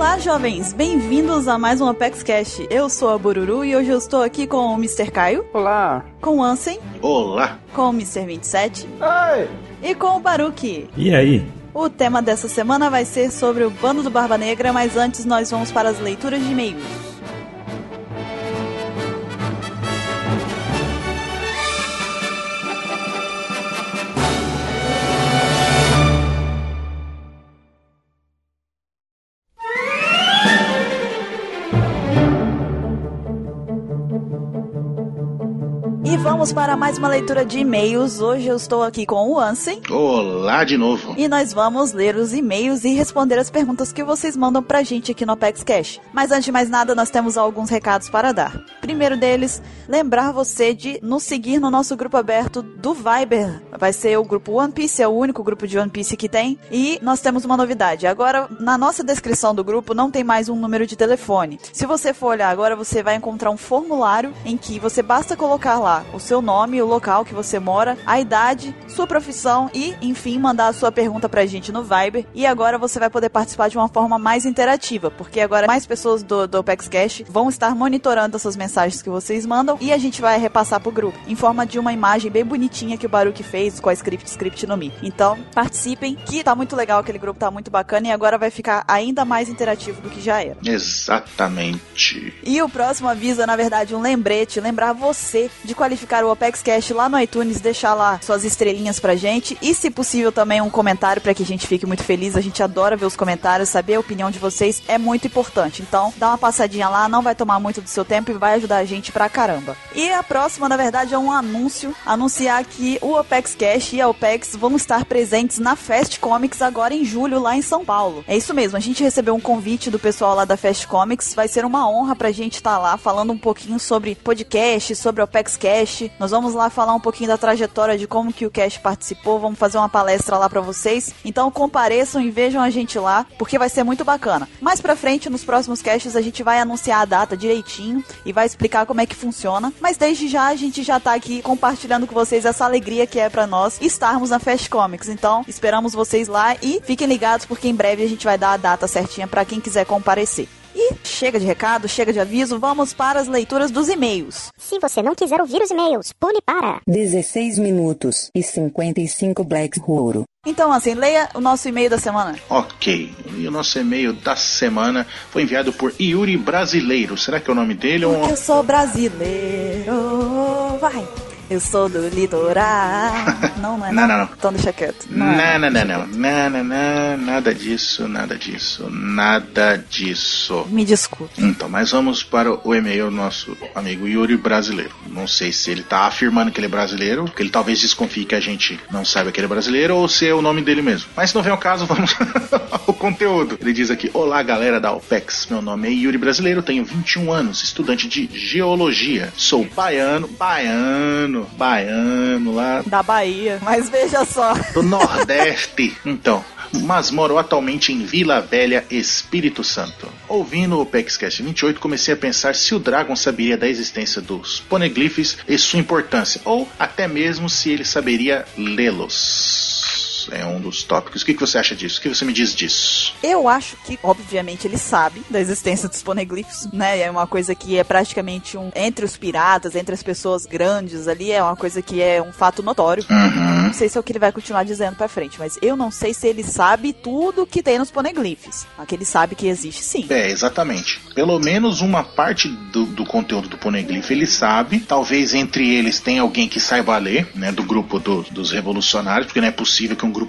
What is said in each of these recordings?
Olá, jovens! Bem-vindos a mais um Apex Cash. Eu sou a Bururu e hoje eu estou aqui com o Mr. Caio. Olá! Com o Ansem. Olá! Com o Mr. 27. Oi! E com o Baruki. E aí? O tema dessa semana vai ser sobre o bando do Barba Negra, mas antes nós vamos para as leituras de e-mails. Vamos para mais uma leitura de e-mails. Hoje eu estou aqui com o Ansem. Olá de novo. E nós vamos ler os e-mails e responder as perguntas que vocês mandam pra gente aqui no Apex Cash. Mas antes de mais nada, nós temos alguns recados para dar. Primeiro deles, lembrar você de nos seguir no nosso grupo aberto do Viber. Vai ser o grupo One Piece, é o único grupo de One Piece que tem. E nós temos uma novidade. Agora, na nossa descrição do grupo, não tem mais um número de telefone. Se você for olhar agora, você vai encontrar um formulário em que você basta colocar lá o seu nome, o local que você mora, a idade, sua profissão e, enfim, mandar a sua pergunta pra gente no Viber. E agora você vai poder participar de uma forma mais interativa, porque agora mais pessoas do, do Opex Cash vão estar monitorando essas mensagens que vocês mandam e a gente vai repassar pro grupo em forma de uma imagem bem bonitinha que o Baruque fez com a script script no Mi. Então, participem, que tá muito legal aquele grupo, tá muito bacana e agora vai ficar ainda mais interativo do que já era. Exatamente. E o próximo aviso é, na verdade, um lembrete, lembrar você de qualificar o Opex Cash lá no iTunes, deixar lá suas estrelinhas pra gente e, se possível, também um comentário para que a gente fique muito feliz. A gente adora ver os comentários, saber a opinião de vocês é muito importante. Então, dá uma passadinha lá, não vai tomar muito do seu tempo e vai ajudar a gente pra caramba. E a próxima, na verdade, é um anúncio, anunciar que o Opex Cash e a Opex vão estar presentes na Fast Comics agora em julho lá em São Paulo. É isso mesmo, a gente recebeu um convite do pessoal lá da Fast Comics, vai ser uma honra pra gente estar lá falando um pouquinho sobre podcast, sobre Opex Cash. Nós vamos lá falar um pouquinho da trajetória de como que o Cash participou, vamos fazer uma palestra lá para vocês. Então compareçam e vejam a gente lá, porque vai ser muito bacana. Mais pra frente, nos próximos caches, a gente vai anunciar a data direitinho e vai explicar como é que funciona. Mas desde já a gente já tá aqui compartilhando com vocês essa alegria que é para nós estarmos na Fast Comics. Então, esperamos vocês lá e fiquem ligados porque em breve a gente vai dar a data certinha para quem quiser comparecer. E chega de recado, chega de aviso, vamos para as leituras dos e-mails. Se você não quiser ouvir os e-mails, pule para 16 minutos e 55 Black Ouro. Então, assim, leia o nosso e-mail da semana. Ok. E o nosso e-mail da semana foi enviado por Yuri Brasileiro. Será que é o nome dele ou. Eu sou brasileiro. Vai. Eu sou do litoral. Não, não é Não, não, não. Então deixa quieto. Não, é. não, não, não, não, não, não, nada disso, nada disso, nada disso. Me desculpe. Então, mas vamos para o e-mail do nosso amigo Yuri Brasileiro. Não sei se ele tá afirmando que ele é brasileiro, porque ele talvez desconfie que a gente não saiba que ele é brasileiro, ou se é o nome dele mesmo. Mas se não vem ao caso, vamos ao conteúdo. Ele diz aqui: Olá, galera da OPEX. Meu nome é Yuri Brasileiro, tenho 21 anos, estudante de geologia. Sou baiano, baiano, baiano lá Da Bahia. Mas veja só. do Nordeste. Então, mas moro atualmente em Vila Velha, Espírito Santo. Ouvindo o PEXCast 28, comecei a pensar se o Dragon saberia da existência dos poneglyphs e sua importância, ou até mesmo se ele saberia lê-los. É um dos tópicos. O que que você acha disso? O que você me diz disso? Eu acho que, obviamente, ele sabe da existência dos poneglyphs, né? É uma coisa que é praticamente um. Entre os piratas, entre as pessoas grandes ali, é uma coisa que é um fato notório. Uhum. Não sei se é o que ele vai continuar dizendo pra frente, mas eu não sei se ele sabe tudo que tem nos poneglyphs. Mas que ele sabe que existe sim. É, exatamente. Pelo menos uma parte do, do conteúdo do Poneglyph ele sabe. Talvez entre eles tenha alguém que saiba ler, né? Do grupo do- dos revolucionários, porque não é possível que um grupo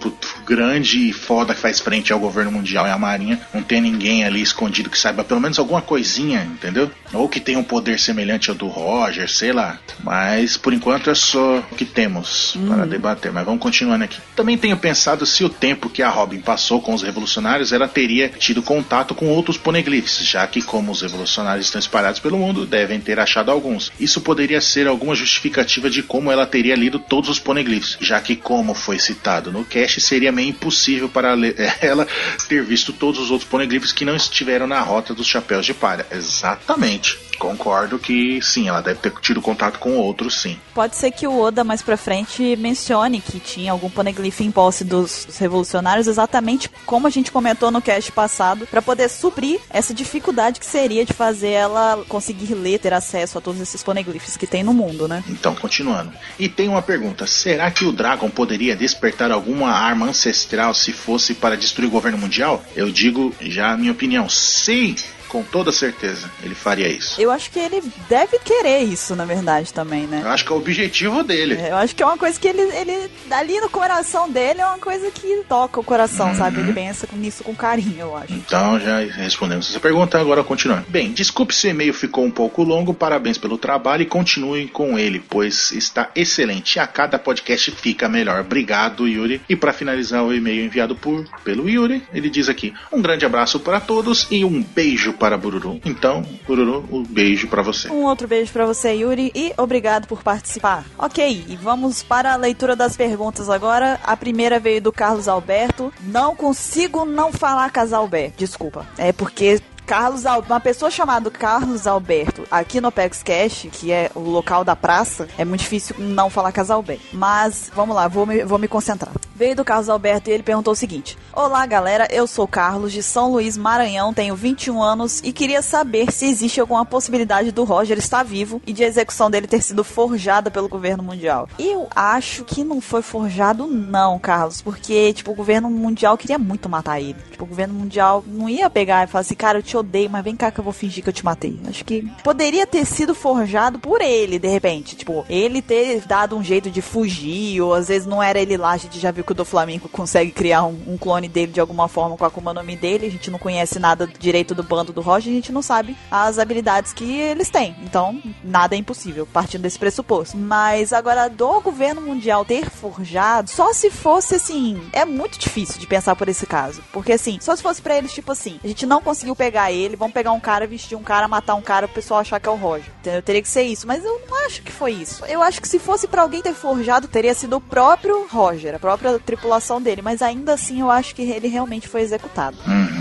grande e foda que faz frente ao governo mundial e à marinha não tenha ninguém ali escondido que saiba pelo menos alguma coisinha, entendeu? Ou que tenha um poder semelhante ao do Roger, sei lá. Mas por enquanto é só o que temos para debater. Mas vamos continuando aqui. Também tenho pensado se o tempo que a Robin passou com os revolucionários ela teria tido contato com outros poneglyphs, já que como os revolucionários estão espalhados pelo mundo, devem ter achado alguns. Isso poderia ser alguma justificativa de como ela teria lido todos os poneglyphs, já que como foi citado no cast, seria meio impossível para ela ter visto todos os outros poneglyphs que não estiveram na rota dos chapéus de palha. Exatamente. Concordo que sim, ela deve ter tido contato com outros, sim. Pode ser que o Oda mais pra frente mencione que tinha algum poneglyph em posse dos, revolucionários, exatamente como a gente comentou no cast passado, para poder suprir essa dificuldade que seria de fazer ela conseguir ler, ter acesso a todos esses poneglyphs que tem no mundo, né? Então, continuando. E tem uma pergunta: será que o Dragon poderia despertar alguma arma ancestral se fosse para destruir o governo mundial? Eu digo já a minha opinião. Sim! Com toda certeza, ele faria isso. Eu acho que ele deve querer isso, na verdade, também, né? Eu acho que é o objetivo dele. É, Eu acho que é uma coisa que ele, ele, ali no coração dele, é uma coisa que toca o coração, sabe? Ele pensa nisso com carinho, eu acho. Então já respondemos essa pergunta, agora continuando. Bem, desculpe se o e-mail ficou um pouco longo, parabéns pelo trabalho e continuem com ele, pois está excelente. A cada podcast fica melhor. Obrigado, Yuri. E para finalizar o e-mail enviado por pelo Yuri, ele diz aqui: um grande abraço para todos e um beijo para Bururu. Então, Bururu, um beijo para você. Um outro beijo pra você, Yuri, e obrigado por participar. Ok, e vamos para a leitura das perguntas agora. A primeira veio do Carlos Alberto. Não consigo não falar Casalberto. Desculpa. É porque Carlos uma pessoa chamada Carlos Alberto aqui no Apex Cash, que é o local da praça, é muito difícil não falar Casalberto. Mas vamos lá, vou me, vou me concentrar. Veio do Carlos Alberto e ele perguntou o seguinte: Olá, galera, eu sou Carlos de São Luís, Maranhão, tenho 21 anos e queria saber se existe alguma possibilidade do Roger estar vivo e de a execução dele ter sido forjada pelo governo mundial. Eu acho que não foi forjado, não, Carlos, porque, tipo, o governo mundial queria muito matar ele. Tipo, o governo mundial não ia pegar e falar assim, cara, eu te odeio, mas vem cá que eu vou fingir que eu te matei. Acho que poderia ter sido forjado por ele, de repente. Tipo, ele ter dado um jeito de fugir, ou às vezes não era ele lá, a gente já viu que o do Flamengo consegue criar um, um clone dele de alguma forma com a Akuma dele, a gente não conhece nada direito do bando do Roger, a gente não sabe as habilidades que eles têm. Então, nada é impossível, partindo desse pressuposto. Mas agora, do governo mundial ter forjado, só se fosse assim, é muito difícil de pensar por esse caso. Porque assim, só se fosse pra eles, tipo assim, a gente não conseguiu pegar ele, vamos pegar um cara, vestir um cara, matar um cara, o pessoal achar que é o Roger. Entendeu? Teria que ser isso. Mas eu não acho que foi isso. Eu acho que se fosse pra alguém ter forjado, teria sido o próprio Roger, a própria tripulação dele. Mas ainda assim, eu acho que ele realmente foi executado. Uhum.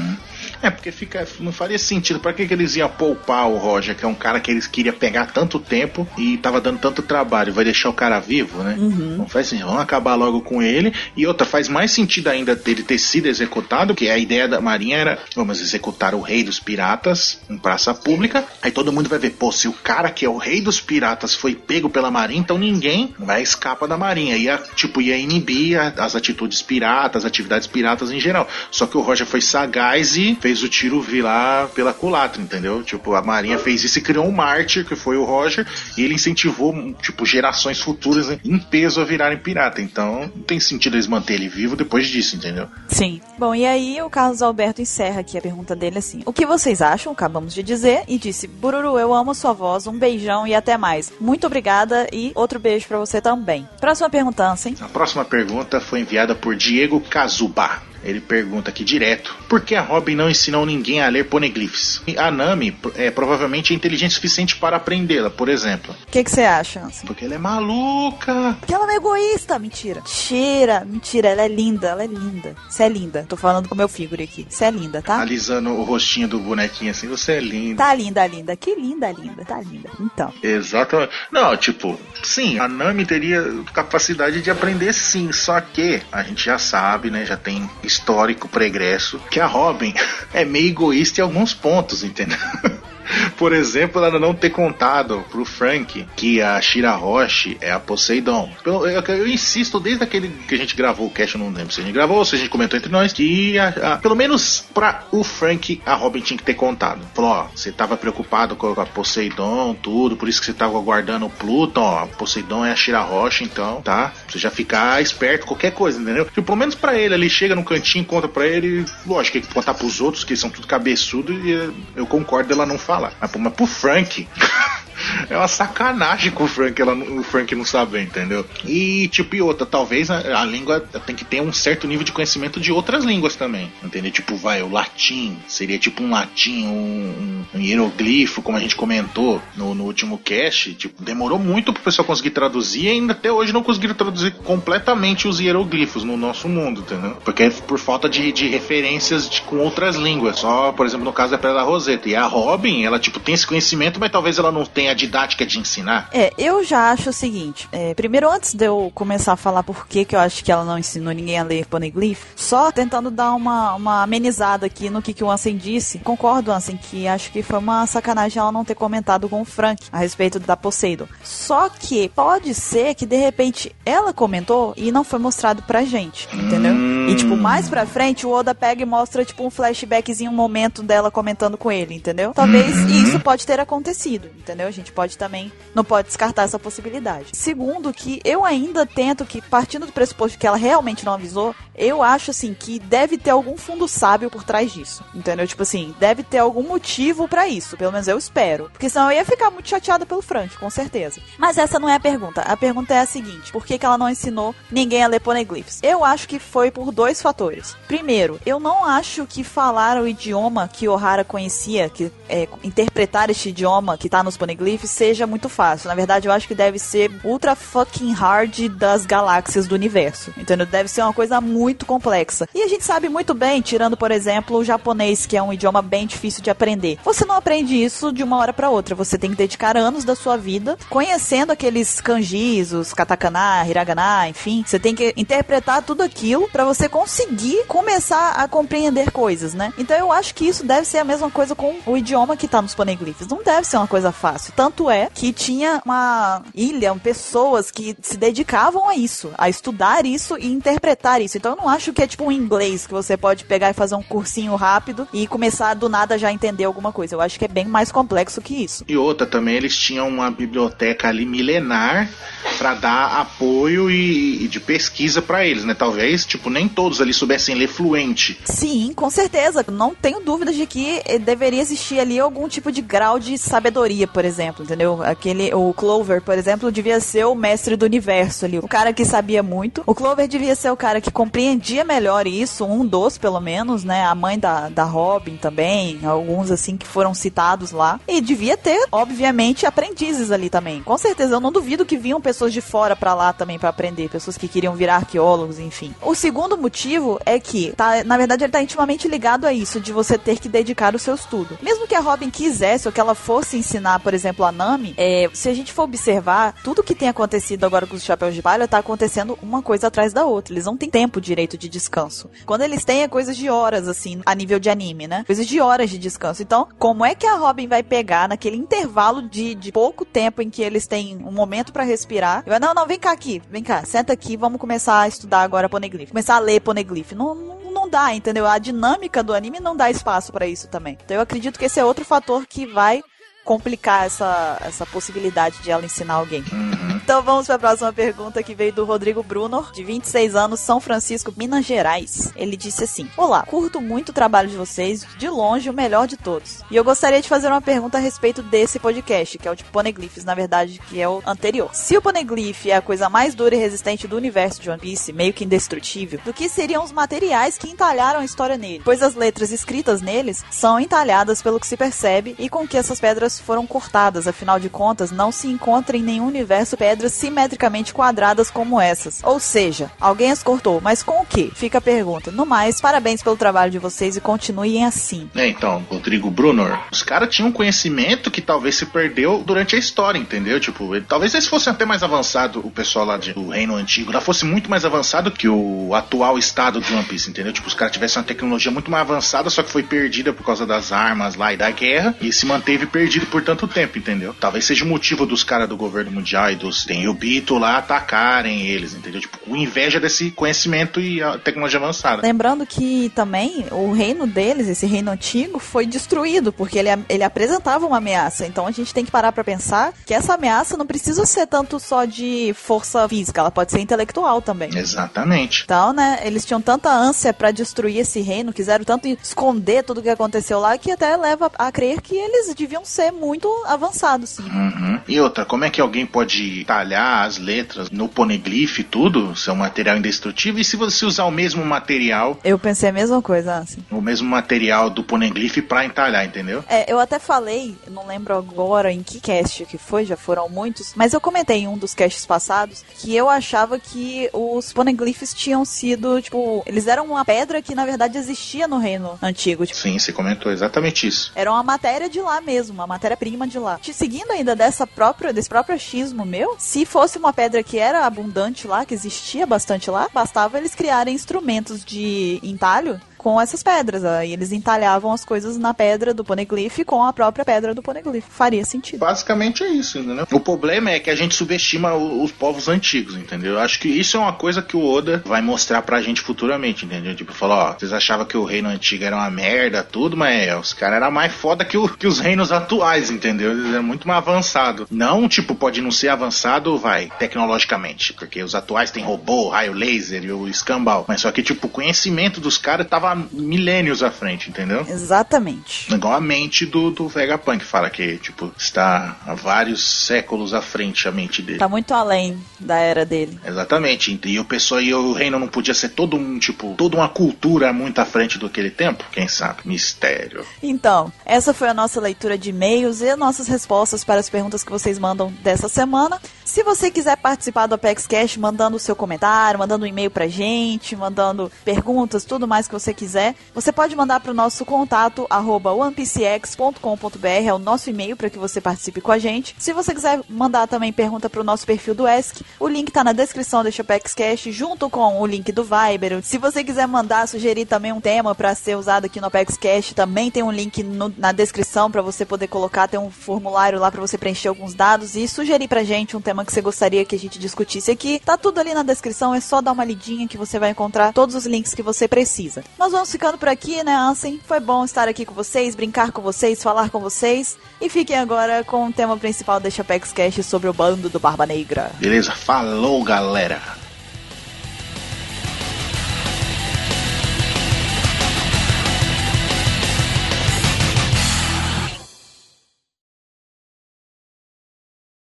É, porque fica, não faria sentido. Pra que, que eles iam poupar o Roger, que é um cara que eles queriam pegar tanto tempo e tava dando tanto trabalho? Vai deixar o cara vivo, né? Não faz sentido. Vamos acabar logo com ele. E outra, faz mais sentido ainda dele ter sido executado, que a ideia da Marinha era: vamos executar o rei dos piratas em praça pública. Aí todo mundo vai ver, pô, se o cara que é o rei dos piratas foi pego pela Marinha, então ninguém vai escapar da Marinha. Ia, tipo, ia inibir as atitudes piratas, as atividades piratas em geral. Só que o Roger foi sagaz e fez o tiro vir lá pela culatra, entendeu? Tipo, a Marinha fez isso e criou um mártir, que foi o Roger, e ele incentivou, tipo, gerações futuras em peso a virarem pirata. Então, não tem sentido eles manter ele vivo depois disso, entendeu? Sim. Bom, e aí o Carlos Alberto encerra aqui a pergunta dele assim: O que vocês acham? Acabamos de dizer. E disse: Bururu, eu amo sua voz, um beijão e até mais. Muito obrigada e outro beijo pra você também. Próxima pergunta, Ansem. A próxima pergunta foi enviada por Diego Kazuba. Ele pergunta aqui direto: Por que a Robin não ensinou ninguém a ler poneglyphs? E a Nami é provavelmente é inteligente o suficiente para aprendê-la, por exemplo. O que você acha, Ansem? Porque ela é maluca. Porque ela é egoísta. Mentira. Mentira. Mentira. Ela é linda. Ela é linda. Você é linda. Tô falando com o meu figure aqui. Você é linda, tá? Alisando o rostinho do bonequinho assim, você é linda. Tá linda, linda. Que linda, linda. Tá linda. Então. Exatamente. Não, tipo, sim, a Nami teria capacidade de aprender sim, só que a gente já sabe, né, já tem histórico pregresso, que a Robin é meio egoísta em alguns pontos, entendeu? Por exemplo, ela não ter contado pro Frank que a Shira Roche é a Poseidon. Eu, eu- eu insisto desde aquele que a gente gravou o cast, não lembro se a gente gravou ou se a gente comentou entre nós, que a- a- pelo menos pra o Frank, a Robin tinha que ter contado. Falou, ó, você tava preocupado com a Poseidon, tudo, por isso que você tava aguardando o Pluton, ó, Poseidon é a Shira Roche, então, tá? Você já ficar esperto, qualquer coisa, entendeu? Tipo, pelo menos pra ele, ele chega no cantinho, conta pra ele, lógico, que contar pros outros, que são tudo cabeçudo, e eu concordo dela não falar. Pô, mas pro Frank, é uma sacanagem com o Frank, ela, o Frank não saber, entendeu? E, tipo, e outra, talvez a, a, língua tem que ter um certo nível de conhecimento de outras línguas também, entendeu? Tipo, vai, o latim, seria tipo um latim, um, um hieroglifo, como a gente comentou no, no último cast, tipo, demorou muito pro pessoal conseguir traduzir e ainda até hoje não conseguiram traduzir completamente os hieroglifos no nosso mundo, entendeu? Porque é por falta de, de referências de, com outras línguas, só, por exemplo, no caso da Pedra Roseta. E a Robin, ela, tipo, tem esse conhecimento, mas talvez ela não tenha a didática de ensinar. É, eu já acho o seguinte, é, primeiro, antes de eu começar a falar por que, que eu acho que ela não ensinou ninguém a ler Poneglyph, só tentando dar uma, uma amenizada aqui no que, que o Ansem disse, concordo, Ansem, que acho que foi uma sacanagem ela não ter comentado com o Frank a respeito da Poseidon. Só que pode ser que, de repente, ela comentou e não foi mostrado pra gente, entendeu? Hum. E, tipo, mais pra frente, o Oda pega e mostra, tipo, um flashbackzinho, um momento dela comentando com ele, entendeu? Talvez uhum. isso pode ter acontecido, entendeu? A gente pode também, não pode descartar essa possibilidade. Segundo, que eu ainda tento que, partindo do pressuposto que ela realmente não avisou, eu acho, assim, que deve ter algum fundo sábio por trás disso, entendeu? Tipo assim, deve ter algum motivo para isso, pelo menos eu espero. Porque senão eu ia ficar muito chateada pelo Frank, com certeza. Mas essa não é a pergunta. A pergunta é a seguinte, por que, que ela não ensinou ninguém a ler poneglyphs? Eu acho que foi por dois fatores. Primeiro, eu não acho que falar o idioma que Ohara conhecia, que é, interpretar este idioma que tá nos poneglyphs, seja muito fácil. Na verdade, eu acho que deve ser ultra fucking hard das galáxias do universo. Entendeu? Deve ser uma coisa muito complexa. E a gente sabe muito bem, tirando, por exemplo, o japonês, que é um idioma bem difícil de aprender. Você não aprende isso de uma hora para outra. Você tem que dedicar anos da sua vida conhecendo aqueles kanjis, os katakana, hiragana, enfim. Você tem que interpretar tudo aquilo para você conseguir começar a compreender coisas, né? Então eu acho que isso deve ser a mesma coisa com o idioma que tá nos poneglyphs. Não deve ser uma coisa fácil. Tanto é que tinha uma ilha, pessoas que se dedicavam a isso, a estudar isso e interpretar isso. Então eu não acho que é tipo um inglês que você pode pegar e fazer um cursinho rápido e começar do nada já entender alguma coisa. Eu acho que é bem mais complexo que isso. E outra também, eles tinham uma biblioteca ali milenar para dar apoio e, e de pesquisa para eles, né? Talvez, tipo, nem todos ali soubessem ler fluente. Sim, com certeza. Não tenho dúvidas de que deveria existir ali algum tipo de grau de sabedoria, por exemplo, entendeu? Aquele, o Clover, por exemplo, devia ser o mestre do universo ali, o cara que sabia muito. O Clover devia ser o cara que compreendia melhor isso, um dos pelo menos, né? A mãe da, da Robin também, alguns assim que foram citados lá. E devia ter, obviamente, aprendizes ali também. Com certeza, eu não duvido que vinham pessoas de fora para lá também para aprender, pessoas que queriam virar arqueólogos, enfim. O segundo motivo é que, tá, na verdade, ele tá intimamente ligado a isso, de você ter que dedicar o seu estudo. Mesmo que a Robin quisesse ou que ela fosse ensinar, por exemplo, a Nami, é, se a gente for observar, tudo que tem acontecido agora com os chapéus de palha tá acontecendo uma coisa atrás da outra. Eles não têm tempo direito de descanso. Quando eles têm é coisas de horas, assim, a nível de anime, né? Coisas de horas de descanso. Então, como é que a Robin vai pegar naquele intervalo de, de pouco tempo em que eles têm um momento para respirar? E vai, não, não, vem cá aqui, vem cá, senta aqui, vamos começar a estudar agora Poneglyph. Começar a ler Poneglyph. Não, não, não dá, entendeu? A dinâmica do anime não dá espaço para isso também. Então eu acredito que esse é outro fator que vai complicar essa, essa possibilidade de ela ensinar alguém. Uhum. Então vamos para a próxima pergunta que veio do Rodrigo Brunor, de 26 anos, São Francisco, Minas Gerais. Ele disse assim: Olá, curto muito o trabalho de vocês, de longe o melhor de todos. E eu gostaria de fazer uma pergunta a respeito desse podcast, que é o de Poneglyphs, na verdade, que é o anterior. Se o Poneglyph é a coisa mais dura e resistente do universo de One Piece, meio que indestrutível, do que seriam os materiais que entalharam a história nele? Pois as letras escritas neles são entalhadas pelo que se percebe e com que essas pedras foram cortadas, afinal de contas, não se encontra em nenhum universo pedras simetricamente quadradas como essas. Ou seja, alguém as cortou, mas com o que? Fica a pergunta. No mais, parabéns pelo trabalho de vocês e continuem assim. É, então, Rodrigo Brunor, os caras tinham um conhecimento que talvez se perdeu durante a história, entendeu? Tipo, ele, talvez eles fossem até mais avançado, o pessoal lá de, do Reino Antigo, lá fosse muito mais avançado que o atual estado de One Piece, entendeu? Tipo, os caras tivessem uma tecnologia muito mais avançada, só que foi perdida por causa das armas lá e da guerra, e se manteve perdido por tanto tempo, entendeu? Talvez seja o motivo dos caras do governo mundial e dos Tem o Bito lá atacarem eles, entendeu? Tipo, com inveja desse conhecimento e a tecnologia avançada. Lembrando que também o reino deles, esse reino antigo, foi destruído, porque ele, ele apresentava uma ameaça. Então a gente tem que parar pra pensar que essa ameaça não precisa ser tanto só de força física, ela pode ser intelectual também. Exatamente. Então, né, eles tinham tanta ânsia para destruir esse reino, quiseram tanto esconder tudo o que aconteceu lá, que até leva a crer que eles deviam ser muito avançados, sim. Uhum. E outra, como é que alguém pode talhar as letras no poneglyph e tudo, um material indestrutível, e se você usar o mesmo material... Eu pensei a mesma coisa, assim. O mesmo material do poneglyph pra entalhar, entendeu? É, eu até falei, não lembro agora em que cast que foi, já foram muitos, mas eu comentei em um dos casts passados que eu achava que os poneglyphs tinham sido, tipo, eles eram uma pedra que na verdade existia no reino antigo. Tipo, Sim, você comentou exatamente isso. era uma matéria de lá mesmo, uma matéria-prima de lá. Te seguindo ainda dessa própria, desse próprio achismo meu, se fosse uma pedra que era abundante lá, que existia bastante lá, bastava eles criarem instrumentos de entalho com essas pedras. Aí eles entalhavam as coisas na pedra do poneglyph com a própria pedra do poneglyph. Faria sentido. Basicamente é isso, entendeu? O problema é que a gente subestima os povos antigos, entendeu? Eu acho que isso é uma coisa que o Oda vai mostrar pra gente futuramente, entendeu? Tipo, falar, ó, vocês achavam que o reino antigo era uma merda, tudo, mas é, os caras eram mais foda que, o- que os reinos atuais, entendeu? Eles eram muito mais avançados. Não, tipo, pode não ser avançado, vai, tecnologicamente, porque os atuais têm robô, raio laser e o escambau. Mas só que, tipo, o conhecimento dos caras tava milênios à frente, entendeu? Exatamente. Igual a mente do, do Vegapunk fala que, tipo, está há vários séculos à frente a mente dele. Tá muito além da era dele. Exatamente. E o pessoal e o reino não podia ser todo um, tipo, toda uma cultura muito à frente do aquele tempo? Quem sabe? Mistério. Então, essa foi a nossa leitura de e-mails e nossas respostas para as perguntas que vocês mandam dessa semana. Se você quiser participar do Apex Cash, mandando o seu comentário, mandando um e-mail pra gente, mandando perguntas, tudo mais que você quiser, você pode mandar para o nosso contato arroba onepcx.com.br, é o nosso e-mail para que você participe com a gente. Se você quiser mandar também pergunta para o nosso perfil do ESC, o link tá na descrição Apex Cash, junto com o link do Viber. Se você quiser mandar, sugerir também um tema para ser usado aqui no Apex Cash, também tem um link no- na descrição para você poder colocar, tem um formulário lá para você preencher alguns dados e sugerir pra gente um tema que você gostaria que a gente discutisse aqui. Tá tudo ali na descrição, é só dar uma lidinha que você vai encontrar todos os links que você precisa. Nós vamos ficando por aqui, né, Ansem? Foi bom estar aqui com vocês, brincar com vocês, falar com vocês. E fiquem agora com o tema principal deste Apex Cash sobre o bando do Barba Negra. Beleza? Falou, galera!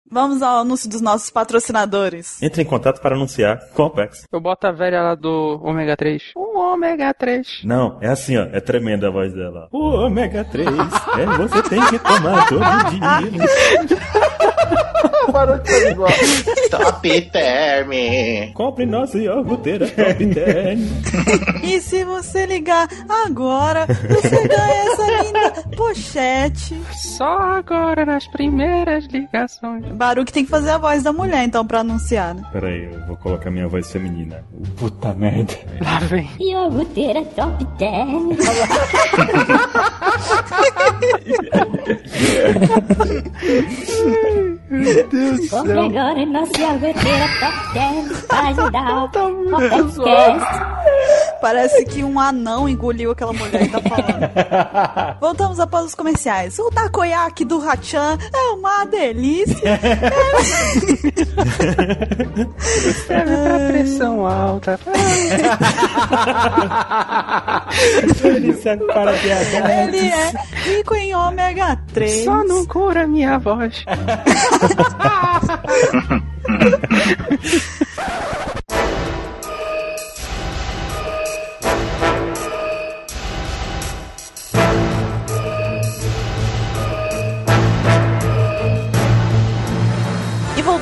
Vamos ao anúncio dos nossos patrocinadores. Entre em contato para anunciar com a Apex. Eu boto a velha lá do ômega 3. O ômega 3. Não, é assim, ó. É tremenda a voz dela. O ômega 3, é, você tem que tomar todo dia. Parou de fazer igual. Top Term! Compre nossa iogurteira Top 10. E se você ligar agora, você ganha essa linda pochete. Só agora nas primeiras ligações. Baruque tem que fazer a voz da mulher, então, pra anunciar, né? Pera aí, eu vou colocar minha voz feminina. Puta merda. Lá vem. Iogurteira top 10. Compre agora nossa iogurteira top 10 para ajudar o podcast. Parece que um anão engoliu aquela mulher que tá falando. Voltamos após os comerciais. O takoyaki do Hachan é uma delícia. Serve pra pressão alta. Delícia para diabetes. Ele é rico em ômega 3. Só não cura minha voz. Ha ha ha ha!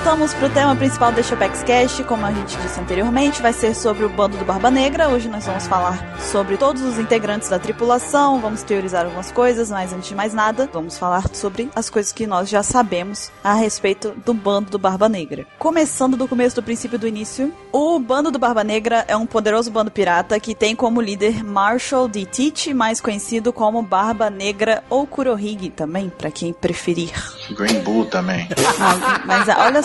Voltamos pro tema principal deste Apex Cash, como a gente disse anteriormente, vai ser sobre o bando do Barba Negra. Hoje nós vamos falar sobre todos os integrantes da tripulação, vamos teorizar algumas coisas, mas antes de mais nada, vamos falar sobre as coisas que nós já sabemos a respeito do bando do Barba Negra. Começando do começo do princípio do início, o bando do Barba Negra é um poderoso bando pirata que tem como líder Marshall D. Teach, mais conhecido como Barba Negra ou Kurohige também, para quem preferir. Green Bull também. Ah, mas olha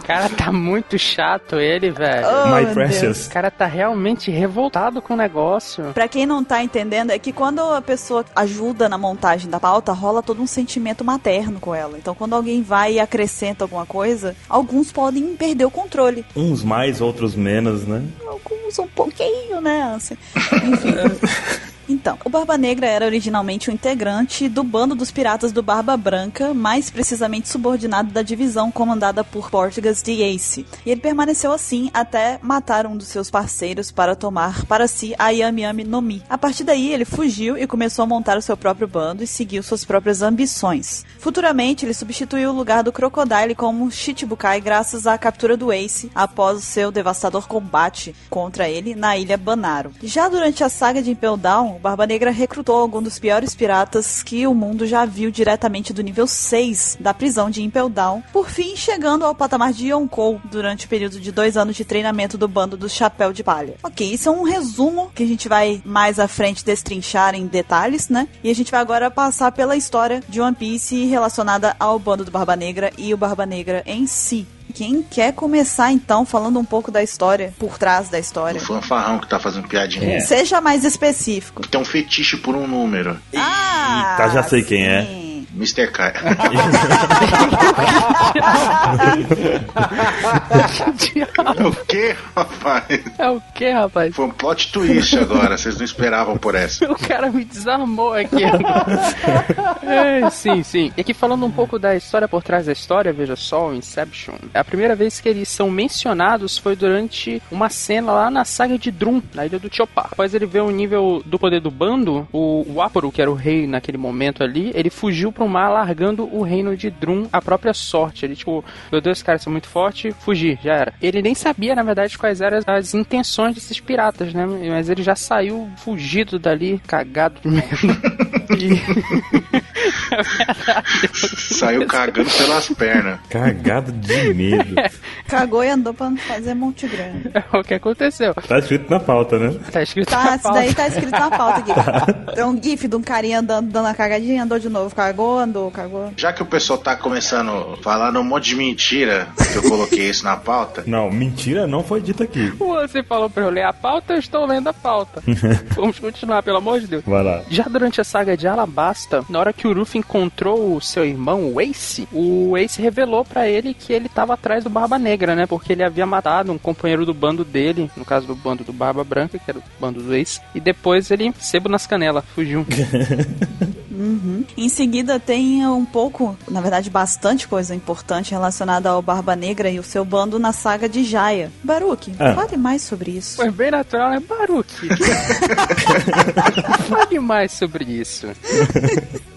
O cara tá muito chato, ele, velho. Oh, My Precious. O cara tá realmente revoltado com o negócio. Pra quem não tá entendendo, é que quando a pessoa ajuda na montagem da pauta, rola todo um sentimento materno com ela. Então, quando alguém vai e acrescenta alguma coisa, alguns podem perder o controle. Uns mais, outros menos, né? Alguns um pouquinho, né? Assim, enfim. Então, o Barba Negra era originalmente um integrante do bando dos piratas do Barba Branca, mais precisamente subordinado da divisão comandada por Portugas de Ace. E ele permaneceu assim até matar um dos seus parceiros para tomar para si a Yami Yami no Mi. A partir daí, ele fugiu e começou a montar o seu próprio bando e seguiu suas próprias ambições. Futuramente, ele substituiu o lugar do Crocodile como Shichibukai graças à captura do Ace após o seu devastador combate contra ele na ilha Banaro. Já durante a saga de Impel Down, Barba Negra recrutou alguns dos piores piratas que o mundo já viu diretamente do nível 6 da prisão de Impel Down, por fim chegando ao patamar de Yonkou durante o período de dois anos de treinamento do bando do Chapéu de Palha. Ok, isso é um resumo que a gente vai mais à frente destrinchar em detalhes, né? E a gente vai agora passar pela história de One Piece relacionada ao bando do Barba Negra e o Barba Negra em si. Quem quer começar então falando um pouco da história, por trás da O história? fanfarrão que tá fazendo piadinha. É. Seja mais específico. Tem um fetiche por um número. Ah, tá, já sei quem é. Mr. Kai. o quê, rapaz? É o que, rapaz? Foi um plot twist agora, vocês não esperavam por essa. O cara me desarmou aqui. é, sim, sim. E aqui falando um pouco da história por trás da história, veja só, o Inception. A primeira vez que eles são mencionados foi durante uma cena lá na saga de Drum, na ilha do Chopar. Após ele ver o nível do poder do bando, o Waporo, que era o rei naquele momento ali, ele fugiu pro mar largando o reino de Drum à própria sorte. Ele, tipo, meu Deus, esses caras são muito fortes, fugi, já era. Ele nem sabia, na verdade, quais eram as, intenções desses piratas, né? Mas ele já saiu fugido dali, cagado de medo. E- Saiu cagando pelas pernas. Cagado de medo. Cagou e andou pra não fazer Monte Grande. É o que aconteceu. Tá escrito na pauta, né? Tá escrito Tá, na isso pauta. daí tá escrito na pauta aqui. Tem um gif de um carinha andando, dando a cagadinha, andou de novo. Cagou, andou, cagou. Já que o pessoal tá começando a falar um monte de mentira, que eu coloquei isso na pauta, Não, mentira não foi dita aqui. Você falou pra eu ler a pauta, eu estou lendo a pauta. Vamos continuar, pelo amor de Deus. Vai lá. Já durante a saga de Alabasta, na hora que o Ruffy encontrou o seu irmão, o Ace, o Ace revelou pra ele que ele tava atrás do Barba Negra, né? Porque ele havia matado um companheiro do bando dele, no caso do bando do Barba Branca, que era o bando do Ace, e depois ele, sebo nas canelas, fugiu. Em seguida tem um pouco, na verdade bastante coisa importante relacionada ao Barba Negra e o seu bando na saga de Jaya. Baruque, Ah. fale mais sobre isso. Foi bem natural, né? Baruque. Fale mais sobre isso.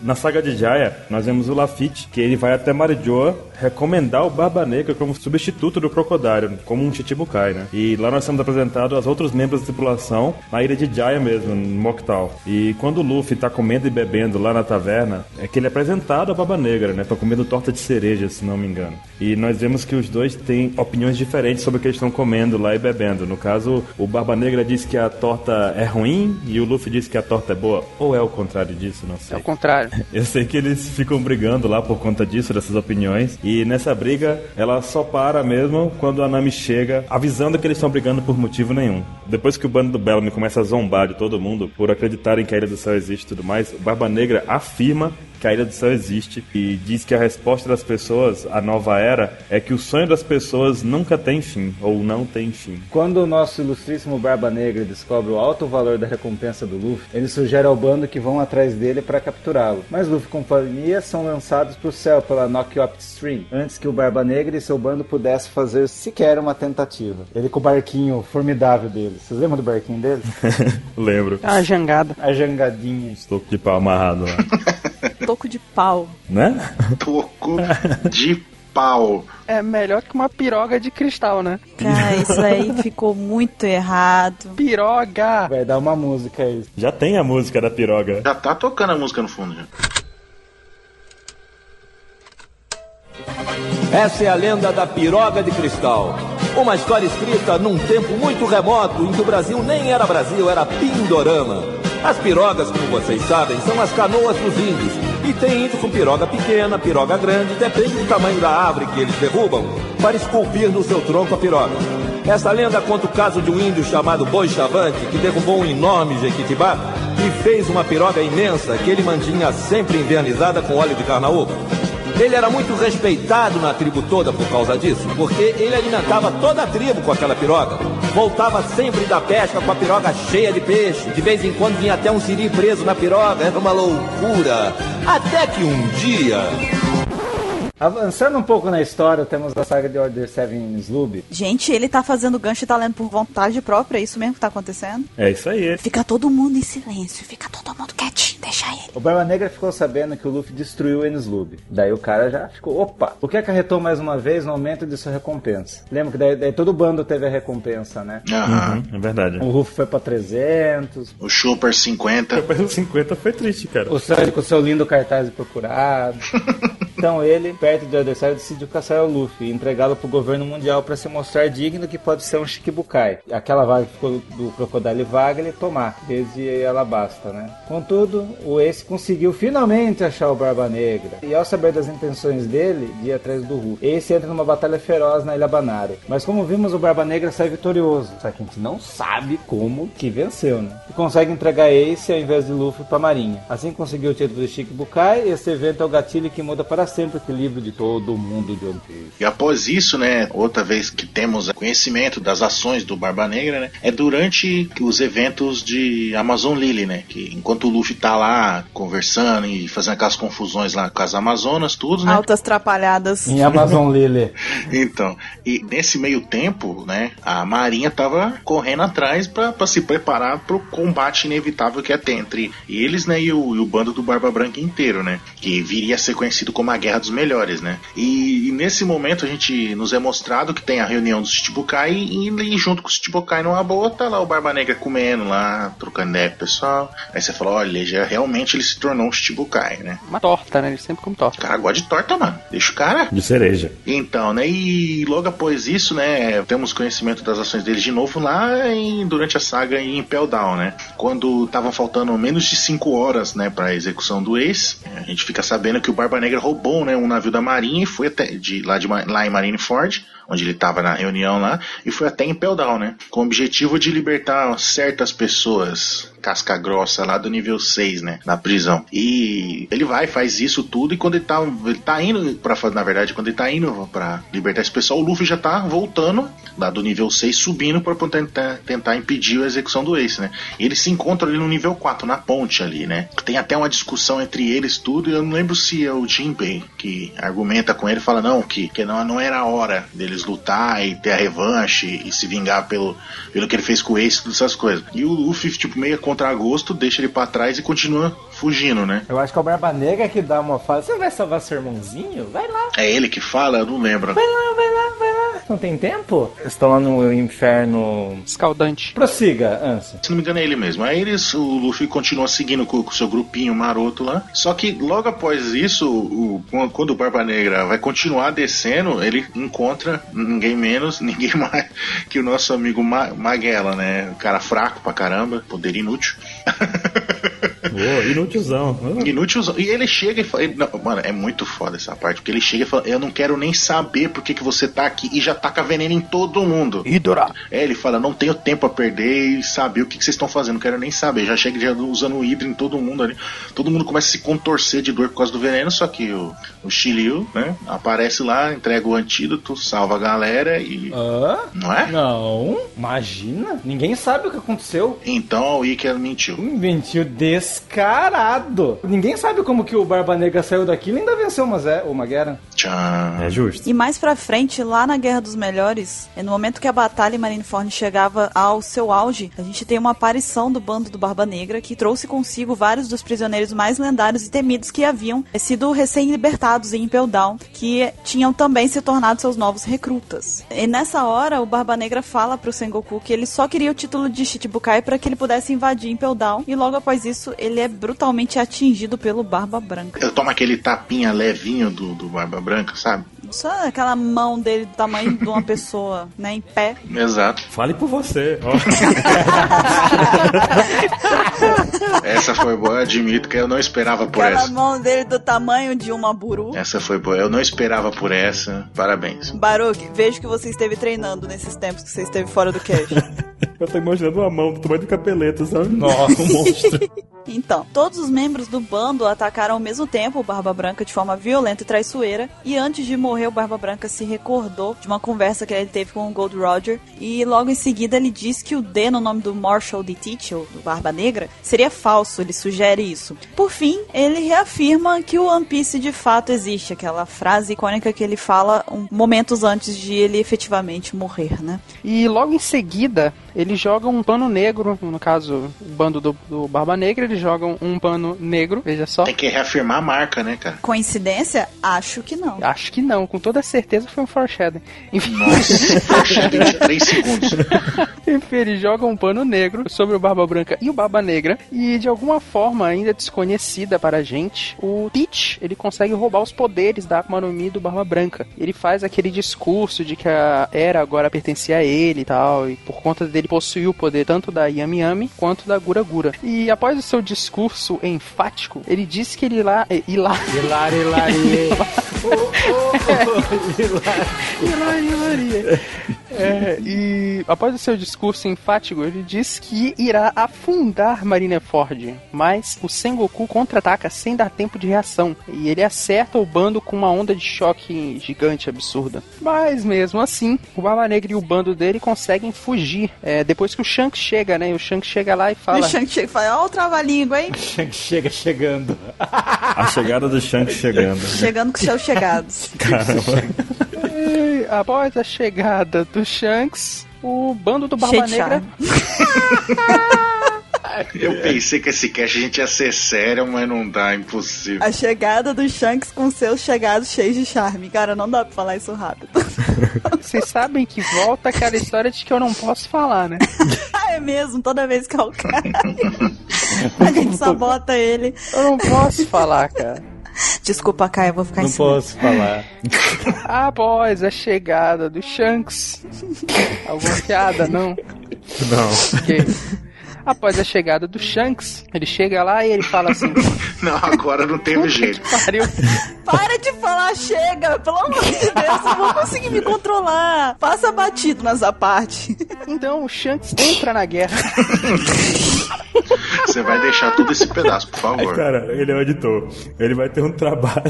Na saga de Jaya, nós vemos o Lafitte, que ele vai até Marijoa recomendar o Barba Negra como substituto do Crocodile, como um Chichibukai, né? E lá nós temos apresentado aos outros membros da tripulação na ilha de Jaya mesmo, no Moktal. E quando o Luffy tá comendo e bebendo lá na taverna, é que ele é apresentado a Barba Negra, né? Tá comendo torta de cereja, se não me engano. E nós vemos que os dois têm opiniões diferentes sobre o que eles estão comendo lá e bebendo. No caso, o Barba Negra diz que a torta é ruim e o Luffy diz que a torta é boa. Ou é o contrário disso, não É sei. o contrário. Eu sei que eles ficam brigando lá por conta disso, dessas opiniões. E nessa briga, ela só para mesmo quando a Nami chega, avisando que eles estão brigando por motivo nenhum. Depois que o bando do Bellamy começa a zombar de todo mundo por acreditarem que a Ilha do Céu existe e tudo mais, o Barba Negra afirma que a Ilha do Céu existe e diz que a resposta das pessoas à nova era é que o sonho das pessoas nunca tem fim, ou não tem fim. Quando o nosso ilustríssimo Barba Negra descobre o alto valor da recompensa do Luffy, ele sugere ao bando que vão atrás dele para capturá-lo. Mas Luffy e companhia são lançados para o céu pela Knock-Up Stream, antes que o Barba Negra e seu bando pudessem fazer sequer uma tentativa. Ele com o barquinho formidável dele. Vocês lembram do barquinho dele? Lembro. Ah, jangada. A jangadinha. Estou de pau amarrado lá. Toco de pau. né? toco de pau. É melhor que uma piroga de cristal, né? Cara, isso aí ficou muito errado. Piroga! Vai dar uma música aí. Já tem a música da piroga. Já tá tocando a música no fundo. Já. Essa é a lenda da piroga de cristal. Uma história escrita num tempo muito remoto em que o Brasil nem era Brasil, era Pindorama. As pirogas, como vocês sabem, são as canoas dos índios. E tem índio com piroga pequena, piroga grande, depende do tamanho da árvore que eles derrubam. para esculpir no seu tronco a piroga. Essa lenda conta o caso de um índio chamado Boi Chavante que derrubou um enorme jequitibá e fez uma piroga imensa que ele mantinha sempre invernizada com óleo de carnaúba. Ele era muito respeitado na tribo toda por causa disso, porque ele alimentava toda a tribo com aquela piroga. Voltava sempre da pesca com a piroga cheia de peixe. De vez em quando vinha até um siri preso na piroga, era uma loucura. Até que um dia. Avançando um pouco na história, temos a saga de Order 7 em Sloob. Gente, ele tá fazendo gancho e tá lendo por vontade própria, é isso mesmo que tá acontecendo? É isso aí. Fica todo mundo em silêncio, fica todo mundo quietinho, deixa ele. O Barba Negra ficou sabendo que o Luffy destruiu o Ensloob. Daí o cara já ficou, opa, o que acarretou mais uma vez no aumento de sua recompensa. Lembra que daí, daí todo bando teve a recompensa, né? Aham. Uhum, é verdade. O Luffy foi pra 300, O Chopper 50. Depois dos 50 foi triste, cara. o Sandy com seu lindo cartaz procurado. Então ele, perto Order 7, decidiu caçar o Luffy e entregá-lo pro governo mundial para se mostrar digno que pode ser um Shikibukai. Aquela vaga que ficou do Crocodile vaga ele tomar, desde Alabasta, né? Contudo, o Ace conseguiu finalmente achar o Barba Negra. E ao saber das intenções dele, de ir atrás do Ru, Ace entra numa batalha feroz na Ilha Banaro. Mas como vimos, o Barba Negra sai vitorioso. Só que a gente não sabe como que venceu, né? E consegue entregar Ace ao invés de Luffy pra Marinha. Assim conseguiu o título de Shikibukai. Esse evento é o gatilho que muda para sempre o equilíbrio de todo mundo de One Piece. E após isso, né, outra vez que temos conhecimento das ações do Barba Negra, né, é durante os eventos de Amazon Lily, né, que enquanto o Luffy tá lá conversando e fazendo aquelas confusões lá com as Amazonas, tudo, né, Altas trapalhadas. Em Amazon Lily. Então, e nesse meio tempo, né, a Marinha tava correndo atrás pra pra se preparar pro combate inevitável que ia ter entre eles, né, e o, e o bando do Barba Branca inteiro, né, que viria a ser conhecido como a Guerra dos Melhores, né. E, e nesse momento a gente nos é mostrado que tem a reunião dos Chichibukai e, e junto com os Chichibukai numa boa tá lá o Barba Negra comendo lá, trocando ideia o pessoal. Aí você fala, olha, já realmente ele se tornou um Chichibukai, né. Uma torta, né? Ele sempre come O torta. cara gosta de torta, mano. Deixa o cara. De cereja. Então, né, e logo após isso, né, temos conhecimento das ações dele de novo lá em, durante a saga em Impel Down, né, quando estavam faltando menos de 5 horas, né, para execução do ex, a gente fica sabendo que o Barba Negra roubou, né, um navio da Marinha e foi até de lá, de, lá em Marineford, onde ele estava na reunião lá, e foi até Impel Down, né, com o objetivo de libertar certas pessoas casca grossa lá do nível 6, né, na prisão. E ele vai, faz isso tudo e quando ele tá, ele tá indo para na verdade, quando ele tá indo para libertar esse pessoal, o Luffy já tá voltando lá do nível 6 subindo para tentar, tentar impedir a execução do Ace, né? E eles se encontram ali no nível 4, na ponte ali, né? Tem até uma discussão entre eles tudo, e eu não lembro se é o Jinbei que argumenta com ele, fala não, que, que não, não era a hora lutar e ter a revanche e se vingar pelo, pelo que ele fez com o Ace e todas essas coisas. E o Luffy, tipo, meio contra gosto, deixa ele para trás e continua fugindo, né? Eu acho que é o Barba Negra que dá uma fala. Você vai salvar seu irmãozinho? Vai lá, É ele que fala, eu não lembro. vai lá, vai lá. Não tem tempo? Estão lá no inferno. Escaldante. Prossiga, Anson. Se não me engano é ele mesmo. Aí eles, o Luffy continua seguindo com o seu grupinho maroto lá. Só que logo após isso, o- quando o Barba Negra vai continuar descendo, ele encontra ninguém menos, ninguém mais que o nosso amigo Ma Maguela, né? Um cara fraco pra caramba, poder inútil. Ô, inútilzão. Inútil. E ele chega e fala. ele- não, mano, é muito foda essa parte. Porque ele chega e fala: Eu não quero nem saber por que, que você tá aqui. E já taca veneno em todo mundo. Idora. É, ele fala: Não tenho tempo a perder e saber o que, que vocês estão fazendo. Não quero nem saber. Já chega já usando o Hydra em todo mundo ali. Todo mundo começa a se contorcer de dor por causa do veneno. Só que o, o Shiryu, né? Aparece lá, entrega o antídoto, salva a galera e. Hã? Não é? Não, imagina. Ninguém sabe o que aconteceu. Então o Iker mentiu. Mentiu descarado. Ninguém sabe como que o Barba Negra saiu daquilo e ainda venceu uma, Zé, uma guerra. Tchan. É justo. E mais pra frente, lá na Guerra dos Melhores, é no momento que a batalha em Marineford chegava ao seu auge, a gente tem uma aparição do bando do Barba Negra que trouxe consigo vários dos prisioneiros mais lendários e temidos que haviam sido recém-libertados em Impel Down, que tinham também se tornado seus novos recrutas. E nessa hora, o Barba Negra fala pro Sengoku que ele só queria o título de Shichibukai para que ele pudesse invadir Impel Down, e logo após isso, ele é brutalmente atingido pelo Barba Branca. Eu tomo aquele tapinha levinho do, do Barba Branca, sabe? Só aquela mão dele do tamanho de uma pessoa, né, em pé. Exato. Fale por você. Essa foi boa, eu admito que eu não esperava por Aquela essa. mão dele do tamanho de uma buru. Essa foi boa, eu não esperava por essa. Parabéns. Baruch, vejo que você esteve treinando nesses tempos que você esteve fora do cast. Eu tô imaginando uma mão do tamanho do capeleto, sabe? Nossa. Um monstro. Então, todos os membros do bando atacaram ao mesmo tempo o Barba Branca de forma violenta e traiçoeira. E antes de morrer, o Barba Branca se recordou de uma conversa que ele teve com o Gold Roger. E logo em seguida ele diz que o D no nome do Marshall de Teachel, do Barba Negra, seria falso. Ele sugere isso. Por fim, ele reafirma que o One Piece de fato existe. Aquela frase icônica que ele fala momentos antes de ele efetivamente morrer, né? E logo em seguida, eles jogam um pano negro, no caso, o bando do, do Barba Negra, eles jogam um pano negro, veja só. Tem que reafirmar a marca, né, cara? Coincidência? Acho que não. Acho que não, com toda certeza foi um foreshadowing. Enfim, Chega de 3 segundos. enfim, eles jogam um pano negro sobre o Barba Branca e o Barba Negra. E de alguma forma ainda desconhecida para a gente, o Teach, ele consegue roubar os poderes da Akuma no Mi do Barba Branca. Ele faz aquele discurso de que a era agora pertencia a ele e tal, e por conta dele possuir o poder tanto da Yami Yami quanto da Gura Gura. E após o seu discurso enfático, ele disse que ele lá, eh, ir lá Hilari, hilari. Hilari, Hilari. É, e após o seu discurso enfático, ele diz que irá afundar Marineford, mas o Sengoku contra-ataca sem dar tempo de reação, e ele acerta o bando com uma onda de choque gigante absurda. Mas mesmo assim, o Barba Negra e o bando dele conseguem fugir. É, depois que o Shanks chega, né? E o Shanks chega lá e E fala: o Shank chega e fala, ó o trava-língua, hein? Chega chegando. A chegada do Shanks chegando. Chegando com seus chegados. Caramba. "Ei, Após a chegada do Shanks, o bando do Barba Negra Eu pensei que esse cast a gente ia ser sério, mas não dá, impossível. A chegada do Shanks com seus chegados cheios de charme. Cara, não dá pra falar isso rápido. Vocês sabem que volta aquela história de que eu não posso falar, né? ah, é mesmo, toda vez que é o cara. a gente sabota ele. Eu não posso falar, cara. Desculpa, Caio, eu vou ficar em Não cima. posso falar. Após a chegada do Shanks. Alguma piada, não? Não. Ok. Após a chegada do Shanks, ele chega lá e ele fala assim: Não, agora não teve jeito. Pariu. Para de falar, chega! Pelo amor de Deus, eu não vou conseguir me controlar. Passa batido nessa parte. Então o Shanks entra na guerra. Você vai deixar todo esse pedaço, por favor. Cara, ele é o editor. Ele vai ter um trabalho.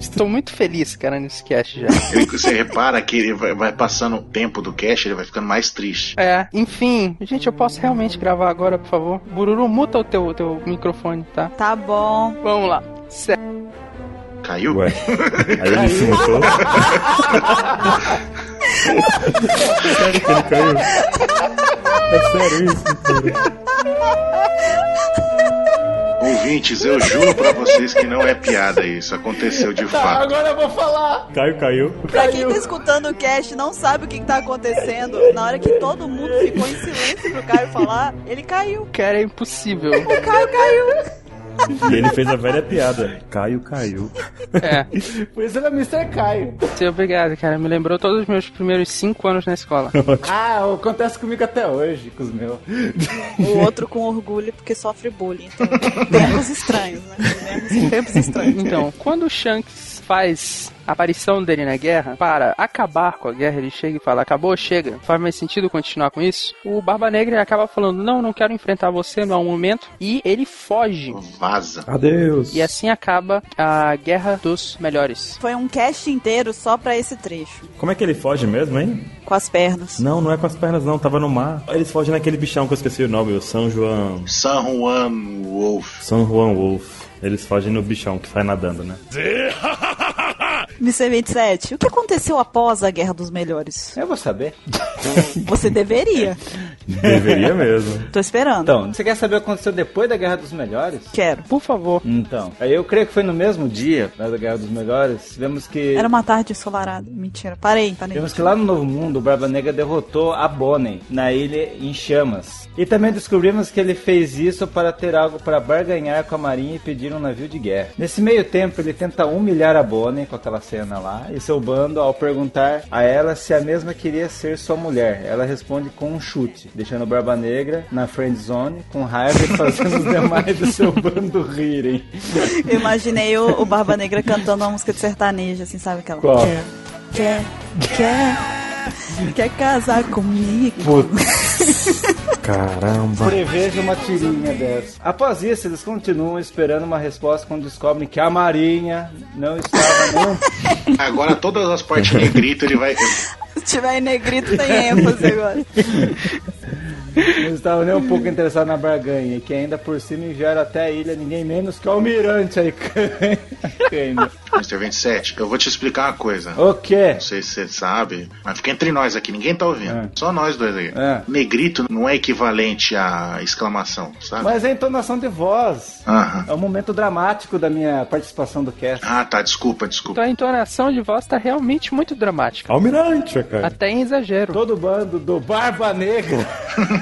Estou muito feliz, cara, nesse cast já. Ele- você repara que ele vai, vai passando o tempo do cast, ele vai ficando mais triste. É, enfim. Gente, eu posso realmente gravar agora, por favor? Bururu, muta o teu, teu microfone, tá? Tá bom. Vamos lá. Caiu? Ué. Aí ele se mutou. sério que ele caiu? É sério isso, cara? Ouvintes, eu juro pra vocês que não é piada isso. Aconteceu de fato. Agora eu vou falar. Caio caiu. Pra quem tá escutando o cast e não sabe o que, que tá acontecendo, na hora que todo mundo ficou em silêncio pro Caio falar, ele caiu. Cara, é impossível. O Caio caiu. E ele fez a velha piada. Caio caiu. É. Por isso ele é Mr. Caio. Sim, obrigado, cara. Me lembrou todos os meus primeiros cinco anos na escola. Ah, acontece comigo até hoje, com os meus. O outro com orgulho porque sofre bullying. Então, tempos estranhos, né? Tempos estranhos. Então, quando o Shanks faz a aparição dele na guerra, para acabar com a guerra, ele chega e fala: Acabou, chega, faz mais sentido continuar com isso. O Barba Negra acaba falando: Não, não quero enfrentar você no momento. E ele foge. Vaza. Adeus. E assim acaba a Guerra dos Melhores. Foi um cast inteiro só pra esse trecho. Como é que ele foge mesmo, hein? Com as pernas. Não, não é com as pernas não, tava no mar. Eles fogem naquele bichão que eu esqueci o nome, o São João. San Juan Wolf. São Juan Wolf. Eles fogem no bichão que sai nadando, né? Mr. 27, o que aconteceu após a Guerra dos Melhores? Eu vou saber. Você deveria. Deveria mesmo. Tô esperando. Então, você quer saber o que aconteceu depois da Guerra dos Melhores? Quero. Por favor. Então, aí eu creio que foi no mesmo dia né, da Guerra dos Melhores. Vemos que. Era uma tarde ensolarada. Mentira. Parei, parei. Vemos que lá no Novo Mundo, o Barba Negra derrotou a Bonnie na ilha em chamas. E também descobrimos que ele fez isso para ter algo para barganhar com a Marinha e pedir um navio de guerra. Nesse meio tempo, ele tenta humilhar a Bonnie com aquela cena lá e seu bando ao perguntar a ela se a mesma queria ser sua mulher. Ela responde com um chute, deixando o Barba Negra na friend zone com raiva e fazendo os demais do seu bando rirem. Eu imaginei o, o Barba Negra cantando uma música de sertanejo, assim, sabe aquela? Qual? Quer, quer, quer, quer casar comigo? Caramba. Preveja uma tirinha dessa. Após isso, eles continuam esperando uma resposta quando descobrem que a Marinha não estava nem Agora todas as partes negrito ele vai. Se tiver em negrito, tem ênfase agora. Não estava nem um pouco interessado na barganha, e que ainda por cima enviaram até a ilha ninguém menos que o almirante aí. Mr. 27, eu vou te explicar uma coisa. o quê? Não sei se você sabe, mas fica entre nós aqui, ninguém tá ouvindo. É. Só nós dois aí. É. Negrito não é equivalente a exclamação, sabe? Mas é a entonação de voz. Aham. É um momento dramático da minha participação do cast. Ah, tá, desculpa, desculpa. Então a entonação de voz tá realmente muito dramática. Almirante, cara. Até em exagero. Todo bando do Barba Negra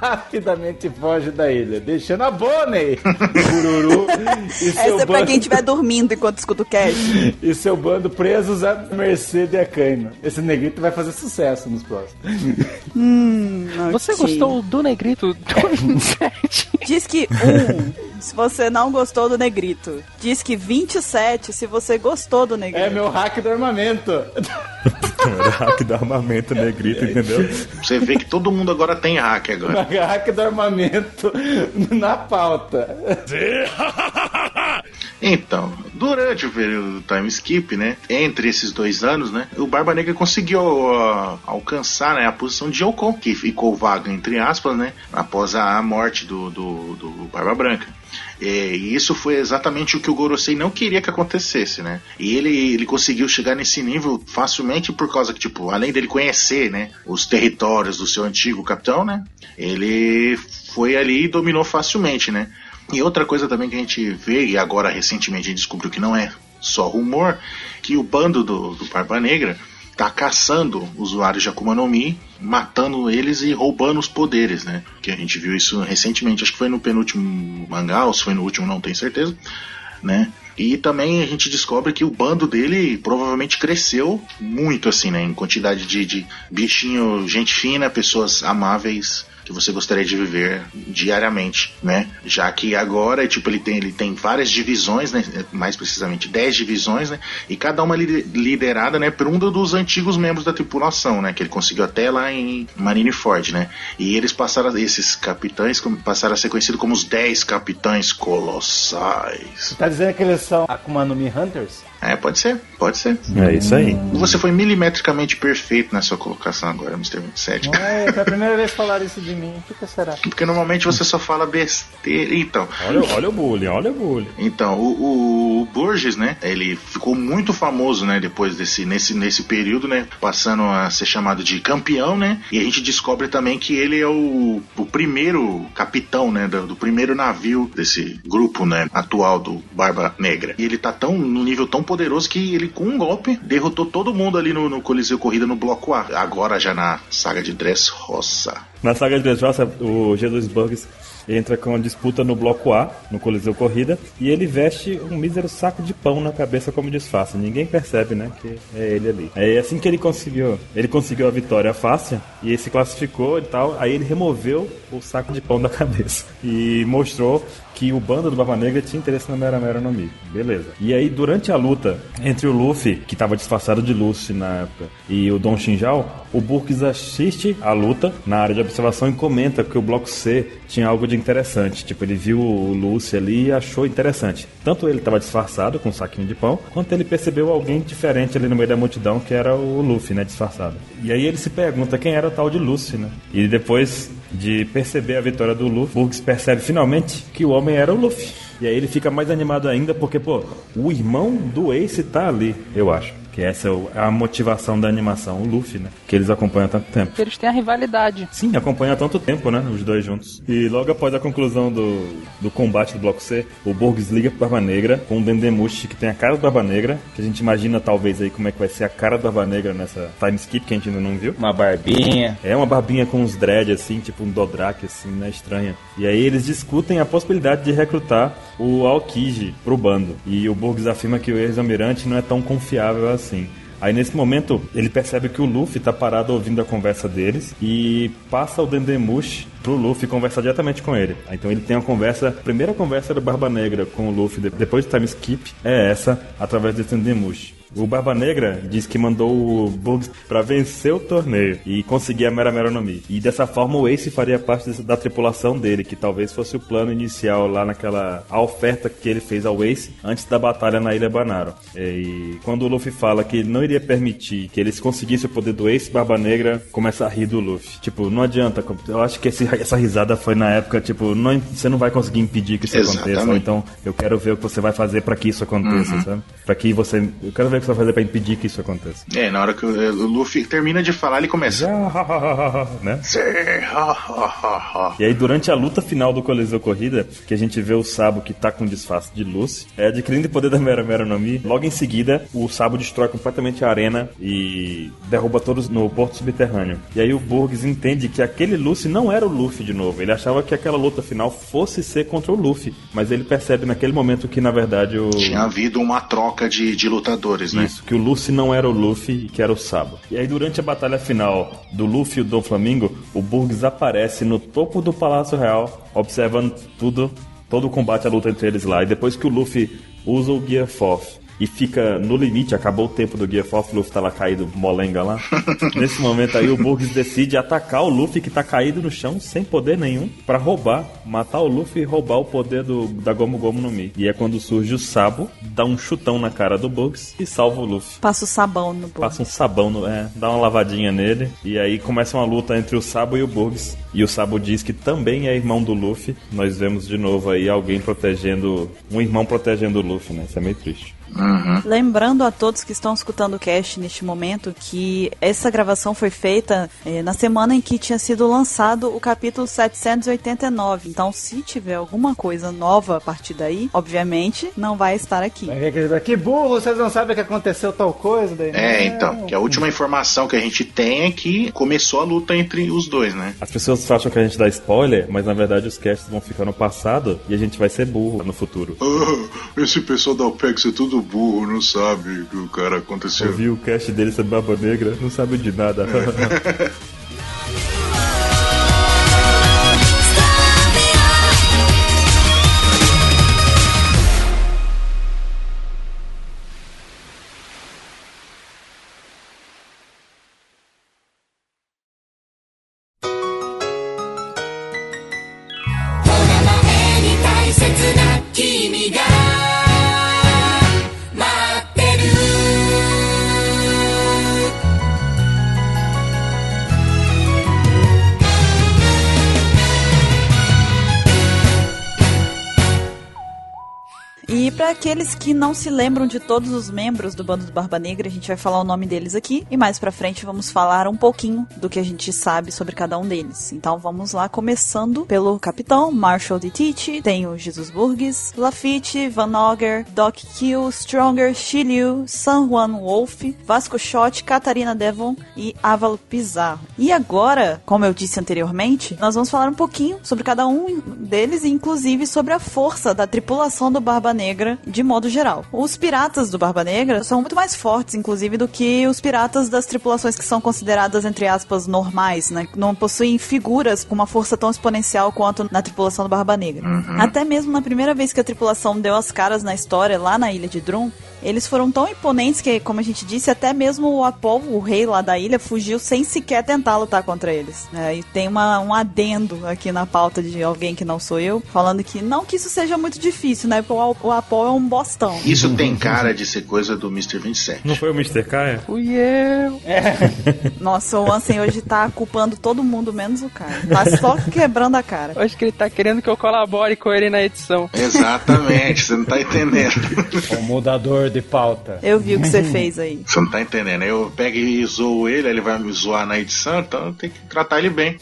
rapidamente foge da ilha, deixando a Bonnie, Bururu e seu, Essa é pra bando, quem estiver dormindo enquanto escuta o cast. e seu bando presos a mercê de Acaima. Esse negrito vai fazer sucesso nos próximos. Você Ok. gostou do Negrito do 27? Diz que 1 se você não gostou do negrito. Diz que 27 se você gostou do negrito. É meu hack do armamento. hack do armamento negrito, entendeu? Você vê que todo mundo agora tem hack agora. Hack do armamento na pauta. Então, durante o período do time skip, né, entre esses dois anos, né, o Barba Negra conseguiu ó, alcançar né, a posição de Yoko, que ficou vaga entre aspas, né, após a morte do, do, do Barba Branca. É, E isso foi exatamente o que o Gorosei não queria que acontecesse, né? E ele, ele conseguiu chegar nesse nível facilmente por causa que, tipo, além dele conhecer, né, os territórios do seu antigo capitão, né? Ele foi ali e dominou facilmente, né? E outra coisa também que a gente vê, e agora recentemente a gente descobriu que não é só rumor, que o bando do, do Barba Negra tá caçando usuários de Akuma no Mi, matando eles e roubando os poderes, né? Que a gente viu isso recentemente, acho que foi no penúltimo mangá, ou se foi no último, não tenho certeza, né? E também a gente descobre que o bando dele provavelmente cresceu muito, assim, né? Em quantidade de, de bichinho, gente fina, pessoas amáveis que você gostaria de viver diariamente, né? Já que agora, tipo, ele tem, ele tem várias divisões, né? Mais precisamente 10 divisões, né? E cada uma li- liderada, né? Por um dos antigos membros da tripulação, né? Que ele conseguiu até lá em Marineford, né? E eles passaram, esses capitães passaram a ser conhecidos como os 10 capitães colossais. Tá dizendo que eles são Akuma no Mi Hunters? É, pode ser, pode ser. É isso aí. Você foi milimetricamente perfeito na sua colocação agora, Mr. 27. É, foi a primeira vez que falaram isso de mim. Por que será? Porque normalmente você só fala besteira. Então, Olha, olha o bullying, olha o bullying. Então, o, o, o Borges, né, ele ficou muito famoso, né, depois desse, nesse, nesse período, né, passando a ser chamado de campeão, né, e a gente descobre também que ele é o, o primeiro capitão, né, do, do primeiro navio desse grupo, né, atual do Barba Negra. E ele tá tão, num nível tão poderoso que ele, com um golpe, derrotou todo mundo ali no, no Coliseu Corrida no Bloco A. Agora já na saga de Dressrosa. Na saga de Dressrosa, o Jesus Burgess entra com a disputa no bloco A, no Coliseu Corrida, e ele veste um mísero saco de pão na cabeça como disfarce. Ninguém percebe, né, que é ele ali. É assim que ele conseguiu, ele conseguiu a vitória fácil e se classificou e tal. Aí ele removeu o saco de pão da cabeça e mostrou que o bando do Barba Negra tinha interesse na Mera Mera no Mi. Beleza. E aí, durante a luta entre o Luffy, que estava disfarçado de Lucy na época, e o Don Shinjao, o Burks assiste a luta na área de observação e comenta que o bloco C tinha algo de interessante. Tipo, ele viu o Lucy ali e achou interessante. Tanto ele estava disfarçado com um saquinho de pão, quanto ele percebeu alguém diferente ali no meio da multidão, que era o Luffy, né, disfarçado. E aí ele se pergunta quem era o tal de Lucy, né? E depois de perceber a vitória do Luffy, Burks percebe finalmente que o homem era o Luffy. E aí ele fica mais animado ainda porque, pô, o irmão do Ace tá ali, eu acho. Que essa é o- é a motivação da animação, o Luffy, né? Que eles acompanham há tanto tempo. Eles têm a rivalidade. Sim, acompanha há tanto tempo, né? Os dois juntos. E logo após a conclusão do, do combate do Bloco C, o Borges liga pro Barba Negra com um Dendemushi que tem a cara do Barba Negra, que a gente imagina talvez aí como é que vai ser a cara do Barba Negra nessa time skip que a gente ainda não viu. Uma barbinha. É uma barbinha com uns dread assim, tipo um Dodrak assim, né? Estranha. E aí eles discutem a possibilidade de recrutar o Aokiji pro bando. E o Burgs afirma que o ex-almirante não é tão confiável assim. Aí nesse momento ele percebe que o Luffy tá parado ouvindo a conversa deles e passa o Dendemushi pro Luffy conversar diretamente com ele. Então ele tem uma conversa, a primeira conversa do Barba Negra com o Luffy de- depois do time skip é essa, através desse Dendemushi. O Barba Negra diz que mandou o Bugs pra vencer o torneio e conseguir a Mera Mera no Mi. E dessa forma o Ace faria parte da tripulação dele, que talvez fosse o plano inicial lá naquela a oferta que ele fez ao Ace antes da batalha na Ilha Banaro. E quando o Luffy fala que ele não iria permitir que eles conseguissem o poder do Ace, Barba Negra começa a rir do Luffy. Tipo, não adianta. Eu acho que esse- essa risada foi na época, tipo, não, você não vai conseguir impedir que isso aconteça. Exatamente. então eu quero ver o que você vai fazer pra que isso aconteça, sabe? Pra que você. Eu quero ver o que você vai fazer pra impedir que isso aconteça. É, na hora que o, o Luffy termina de falar, ele começa. né? E aí, durante a luta final do Coliseu Corrida, que a gente vê o Sabo que tá com disfarce de Lucy, é adquirindo o poder da Mera Mera no Mi. Logo em seguida, o Sabo destrói completamente a arena e derruba todos no porto subterrâneo. E aí o Burgs entende que aquele Lucy não era o Luffy de novo. Ele achava que aquela luta final fosse ser contra o Luffy. Mas ele percebe naquele momento que, na verdade, o. Tinha havido uma troca de, de lutadores, né? Isso, que o Luffy não era o Luffy e que era o Sabo. E aí, durante a batalha final do Luffy e o Dom Flamingo, o Burgs aparece no topo do Palácio Real, observando tudo, todo o combate, a luta entre eles lá. E depois que o Luffy usa o Gear Force e fica no limite, acabou o tempo do Gear Force, o Luffy tá lá caído, molenga lá. Nesse momento aí, o Burgs decide atacar o Luffy que tá caído no chão, sem poder nenhum, pra roubar, matar o Luffy e roubar o poder do, da Gomu Gomu no Mi. E é quando surge o Sabo, dá um chutão na cara do Burgs e salva o Luffy. Passa o sabão no bolo. Passa um sabão, no, é, dá uma lavadinha nele. E aí começa uma luta entre o Sabo e o Burgs. E o Sabo diz que também é irmão do Luffy. Nós vemos de novo aí alguém protegendo. Um irmão protegendo o Luffy, né? Isso é meio triste. Lembrando a todos que estão escutando o cast neste momento que essa gravação foi feita eh, na semana em que tinha sido lançado o capítulo 789. Então, se tiver alguma coisa nova a partir daí, obviamente não vai estar aqui. Que burro, vocês não sabem que aconteceu tal coisa. Daí, É, então, que a última informação que a gente tem é que começou a luta entre os dois, né? As pessoas acham que a gente dá spoiler, mas na verdade os casts vão ficar no passado e a gente vai ser burro no futuro. Ah, esse pessoal da OPEX é tudo burro, não sabe o que o cara aconteceu. Eu vi o cast dele sobre Barba Negra, não sabe de nada. E aqueles que não se lembram de todos os membros do bando do Barba Negra, a gente vai falar o nome deles aqui e mais pra frente vamos falar um pouquinho do que a gente sabe sobre cada um deles. Então vamos lá, começando pelo capitão Marshall de Teach, tem o Jesus Burgess, Lafitte, Van Ogger, Doc Kill, Stronger, Shiryu, San Juan Wolf, Vasco Shot, Catarina Devon e Ávalo Pizarro. E agora, como eu disse anteriormente, nós vamos falar um pouquinho sobre cada um deles e inclusive sobre a força da tripulação do Barba Negra de modo geral. Os piratas do Barba Negra são muito mais fortes, inclusive, do que os piratas das tripulações que são consideradas, entre aspas, normais, né? Não possuem figuras com uma força tão exponencial quanto na tripulação do Barba Negra. Até mesmo na primeira vez que a tripulação deu as caras na história, lá na ilha de Drum, eles foram tão imponentes que, como a gente disse, até mesmo o Apol, o rei lá da ilha, fugiu sem sequer tentar lutar contra eles. né? E tem uma, um adendo aqui na pauta de alguém que não sou eu, falando que não que isso seja muito difícil, né? Porque o, o Apol é um bostão. Isso tem cara de ser coisa do Mr. 27. Não foi o Mr. Kaya? Fui eu. Nossa, o Ansem hoje tá culpando todo mundo, menos o cara. Tá só quebrando a cara. Acho que ele tá querendo que eu colabore com ele na edição. Exatamente, você não tá entendendo. O mudador de pauta. Eu vi o que você fez aí. Você não tá entendendo. Eu pego e zoo ele, ele vai me zoar na edição, então eu tenho que tratar ele bem.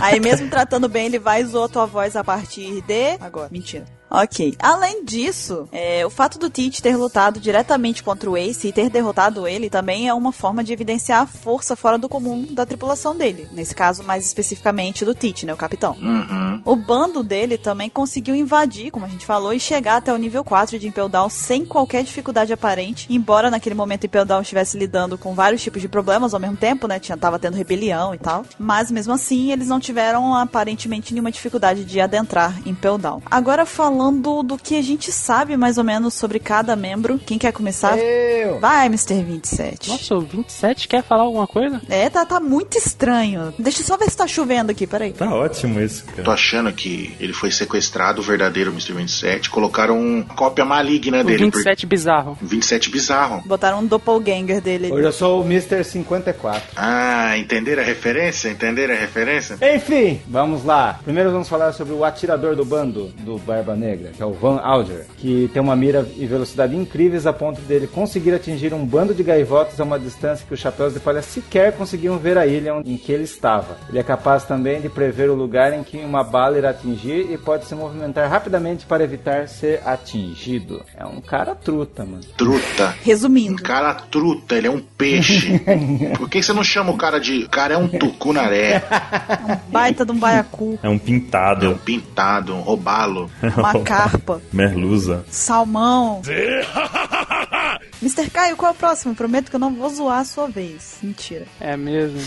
Aí mesmo tratando bem, ele vai zoar tua voz a partir de. Agora, mentira. Ok. Além disso, é, o fato do Teach ter lutado diretamente contra o Ace e ter derrotado ele também é uma forma de evidenciar a força fora do comum da tripulação dele. Nesse caso, mais especificamente do Teach, né? O capitão. Uhum. O bando dele também conseguiu invadir, como a gente falou, e chegar até o nível 4 de Impel Down sem qualquer dificuldade aparente. Embora naquele momento Impel Down estivesse lidando com vários tipos de problemas ao mesmo tempo, né? Tinha, tava tendo rebelião e tal. Mas mesmo assim, eles não tiveram aparentemente nenhuma dificuldade de adentrar Impel Down. Agora falando do que a gente sabe mais ou menos sobre cada membro. Quem quer começar? Eu! Vai, Mr. 27. Nossa, o 27 quer falar alguma coisa? É, tá, tá muito estranho. Deixa eu só ver se tá chovendo aqui, peraí. Tá ótimo isso, Tô cara. achando que ele foi sequestrado, o verdadeiro Mr. 27. Colocaram uma cópia maligna O dele. 27 bizarro. por 27 bizarro. Botaram um doppelganger dele. Hoje eu sou o Mr. 54. Ah, entenderam a referência? Entenderam a referência? Enfim, vamos lá. Primeiro vamos falar sobre o atirador do bando do Barba Negra, que é o Van Alder, que tem uma mira e velocidade incríveis a ponto dele conseguir atingir um bando de gaivotas a uma distância que os chapéus de palha sequer conseguiam ver a ilha em que ele estava. Ele é capaz também de prever o lugar em que uma bala irá atingir e pode se movimentar rapidamente para evitar ser atingido. É um cara truta, mano. Truta. Um Resumindo. cara truta, ele é um peixe. Por que você não chama o cara de. O cara é um tucunaré, Baita de um baiacu, É um um pintado. pintado, um robalo. uma carpa, Merluza. salmão. Mr. Caio, qual é o próximo? Prometo que eu não vou zoar a sua vez. Mentira. É mesmo.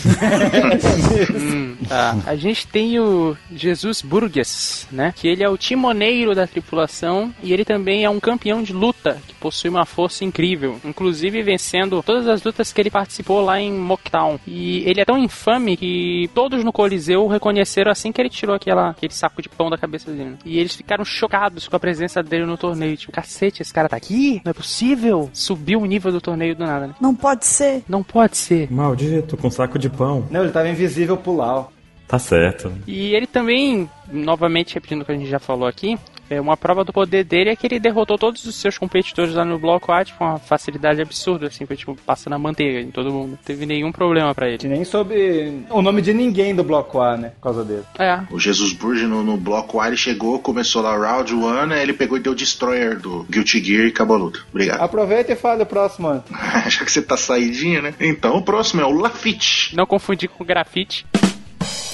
Hum, tá. A gente tem o Jesus Burgess, né? Que ele é o timoneiro da tripulação e ele também é um campeão de luta que possui uma força incrível, inclusive vencendo todas as lutas que ele participou lá em Mocktown. E ele é tão infame que todos no Coliseu o reconheceram assim que ele tirou aquela, aquele saco de pão da cabeça dele. E eles ficaram chocados com a presença dele no torneio. Tipo, cacete, esse cara tá aqui? Não é possível? Subiu o nível do torneio do nada, né? Não pode ser. Não pode ser. Maldito, com saco de pão. Não, ele tava invisível pro Lau. Tá certo. E ele também, novamente repetindo o que a gente já falou aqui, é uma prova do poder dele é que ele derrotou todos os seus competidores lá no bloco A com uma facilidade absurda, assim, foi tipo passando a manteiga em todo mundo. Não teve nenhum problema pra A ele. nem soube o nome de ninguém do bloco A, né? Por causa dele. É. O Jesus Burge no, no bloco A ele chegou, começou lá o round one, aí ele pegou e deu Destroyer do Guilty Gear e acabou a luta. Obrigado. Aproveita e fala o próximo ano. Já que você tá saidinho, né? Então o próximo é o Lafitte. Não confundir com grafite.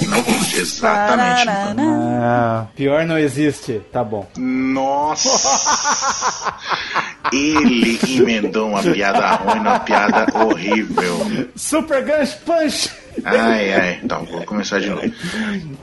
Não, exatamente. Ah, pior não existe. Tá bom. Nossa! Ele emendou uma piada ruim numa piada horrível. Super Gancho Punch! Ai, ai. Então, vou começar de novo.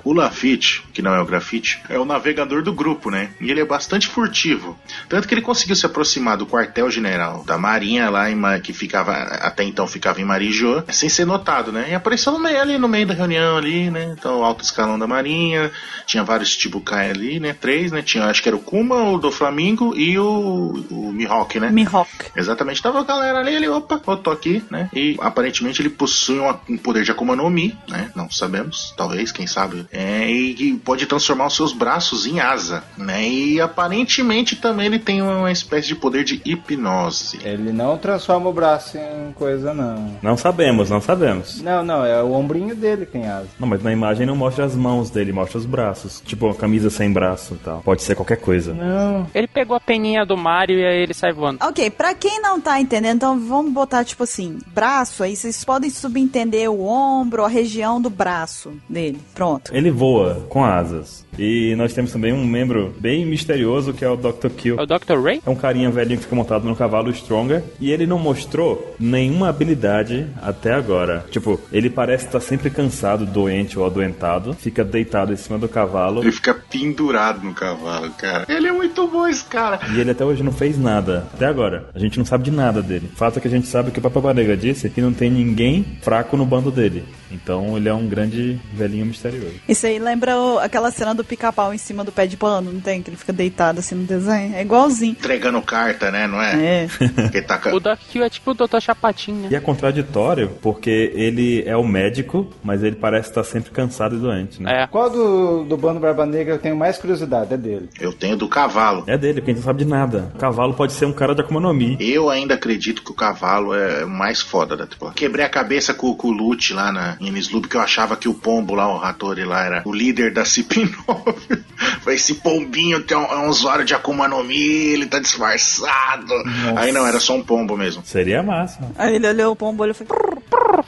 O Lafitte, que não é o grafite, é o navegador do grupo, né? E ele é bastante furtivo. Tanto que ele conseguiu se aproximar do quartel-general da Marinha, lá em Ma- que ficava, até então ficava em Marijô, sem ser notado, né? E apareceu no meio, ali no meio da reunião ali, né? Então, alto escalão da Marinha, tinha vários Chibukai ali, né? Três, né? Tinha, acho que era o Kuma, o do Flamengo e o, o Mihawk, né? Mihawk. Exatamente, tava a galera ali, ele, opa, eu tô aqui, né? E aparentemente ele possui um poder de Akuma no Mi, né? Não sabemos, talvez, quem sabe. É, e pode transformar os seus braços em asa, né? E aparentemente também ele tem uma espécie de poder de hipnose. Ele não transforma o braço em coisa, não. Não sabemos, não sabemos. Não, não, é o ombrinho dele que tem asa. Não, mas na imagem não mostra as mãos dele, mostra os braços. Tipo, a camisa sem braço e tal. Pode ser qualquer coisa. Não. Ele pegou a peninha do Mario e aí ele sai voando. Ok, pra quem não tá entendendo, então vamos botar tipo assim, braço, aí vocês podem subentender o ombro, a região do braço dele. Pronto. Ele voa com asas. E nós temos também um membro bem misterioso que é o Dr. Kill. É o Dr. Ray? É um carinha velhinho que fica montado no cavalo Stronger. E ele não mostrou nenhuma habilidade até agora. Tipo, ele parece estar sempre cansado, doente ou adoentado. Fica deitado em cima do cavalo. Ele fica pendurado no cavalo, cara. Ele é muito bom esse cara. E ele até hoje não fez nada. Até agora. A gente não sabe de nada dele. O fato é que a gente sabe que o Papa Negra disse que não tem ninguém fraco no bando dele. you. Então ele é um grande velhinho misterioso. Isso aí lembra o- aquela cena do pica-pau em cima do pé de pano, não tem? Que ele fica deitado assim no desenho. É igualzinho. Entregando carta, né? Não é? É. Tá O Doc Kill é tipo o Dr. Chapatinha. E é contraditório, porque ele é o médico, mas ele parece estar sempre cansado e doente, né? É. Qual do, do bando Barba Negra eu tenho mais curiosidade? É dele. Eu tenho do cavalo. É dele, porque a gente não sabe de nada. O cavalo pode ser um cara de Akuma no Mi. Eu ainda acredito que o cavalo é o mais foda da tripulação. Quebrei a cabeça com, com o Lute lá na, em Slub, que eu achava que o pombo lá, o Hattori lá, era o líder da CP9. Falei, esse pombinho tem um, é um usuário de Akuma no Mi, ele tá disfarçado. Aí não, era só um pombo mesmo. Seria massa. Aí ele olhou o pombo e "Prr, prr."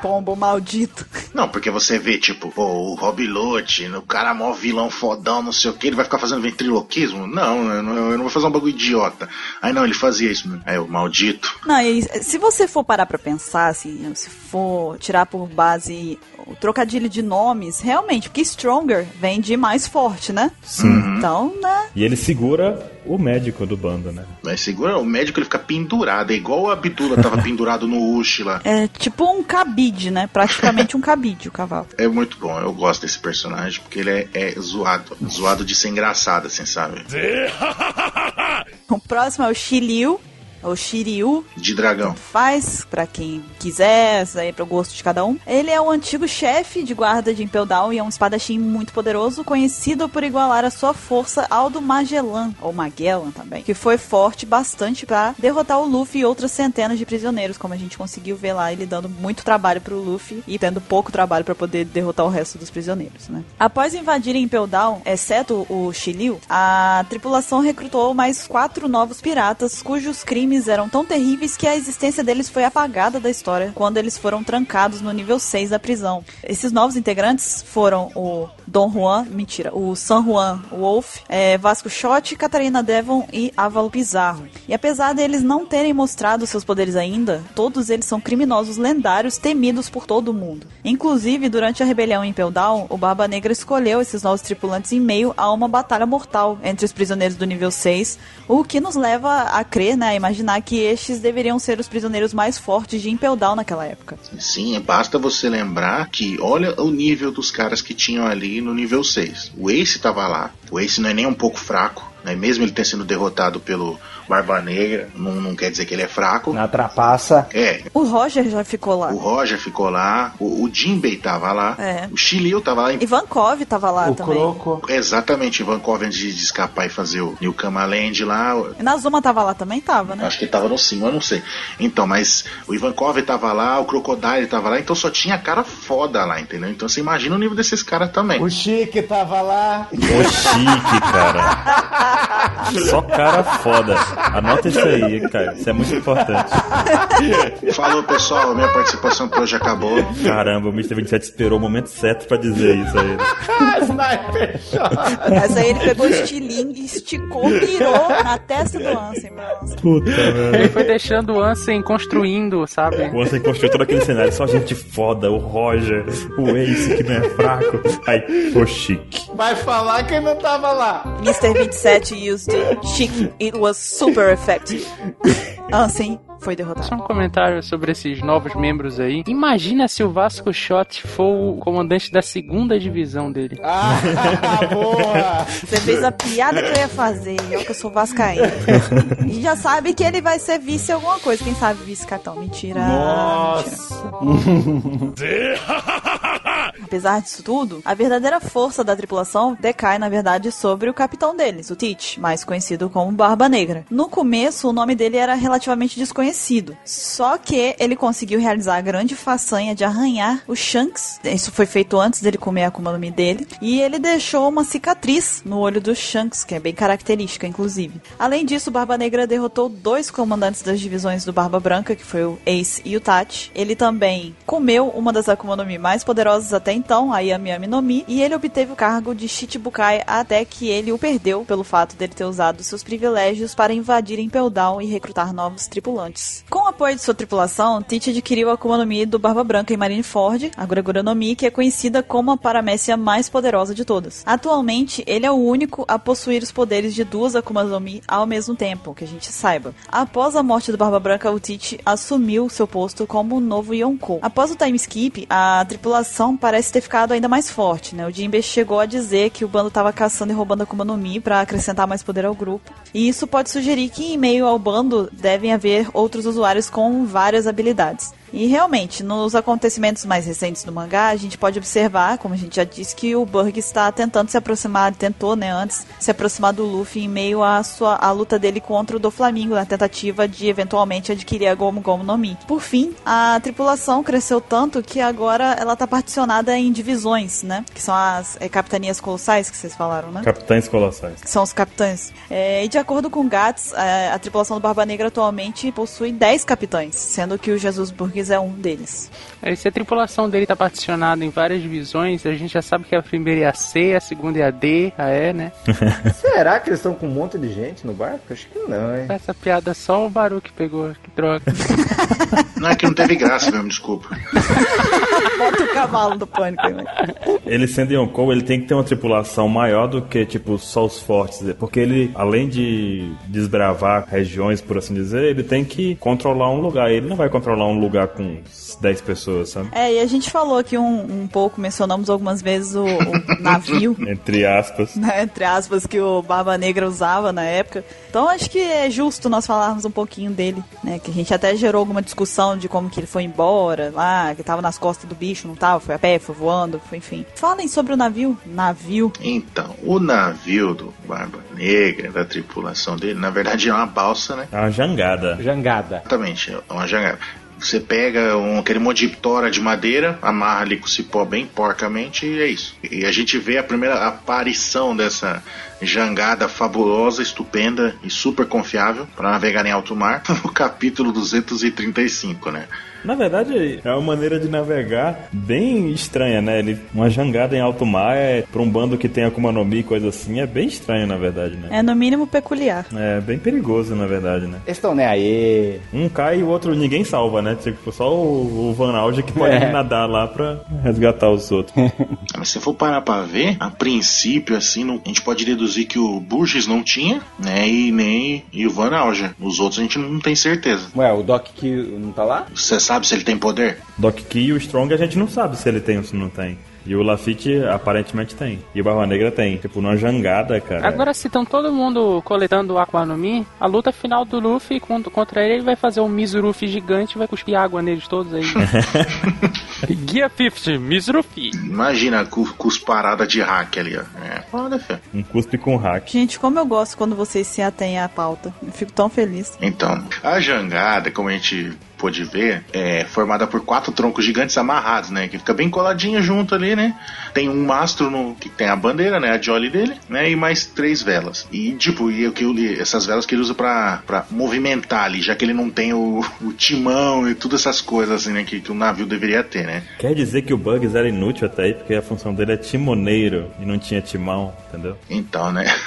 Pombo maldito. Não, porque você vê, tipo, pô, o Rob Lute, o cara mó vilão fodão, não sei o que, ele vai ficar fazendo ventriloquismo? Não, eu não, eu não vou fazer um bagulho idiota. Aí não, ele fazia isso. né? Aí o maldito. Não, e se você for parar pra pensar, assim, se for tirar por base o trocadilho de nomes, realmente, porque Stronger vem de mais forte, né? Sim. Então, né? E ele segura o médico do bando, né? Mas segura, o médico ele fica pendurado, é igual o Abdullah tava pendurado no Uchi lá. É tipo um cabide, né? Praticamente um cabide o cavalo. É muito bom, eu gosto desse personagem, porque ele é, é zoado. Zoado de ser engraçado, assim, sabe? O próximo é o Shiryu, ou Shiryu, De dragão. faz, pra quem quiser, isso aí é pro gosto de cada um. Ele é o antigo chefe de guarda de Impel Down e é um espadachim muito poderoso, conhecido por igualar a sua força ao do Magellan, ou Magellan também, que foi forte bastante pra derrotar o Luffy e outras centenas de prisioneiros, como a gente conseguiu ver lá, ele dando muito trabalho pro Luffy e tendo pouco trabalho pra poder derrotar o resto dos prisioneiros, né? Após invadirem Impel Down, exceto o Shiryu, a tripulação recrutou mais quatro novos piratas cujos crimes eram tão terríveis que a existência deles foi apagada da história quando eles foram trancados no nível 6 da prisão. Esses novos integrantes foram o Don Juan, mentira, o San Juan Wolf, é, Vasco Shot, Catarina Devon e Ávalo Pizarro. E apesar deles não terem mostrado seus poderes ainda, todos eles são criminosos lendários temidos por todo mundo. Inclusive, durante a rebelião em Impel Down, o Barba Negra escolheu esses novos tripulantes em meio a uma batalha mortal entre os prisioneiros do nível 6, o que nos leva a crer, né, a imaginar que estes deveriam ser os prisioneiros mais fortes de Impel Down naquela época. Sim, basta você lembrar que olha o nível dos caras que tinham ali no nível 6. O Ace tava lá. O Ace não é nem um pouco fraco, né? Mesmo ele ter sido derrotado pelo Barba Negra, não, não quer dizer que ele é fraco. Na trapaça. É, O Roger já ficou lá. o Roger ficou lá, o, o Jinbei tava lá, É. o Shiryu tava lá. Ivankov tava lá o também. Croco. Exatamente, Ivan Coven de, de escapar e fazer o New Land lá. E Nazuma tava lá também? Tava, né? Acho que ele tava no 5, eu não sei. Então, mas o Ivankov tava lá, o Crocodile tava lá, então só tinha cara foda lá, entendeu? Então você imagina o nível desses caras também. O Chique tava lá. Ô, chique, cara. Só cara foda. Anota isso aí, cara. Isso é muito importante. Falou, pessoal, minha participação por hoje acabou. Caramba, o Mr. 27 esperou o momento certo pra dizer isso aí. Sniper shot. Essa aí ele pegou o estilingue, esticou, mirou na testa do Ansem. Puta, velho. Ele foi deixando o Ansem construindo, sabe? O Ansem construiu todo aquele cenário, só gente foda, o Roger, o Ace que não é fraco. Aí, o chique. Vai falar que não tava lá. Mr. 27 used it. Chic. It was super effective. Ansem foi derrotado. Só um comentário sobre esses novos membros aí. Imagina se o Vasco Shot for o comandante da segunda divisão dele. Ah, boa. Você fez a piada que eu ia fazer, eu que eu sou vascaíno. E já sabe que ele vai ser vice alguma coisa. Quem sabe vice-cartão? Mentira. Mentira. Apesar disso tudo, a verdadeira força da tripulação decai, na verdade, sobre o capitão deles, o Teach, mais conhecido como Barba Negra. No começo, o nome dele era relativamente desconhecido, só que ele conseguiu realizar a grande façanha de arranhar o Shanks. Isso foi feito antes dele comer a Akuma no Mi dele, e ele deixou uma cicatriz no olho do Shanks, que é bem característica, inclusive. Além disso, Barba Negra derrotou dois comandantes das divisões do Barba Branca, que foi o Ace e o Tachi. Ele também comeu uma das Akuma no Mi mais poderosas até então, a Yami no Mi, e ele obteve o cargo de Shichibukai até que ele o perdeu pelo fato dele ter usado seus privilégios para invadir Impel Down e recrutar novos tripulantes. Com o apoio de sua tripulação, Teach adquiriu a Akuma no Mi do Barba Branca em Marineford, a Guragura no Mi, que é conhecida como a paramécia mais poderosa de todas. Atualmente, ele é o único a possuir os poderes de duas Akuma no Mi ao mesmo tempo, que a gente saiba. Após a morte do Barba Branca, o Teach assumiu seu posto como novo Yonkou. Após o time skip, a tripulação parece ter ficado ainda mais forte, né? O Jinbe chegou a dizer que o bando estava caçando e roubando Akuma no Mi para acrescentar mais poder ao grupo. E isso pode sugerir que em meio ao bando devem haver outros usuários com várias habilidades. E realmente, nos acontecimentos mais recentes do mangá, a gente pode observar, como a gente já disse, que o Burg está tentando se aproximar, tentou, né, antes, se aproximar do Luffy em meio à sua à luta dele contra o do Flamingo, na tentativa de eventualmente adquirir a Gomu Gomu no Mi. Por fim, a tripulação cresceu tanto que agora ela está particionada em divisões, né, que são as é, capitanias colossais que vocês falaram, né? Capitães colossais. Que são os capitães. É, e de acordo com Gats, é, a tripulação do Barba Negra atualmente possui 10 capitães, sendo que o Jesus É um deles. Aí, se a tripulação dele tá particionada em várias divisões, a gente já sabe que a primeira é a C, a segunda é a D, a E, né? Será que eles estão com um monte de gente no barco? Acho que não, hein? Essa piada só o Baruque pegou, que droga. Não é que não teve graça mesmo, desculpa. Bota o cavalo do pânico aí, né? Ele sendo Yonkou, ele tem que ter uma tripulação maior do que, tipo, só os fortes. Porque ele, além de desbravar regiões, por assim dizer, ele tem que controlar um lugar. Ele não vai controlar um lugar com 10 pessoas, sabe? É, e a gente falou aqui um, um pouco, mencionamos algumas vezes o, o navio, Entre aspas. né, entre aspas, que o Barba Negra usava na época. Então acho que é justo nós falarmos um pouquinho dele, né? Que a gente até gerou alguma discussão de como que ele foi embora lá, que tava nas costas do bicho, não tava, foi a pé, foi voando, foi enfim. Falem sobre o navio. Navio. Então, o navio do Barba Negra, da tripulação dele, na verdade é uma balsa, né? É uma jangada. Jangada. Exatamente, é uma jangada. Você pega um, aquele monte de tora de madeira, amarra ali com cipó bem porcamente e é isso. E a gente vê a primeira aparição dessa jangada fabulosa, estupenda e super confiável para navegar em alto mar no capítulo 235, né? Na verdade, é uma maneira de navegar bem estranha, né? Ele, uma jangada em alto mar é pra um bando que tem Akuma no Mi e coisa assim, é bem estranho, na verdade, né? É no mínimo peculiar. É bem perigoso, na verdade, né? Eles estão nem aí. Um cai e o outro ninguém salva, né? Tipo, só o, o Van Alge que pode É. nadar lá pra resgatar os outros. Mas se for parar pra ver, a princípio, assim, não- a gente pode deduzir que o Burgess não tinha, né? E nem e o Van Alger. Os outros a gente não tem certeza. Ué, o Doc que não tá lá? Você sabe se ele tem poder? Doc Key e o Strong a gente não sabe se ele tem ou se não tem. E o Lafitte aparentemente tem. E o Barba Negra tem. Tipo, numa jangada, cara. Agora, se estão todo mundo coletando o Aqua no Mi, a luta final do Luffy contra, contra ele, ele vai fazer um Mizurufi gigante e vai cuspir água neles todos aí. Guia 50, Mizurufi. Imagina os paradas de hack ali, ó. É foda, fé. Um cuspe com hack. Gente, como eu gosto quando vocês se atêm à pauta. Eu fico tão feliz. Então, a jangada, como a gente pôde ver, é formada por quatro troncos gigantes amarrados, né? Que fica bem coladinho junto ali, né? Tem um mastro no que tem a bandeira, né? A jolly dele, né? E mais três velas. E, tipo, e o que eu li- essas velas que ele usa pra, pra movimentar ali, já que ele não tem o, o timão e todas essas coisas, assim, né? Que, que o navio deveria ter, né? Quer dizer que o Bugs era inútil até aí, porque a função dele é timoneiro e não tinha timão, entendeu? Então, né?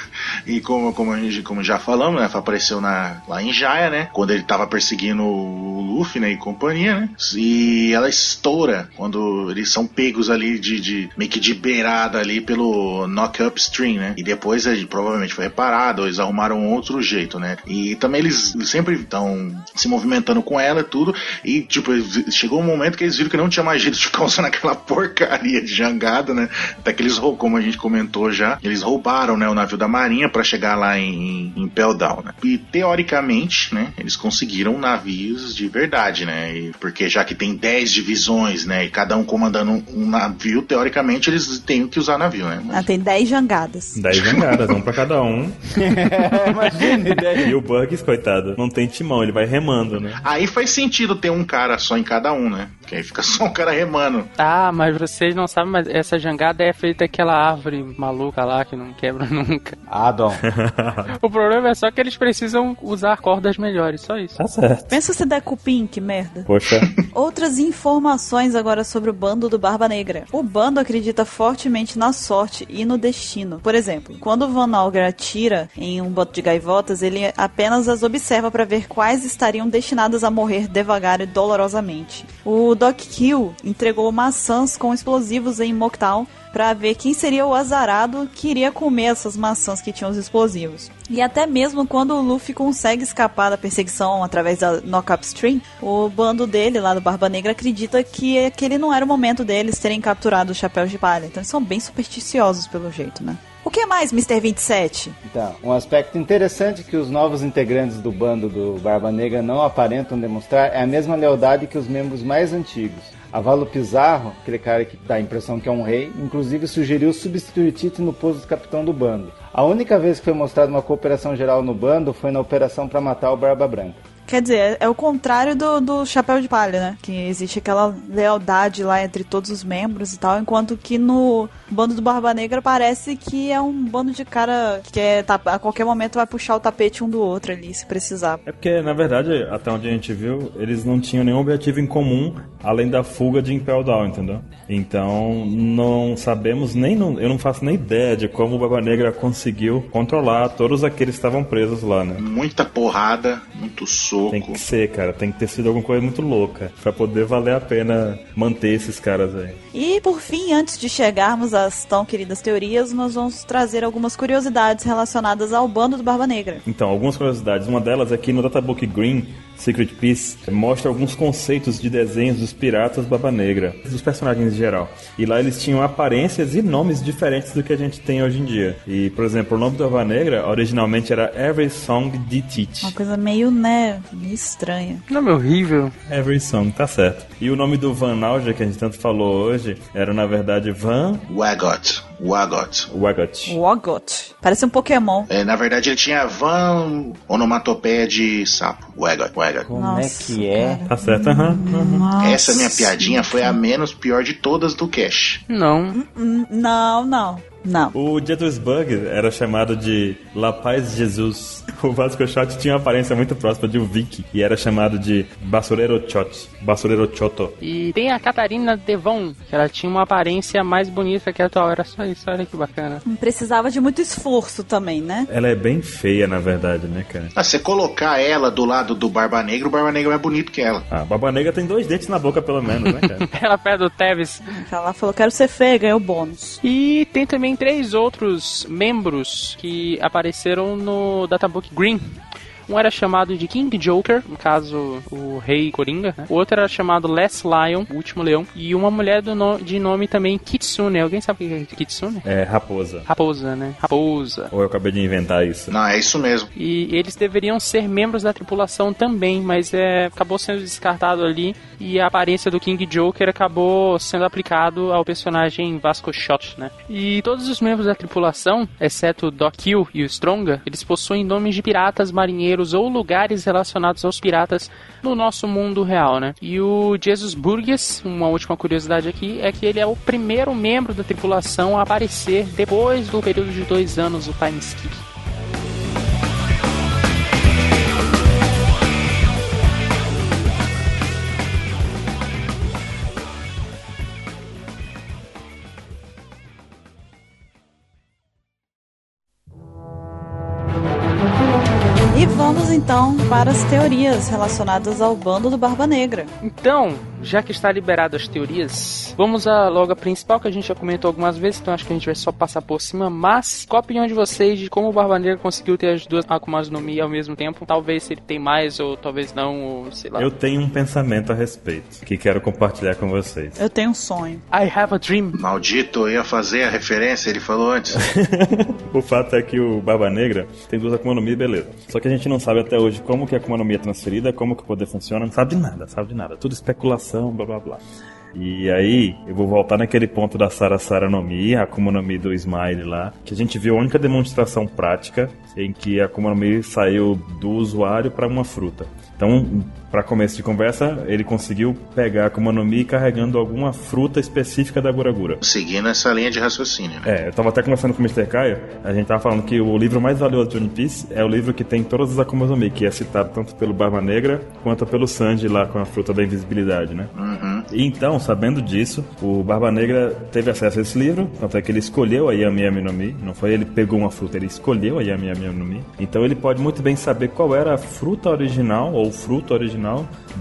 E como, como, a gente, como já falamos, né? Apareceu na, lá em Jaya, né? Quando ele tava perseguindo o Né? E companhia, né? E ela estoura quando eles são pegos ali de, de meio que de beirada ali pelo knock upstream, né? E depois ele provavelmente foi reparado, eles arrumaram outro jeito, né? E também eles sempre estão se movimentando com ela e tudo. E, tipo, chegou um momento que eles viram que não tinha mais jeito de ficar usando aquela porcaria de jangada, né? Até que eles, rou- como a gente comentou já, eles roubaram, né, o navio da marinha para chegar lá em, em Pell Down, né? E teoricamente, né, eles conseguiram navios de verdade, né? E- porque já que tem 10 divisões, né, e cada um comandando um, um navio, teoricamente eles têm que usar navio, né? Ah, tem 10 jangadas. Dez jangadas, um pra cada um. Imagina, ideia. E o Bugs, coitado, não tem timão, ele vai remando, né? Aí faz sentido ter um cara só em cada um, né? Que aí fica só um cara remando. Ah, mas vocês não sabem, mas essa jangada é feita daquela árvore maluca lá que não quebra nunca. Adon. O problema é só que eles precisam usar cordas melhores, só isso. Tá certo. Pensa se der cupim, que merda. Poxa, Outras informações agora sobre o bando do Barba Negra. O bando acredita fortemente na sorte e no destino. Por exemplo, quando o Van Alger atira em um bando de gaivotas, ele apenas as observa para ver quais estariam destinadas a morrer devagar e dolorosamente. O Doc Kill entregou maçãs com explosivos em Moktown para ver quem seria o azarado que iria comer essas maçãs que tinham os explosivos. E até mesmo quando o Luffy consegue escapar da perseguição através da Knock-Up Stream, o bando dele, lá do Barba Negra, acredita que aquele não era o momento deles terem capturado os chapéus de palha. Então eles são bem supersticiosos pelo jeito, né? O que mais, Mr. 27? Então, um aspecto interessante que os novos integrantes do bando do Barba Negra não aparentam demonstrar é a mesma lealdade que os membros mais antigos. Avalo Pizarro, aquele cara que dá a impressão que é um rei, inclusive sugeriu substituir Tite no posto de capitão do bando. A única vez que foi mostrada uma cooperação geral no bando foi na operação para matar o Barba Branca. Quer dizer, é- é o contrário do, do chapéu de palha, né? Que existe aquela lealdade lá entre todos os membros e tal, enquanto que no bando do Barba Negra parece que é um bando de cara que quer, tá, a qualquer momento vai puxar o tapete um do outro ali, se precisar. é porque, na verdade, até onde a gente viu, eles não tinham nenhum objetivo em comum além da fuga de Impel Down, entendeu? Então, não sabemos nem, não- eu não faço nem ideia de como o Barba Negra conseguiu controlar todos aqueles que estavam presos lá, né? Muita porrada, muito soco. Tem que ser, cara, tem que ter sido alguma coisa muito louca pra poder valer a pena manter esses caras aí. E por fim, antes de chegarmos às tão queridas teorias, nós vamos trazer algumas curiosidades relacionadas ao bando do Barba Negra. Então, algumas curiosidades. Uma delas é que no Databook Green, Secret Peace, mostra alguns conceitos de desenhos dos piratas Baba Negra, dos personagens em geral. E lá eles tinham aparências e nomes diferentes do que a gente tem hoje em dia. E, por exemplo, o nome do Baba Negra originalmente era Every Song de Teach. Uma coisa meio, né, meio estranha. Nome horrível. Every Song, tá certo. E o nome do Van Alger, que a gente tanto falou hoje, era na verdade Van Wagot. Wagot. Wagot. Wogot. Parece um Pokémon. É, na verdade, ele tinha van onomatopeia de sapo. Wagot, Wagot. Como Nossa, é que é? Tá certo, aham. Nossa. Essa minha piadinha foi a menos pior de todas do Cash. Não. Não, não, não. O Jesus Bug era chamado de La Paz Jesus. O Vasco Shot tinha uma aparência muito próxima de um Vicky e era chamado de Basureiro Chot. Basureiro Choto. E tem a Catarina Devon, que ela tinha uma aparência mais bonita que a atual. Era só isso, olha que bacana. Precisava de muito esforço também, né? Ela é bem feia, na verdade, né, cara? Ah, você colocar ela do lado do Barba Negra, o Barba Negra é mais bonito que ela. Ah, a Baba Negra tem dois dentes na boca, pelo menos, né, cara? Ela perto do Tevis. Ela falou, quero ser feia, ganhou bônus. E tem também três outros membros que apareceram no Databook Green. Um era chamado de King Joker, no caso, o Rei Coringa. Né? O outro era chamado Les Lion, o último leão. E uma mulher do no- de nome também Kitsune. Alguém sabe o que é Kitsune? É, raposa. Raposa, né? Raposa. Ou eu acabei de inventar isso? Não, é isso mesmo. E eles deveriam ser membros da tripulação também, mas é, acabou sendo descartado ali. E a aparência do King Joker acabou sendo aplicado ao personagem Vasco Shot, né? E todos os membros da tripulação, exceto o Doc Hill e o Stronga, eles possuem nomes de piratas, marinheiros ou lugares relacionados aos piratas no nosso mundo real, né? E o Jesus Burgess, uma última curiosidade aqui, é que ele é o primeiro membro da tripulação a aparecer depois do período de dois anos do time skip. Então para as teorias relacionadas ao bando do Barba Negra. Então, já que está liberado as teorias, vamos a logo a principal que a gente já comentou algumas vezes, então acho que a gente vai só passar por cima. Mas qual a opinião de vocês de como o Barba Negra conseguiu ter as duas Akumas no Mi ao mesmo tempo? Talvez se ele tem mais, ou talvez não, ou sei lá. Eu tenho um pensamento a respeito que quero compartilhar com vocês. Eu tenho um sonho. I have a dream. Maldito, eu ia fazer a referência, ele falou antes. O fato é que o Barba Negra tem duas Akuma no Mi, beleza. Só que a gente não sabe até hoje como que a Akuma no Mi é transferida, como que o poder funciona, não sabe de nada, sabe de nada. Tudo especulação, blá blá blá. E aí, eu vou voltar naquele ponto da Sara Sara no Mi, a Akuma no Mi do Smile lá, que a gente viu a única demonstração prática em que a Akuma no Mi saiu do usuário para uma fruta. Então, para começo de conversa, ele conseguiu pegar a Akuma no Mi carregando alguma fruta específica da Guragura. Seguindo essa linha de raciocínio, né? É, eu tava até conversando com o Mr. Caio, a gente tava falando que o livro mais valioso de One Piece é o livro que tem todas as Akumas no Mi, que é citado tanto pelo Barba Negra quanto pelo Sanji lá com a fruta da invisibilidade, né? Uhum. E então, sabendo disso, o Barba Negra teve acesso a esse livro, tanto é que ele escolheu a Yami Yami no Mi, não foi ele pegou uma fruta, ele escolheu a Yami Yami no Mi. Então ele pode muito bem saber qual era a fruta original ou fruto original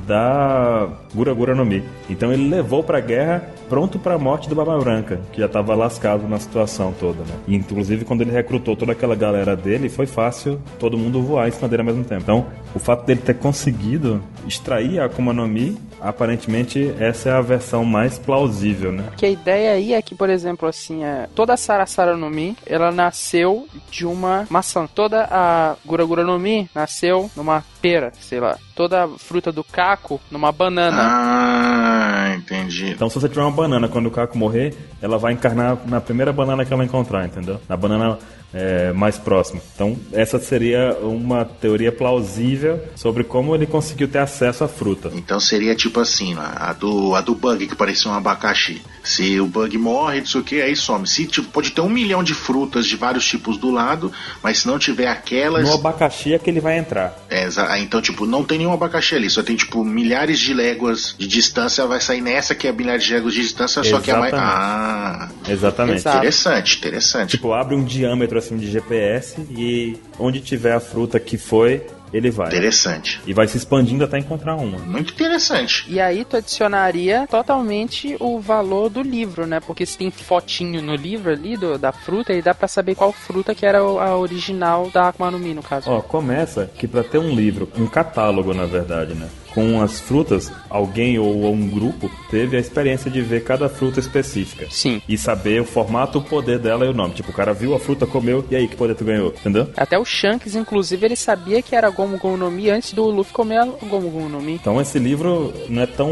da Gura Gura no Mi. Então ele levou pra guerra pronto pra morte do Barba Branca, que já tava lascado na situação toda, né? E inclusive quando ele recrutou toda aquela galera dele, foi fácil todo mundo voar em cima dele ao mesmo tempo. Então, o fato dele ter conseguido extrair a Akuma no Mi, aparentemente essa é a versão mais plausível, né? Que a ideia aí é que, por exemplo, assim, é, toda a Sarasara no Mi, ela nasceu de uma maçã. Toda a Gura Gura no Mi nasceu numa pera, sei lá. Toda a fruta do caco numa banana. Ah, entendi. Então, se você tiver uma banana, quando o Caco morrer, ela vai encarnar na primeira banana que ela encontrar, entendeu? Na banana é, mais próxima. Então, essa seria uma teoria plausível sobre como ele conseguiu ter acesso à fruta. Então seria tipo assim, a do, a do bug que parecia um abacaxi. Se o bug morre, não sei o que, aí some. Se tipo, pode ter um milhão de frutas de vários tipos do lado, mas se não tiver aquelas. No abacaxi é que ele vai entrar. É, ah, então, tipo, não tem nenhum abacaxi ali, só tem, tipo, milhares de léguas de distância, vai sair nessa que é milhares de léguas de distância, só que é mais. Exatamente. Ah, Exatamente. Exato. interessante, interessante. Tipo, abre um diâmetro assim de GPS e onde tiver a fruta que foi, ele vai. Interessante. E vai se expandindo até encontrar uma. Muito interessante. E aí tu adicionaria totalmente o valor do livro, né? Porque se tem fotinho no livro ali do, da fruta, aí dá pra saber qual fruta que era o- a original da Akuma no Mi, no caso. Ó, começa que pra ter um livro, um catálogo na verdade, né? Com as frutas, alguém ou um grupo teve a experiência de ver cada fruta específica. Sim. E saber o formato, o poder dela e o nome. Tipo, o cara viu a fruta, comeu, e aí, que poder tu ganhou? Entendeu? Até o Shanks, inclusive, ele sabia que era Gomu Gomu no Mi antes do Luffy comer a Gomu Gomu no Mi. Então esse livro não é tão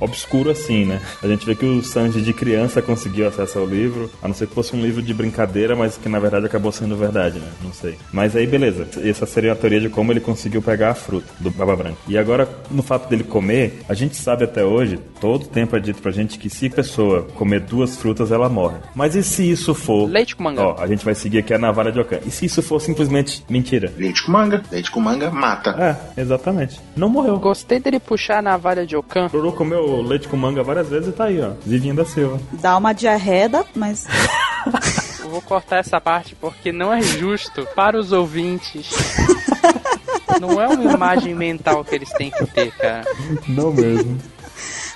obscuro assim, né? A gente vê que o Sanji de criança conseguiu acesso ao livro, a não ser que fosse um livro de brincadeira, mas que na verdade acabou sendo verdade, né? Não sei. Mas aí beleza, essa seria a teoria de como ele conseguiu pegar a fruta do Baba Branca. E agora, no fato dele comer, a gente sabe até hoje, todo tempo é dito pra gente que se a pessoa comer duas frutas, ela morre. Mas e se isso for... Leite com manga. Ó, a gente vai seguir aqui a navalha de Okan. E se isso for simplesmente mentira? Leite com manga. Leite com manga mata. É, exatamente. Não morreu. Gostei dele puxar a navalha de Okan. Lulu comeu leite com manga várias vezes e tá aí, ó. Vivinha da Silva. Dá uma diarreia, mas. Eu vou cortar essa parte porque não é justo para os ouvintes. Não é uma imagem mental que eles têm que ter, cara. Não mesmo.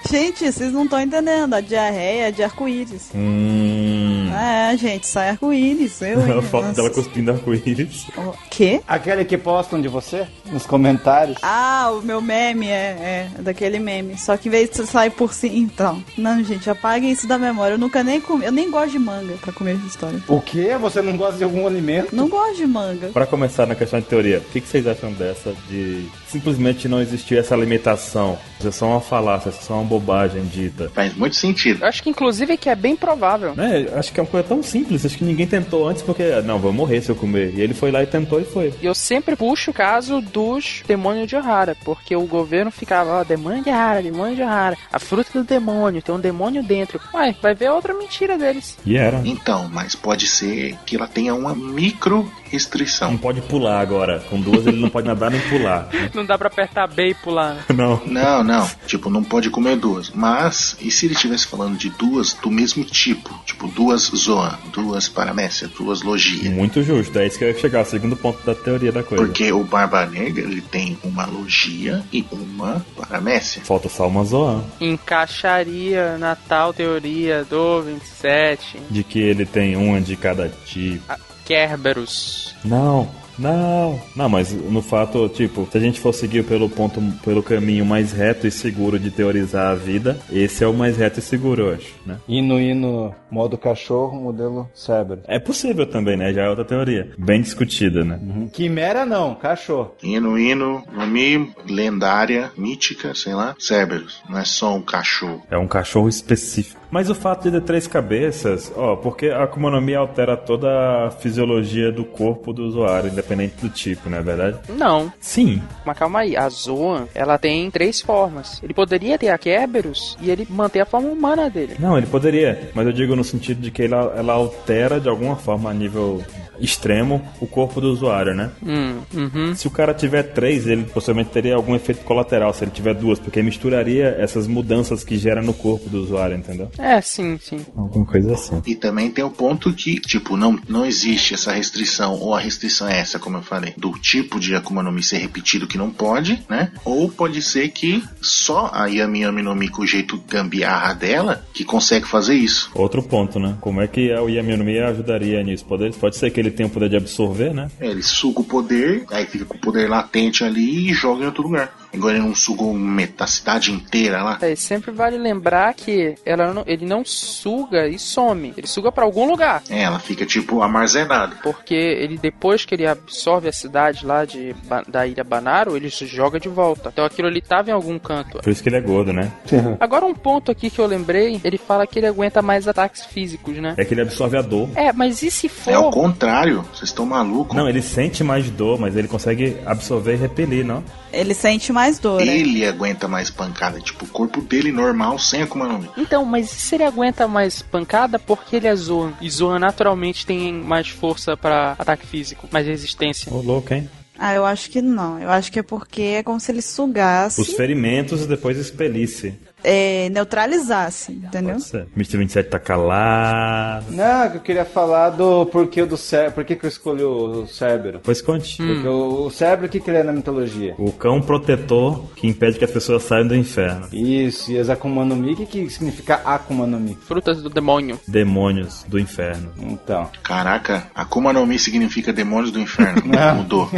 Gente, vocês não estão entendendo. A diarreia é de arco-íris. Hum. É, gente, sai arco-íris. Eu, A foto dela cuspindo arco-íris. O quê? Aquele que postam de você nos comentários. Ah, o meu meme é, é daquele meme. Só que em vez de sair por si. Então. Não, gente, apaguem isso da memória. Eu nunca nem comi. Eu nem gosto de manga pra comer essa história. O que? Você não gosta de algum alimento? Não gosto de manga. Pra começar na questão de teoria, o que, que vocês acham dessa de simplesmente não existir essa limitação? Isso é só uma falácia, isso é só uma bobagem dita. Faz muito sentido. Acho que inclusive que é bem provável. É, acho que é uma coisa tão simples, acho que ninguém tentou antes porque, não, vou morrer se eu comer. E ele foi lá e tentou e foi. E eu sempre puxo o caso dos demônios de Ohara, porque o governo ficava, ó, demônio de Ohara, demônio de Ohara, a fruta do demônio, tem um demônio dentro. Ué, vai ver outra mentira deles. E era. Então, mas pode ser que ela tenha uma micro Não restrição. pode pular agora. Com duas ele não pode nadar nem pular. Não dá pra apertar B e pular, né? Não. Não, não. Tipo, não pode comer duas. Mas, e se ele estivesse falando de duas do mesmo tipo? Tipo, duas Zoan, duas Paramécia, duas Logia. Muito justo, é isso que eu ia chegar, o segundo ponto da teoria da coisa. Porque o Barba Negra, ele tem uma Logia e uma Paramécia. Falta só uma Zoan. Encaixaria na tal teoria do 27, De que ele tem uma de cada tipo. Kerberos. Não, não. Não, mas no fato, tipo, se a gente for seguir pelo ponto, pelo caminho mais reto e seguro de teorizar a vida, esse é o mais reto e seguro, eu acho, né? Hino, hino, modo cachorro, modelo Cerberus. É possível também, né? Já é outra teoria. Bem discutida, né? Quimera não, cachorro. Hino, hino, nome lendária, mítica, sei lá, Cerberus. Não é só um cachorro. É um cachorro específico. Mas o fato de ter três cabeças, ó, porque a Akuma no Mi altera toda a fisiologia do corpo do usuário, independente do tipo, não é verdade? Não. Sim. Mas calma aí, a Zoan, ela tem três formas. Ele poderia ter a Kerberos e ele manter a forma humana dele. Não, ele poderia, mas eu digo no sentido de que ela, ela altera de alguma forma a nível extremo o corpo do usuário, né? Hum, uhum. Se o cara tiver três, ele possivelmente teria algum efeito colateral se ele tiver duas, porque misturaria essas mudanças que gera no corpo do usuário, entendeu? É, sim, sim. Alguma coisa assim. E também tem o ponto que, tipo, não, não existe essa restrição, ou a restrição é essa, como eu falei, do tipo de Akuma no Mi ser repetido que não pode, né? Ou pode ser que só a Yami Yami no Mi com o jeito gambiarra dela que consegue fazer isso. Outro ponto, né? Como é que o Yami no Mi ajudaria nisso? Pode, pode ser que ele tenha o poder de absorver, né? É, Ele suga o poder, aí fica com o poder latente ali e joga em outro lugar. Agora ele não sugou meta- a cidade inteira lá. É, e sempre vale lembrar que ela não- ele não suga e some. Ele suga pra algum lugar. É, ela fica tipo armazenada. Porque ele, depois que ele absorve a cidade lá de, da ilha Banaro, ele se joga de volta. Então aquilo ali tava em algum canto. Por isso que ele é gordo, né? Agora um ponto aqui que eu lembrei, ele fala que ele aguenta mais ataques físicos, né? É que ele absorve a dor. É, mas e se É o for... contrário, vocês estão malucos. Não, ele sente mais dor, mas ele consegue absorver e repelir, não? Ele sente mais dor, né? Ele aguenta mais pancada, tipo, o corpo dele normal, sem Akuma no Mi. Então, mas e se ele aguenta mais pancada porque ele é Zoan? E Zoan naturalmente tem mais força pra ataque físico, mais resistência. Ô, louco, hein? Ah, eu acho que não. Eu acho que é porque é como se ele sugasse, Os ferimentos e depois expelisse. É, neutralizasse, entendeu? Pode ser. Mr. 27 tá calado. Não, que eu queria falar do porquê do cérebro. Por que, que eu escolhi o cérebro? Pois conte. Porque o, o cérebro, o que, que ele é na mitologia? O cão protetor que impede que as pessoas saiam do inferno. Isso, e as Akuma no Mi, o que, que significa Akuma no Mi? Frutas do demônio. Demônios do inferno. Então. Caraca, Akuma no Mi significa demônios do inferno. Mudou.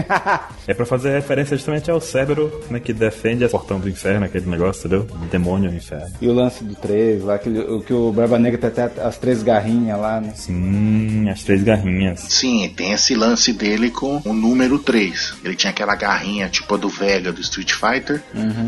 É pra fazer referência justamente ao cérebro né, que defende a portão do inferno, aquele negócio, entendeu? Demônio inferno. E o lance do 3, lá, que, o que o Barba Negra tem até as três garrinhas lá, né? Sim, as três garrinhas. Sim, tem esse lance dele com o número 3. Ele tinha aquela garrinha tipo a do Vega do Street Fighter,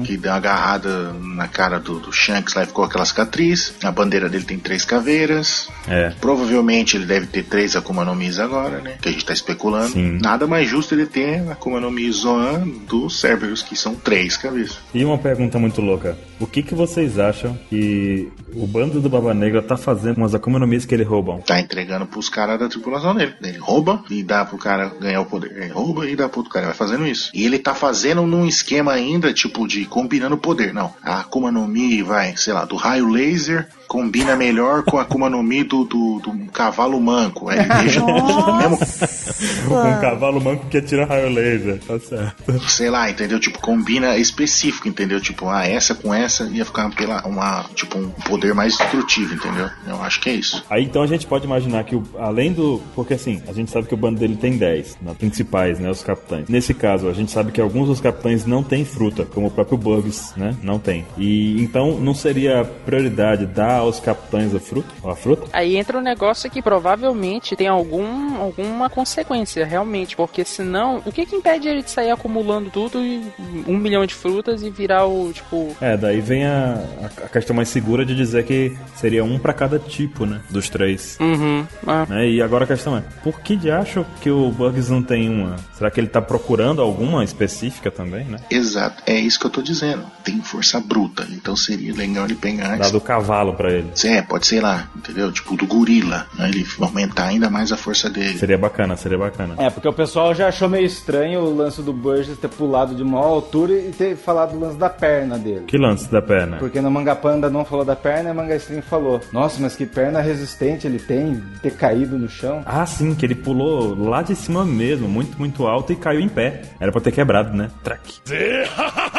que deu uma agarrada na cara do, do Shanks lá e ficou aquela cicatriz. A bandeira dele tem três caveiras. É. Provavelmente ele deve ter três Akuma no Mis agora, né? Que a gente tá especulando. Sim. Nada mais justo ele ter Akuma no Mi Zoan dos Cerberus, que são três cabeças. E uma pergunta muito louca. O que, que vocês acham que o bando do Baba Negra tá fazendo com as Akuma no Mis que ele roubam? Tá entregando pros caras da tripulação dele. Ele rouba e dá pro cara ganhar o poder. Ele rouba e dá pro outro cara. Vai fazendo isso. E ele tá fazendo num esquema ainda, tipo, de combinando poder. Não. A Akuma no Mi vai, sei lá, do raio laser combina melhor com a Akuma no Mi do, do, do cavalo manco. Aí ele deixa mesmo, Um cavalo manco que atira raio laser. Tá certo. sei lá, entendeu? Tipo, combina específico, entendeu? Tipo, ah, essa com essa ia ficar pela, uma, tipo, um poder mais destrutivo, entendeu? Eu acho que é isso. Aí então a gente pode imaginar que o- além do. Porque assim, a gente sabe que o bando dele tem 10, né, principais, né? Os capitães. Nesse caso, a gente sabe que alguns dos capitães não têm fruta, como o próprio Bugs, né? Não tem. E então não seria prioridade dar aos capitães a fruta? A fruta? Aí entra um negócio que provavelmente tem algum, alguma consequência, realmente. Porque senão, o que que impede ele de sair acumulando tudo e um milhão de frutas e virar o, tipo... É, daí vem a, a- a questão mais segura de dizer que seria um pra cada tipo, né? Dos três. Uhum. ah. Né? E agora a questão é, por que de acho que o Bugs não tem uma? Será que ele tá procurando alguma específica também, né? Exato, é isso que eu tô dizendo. Tem força bruta, então seria legal ele pegar. Dado o cavalo pra ele. É, pode ser lá, entendeu? Tipo do gorila, né? Ele aumentar ainda mais a força dele. Seria bacana, seria bacana. É, porque o pessoal já achou meio estranho o lance do Burgess ter pulado de maior altura e ter falado do lance da perna dele. Que lance da perna? Porque no Manga Panda não falou da perna e o Manga Stream falou. Nossa, mas que perna resistente ele tem de ter caído no chão. Ah, sim, que ele pulou lá de cima mesmo, muito, muito alto e caiu em pé. Era pra ter quebrado, né? Track.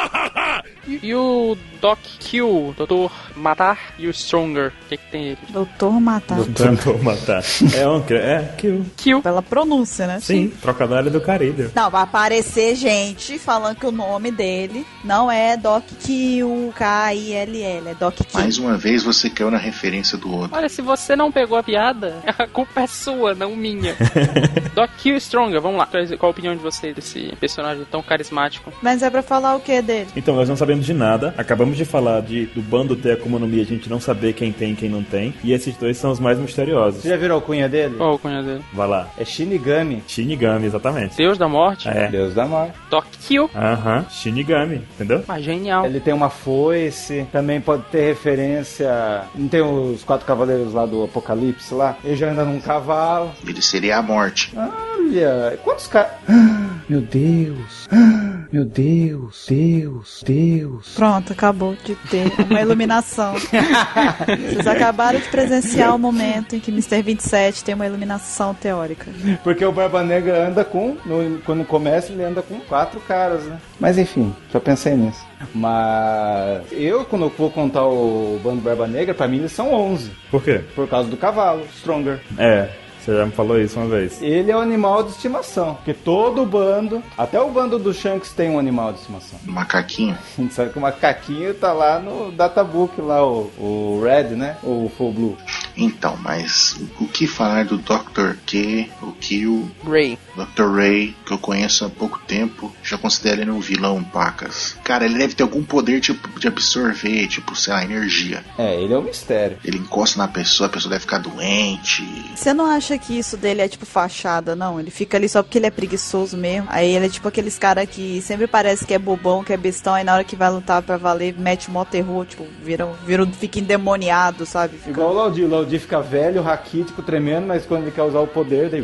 E, o Doc Kill, Doutor Matar e o Stronger, o que que tem ele? Doutor Matar. Tentou matar. É um É, kill. Kill. Pela pronúncia, né? Sim, trocadilho do Caribe. Não, vai aparecer gente falando que o nome dele não é Doc Kill, K-I-L-L, é Doc Kill. Mais uma vez você caiu na referência do outro. Olha, se você não pegou a piada, a culpa é sua, não minha. Doc Kill Stronger, vamos lá. Qual a opinião de vocês desse personagem tão carismático? Mas é pra falar o que dele? Então, nós não sabemos de nada. Acabamos de falar de, do bando ter Akuma no Mi, a gente não saber quem tem e quem não tem. E esses dois são os mais misteriosos. Você já viram a alcunha dele? Qual o cunha dele? Vai lá. É Shinigami, Shinigami, exatamente. Deus da morte? É. Deus da morte. Tokyo. Aham, Shinigami, entendeu? Ah, genial. Ele tem uma foice, também pode ter referência. Não tem os quatro cavaleiros lá do Apocalipse lá? Ele já anda num cavalo. Ele seria a morte. Olha, quantos caras. Meu Deus! Meu Deus! Deus! Deus! Pronto, acabou de ter uma iluminação. Vocês acabaram de presenciar o momento em que Mr. 27 tem uma iluminação teórica. Porque o Barba Negra anda com. no- quando começa, ele anda com quatro caras, né? Mas enfim, já pensei nisso. Mas eu, quando eu vou contar o bando Barba Negra, pra mim eles são 11. Por quê? Por causa do cavalo, Stronger. É, você já me falou isso uma vez. Ele é um animal de estimação. Porque todo bando, até o bando do Shanks tem um animal de estimação. Macaquinho. A gente sabe que o macaquinho tá lá no databook, lá, o, o Red, né? O Full Blue. Então, mas o, que falar do Dr. Q, o Kill, Ray. Dr. Ray, que eu conheço há pouco tempo, já considero ele um vilão, pacas. Cara, ele deve ter algum poder tipo, de absorver, tipo, sei lá, energia. É, ele é um mistério. Ele encosta na pessoa, a pessoa deve ficar doente. Você não acha que isso dele é tipo fachada, não? Ele fica ali só porque ele é preguiçoso mesmo. Aí ele é tipo aqueles cara que sempre parece que é bobão, que é bestão, aí na hora que vai lutar pra valer, mete mó terror, tipo, vira, vira, fica endemoniado, sabe? Fica... Igual o Laudi. O Laudi fica velho, raquítico, tremendo, mas quando ele quer usar o poder, daí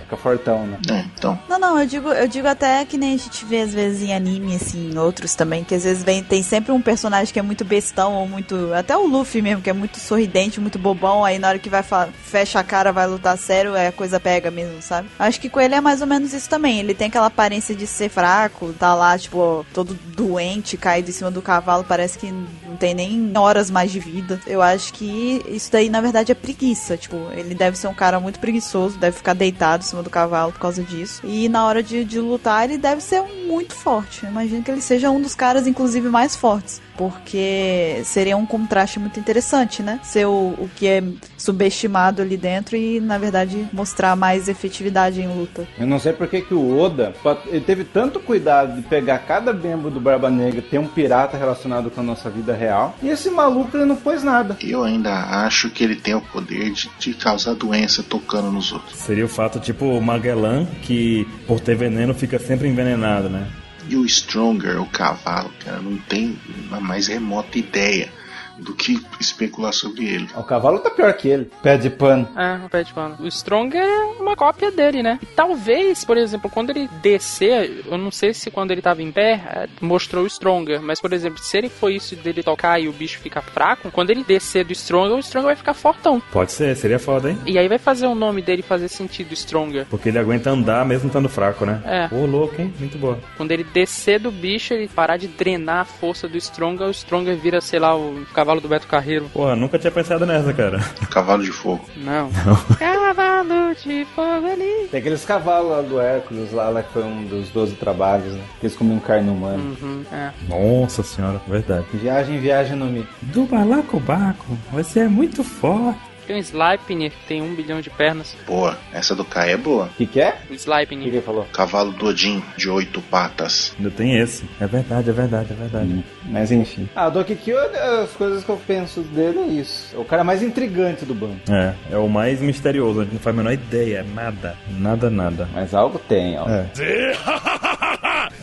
fica fortão, né? É, então. Não, não, eu digo, eu digo até que nem a gente vê às vezes em anime, assim, em outros também, que às vezes vem, tem sempre um personagem que é muito bestão, ou muito. Até o Luffy mesmo, que é muito sorridente, muito bobão, aí na hora que vai fecha a cara, vai lutar sério, é a coisa pega mesmo, sabe? Acho que com ele é mais ou menos isso também. Ele tem aquela aparência de ser fraco, tá lá, tipo, todo doente, caído em cima do cavalo, parece que não tem nem horas mais de vida. Eu acho que isso daí, na verdade, é preguiça. Tipo, ele deve ser um cara muito preguiçoso, deve ficar deitado em cima do cavalo por causa disso. E na hora de, de lutar, ele deve ser muito forte. Eu imagino que ele seja um dos caras, inclusive, mais fortes. Porque seria um contraste muito interessante, né? Ser o, o que é subestimado ali dentro e, na verdade, mostrar mais efetividade em luta. Eu não sei por que, que o Oda ele teve tanto cuidado de pegar cada membro do Barba Negra, ter um pirata relacionado com a nossa vida real, e esse maluco ele não pôs nada. Eu ainda acho que ele tem o poder de, de causar doença tocando nos outros. Seria o fato tipo o Magellan, que por ter veneno fica sempre envenenado, né? E o Stronger, o cavalo, cara, não tem a mais remota ideia do que especular sobre ele. O cavalo tá pior que ele. Pé de pano. É, o pé de pano. O Strong é uma cópia dele, né? E talvez, por exemplo, quando ele descer, eu não sei se quando ele tava em pé, eh, mostrou o Stronger, mas, por exemplo, se ele for isso dele tocar e o bicho ficar fraco, quando ele descer do Stronger, o Stronger vai ficar fortão. Pode ser, seria foda, hein? E aí vai fazer o nome dele fazer sentido, Stronger. Porque ele aguenta andar mesmo estando fraco, né? É. Ô, louco, hein? Muito boa. Quando ele descer do bicho, ele parar de drenar a força do Stronger, o Stronger vira, sei lá, o cavalo do Beto Carreiro. Porra, nunca tinha pensado nessa, cara. Cavalo de fogo. Não. cavalo de fogo ali. Tem aqueles cavalos lá do Hércules, lá, lá que foi um dos 12 trabalhos, né? Que eles comiam carne humana. Uhum, é. Nossa senhora, verdade. Viagem, viagem no Mi. Do balacobaco, você é muito forte. Tem o Sleipnir, que tem um bilhão de pernas. Boa, essa do Kai é boa. O que, que é? O O que, que ele falou? Cavalo do Odin, de oito patas. Ainda tem esse. É verdade, é verdade, é verdade. Mas enfim. Ah, do Kikyo, as coisas que eu penso dele é isso. É o cara mais intrigante do bando. É, é o mais misterioso, a gente não faz a menor ideia, nada. Nada, nada. Mas algo tem, ó. É.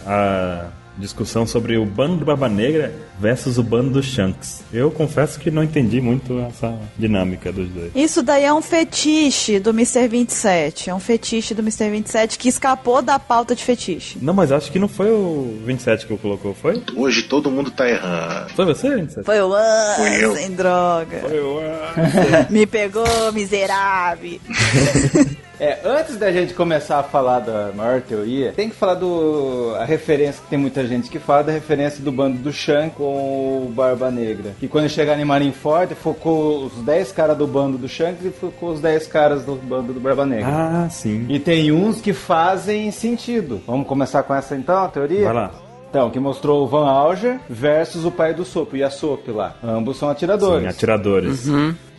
A discussão sobre o bando do Barba Negra versus o bando do Shanks. Eu confesso que não entendi muito essa dinâmica dos dois. Isso daí é um fetiche do Mr. 27. É um fetiche do Mr. 27 que escapou da pauta de fetiche. Não, mas acho que não foi o 27 que eu colocou, foi? Hoje todo mundo tá errando. Foi você, 27? Foi o eu. sem droga. Foi eu. Me pegou, miserável. É, antes da gente começar a falar da maior teoria, tem que falar do a referência que tem muita gente que fala da referência do bando do Shank com o Barba Negra. Que quando chegaram em Marineford, focou os 10 caras do bando do Shank e focou os 10 caras do bando do Barba Negra. Ah, sim. E tem uns que fazem sentido. Vamos começar com essa então, a teoria? Vai lá. Então, que mostrou o Van Alger versus o pai do Sop, o Yasop lá. Ambos são atiradores. Sim, atiradores.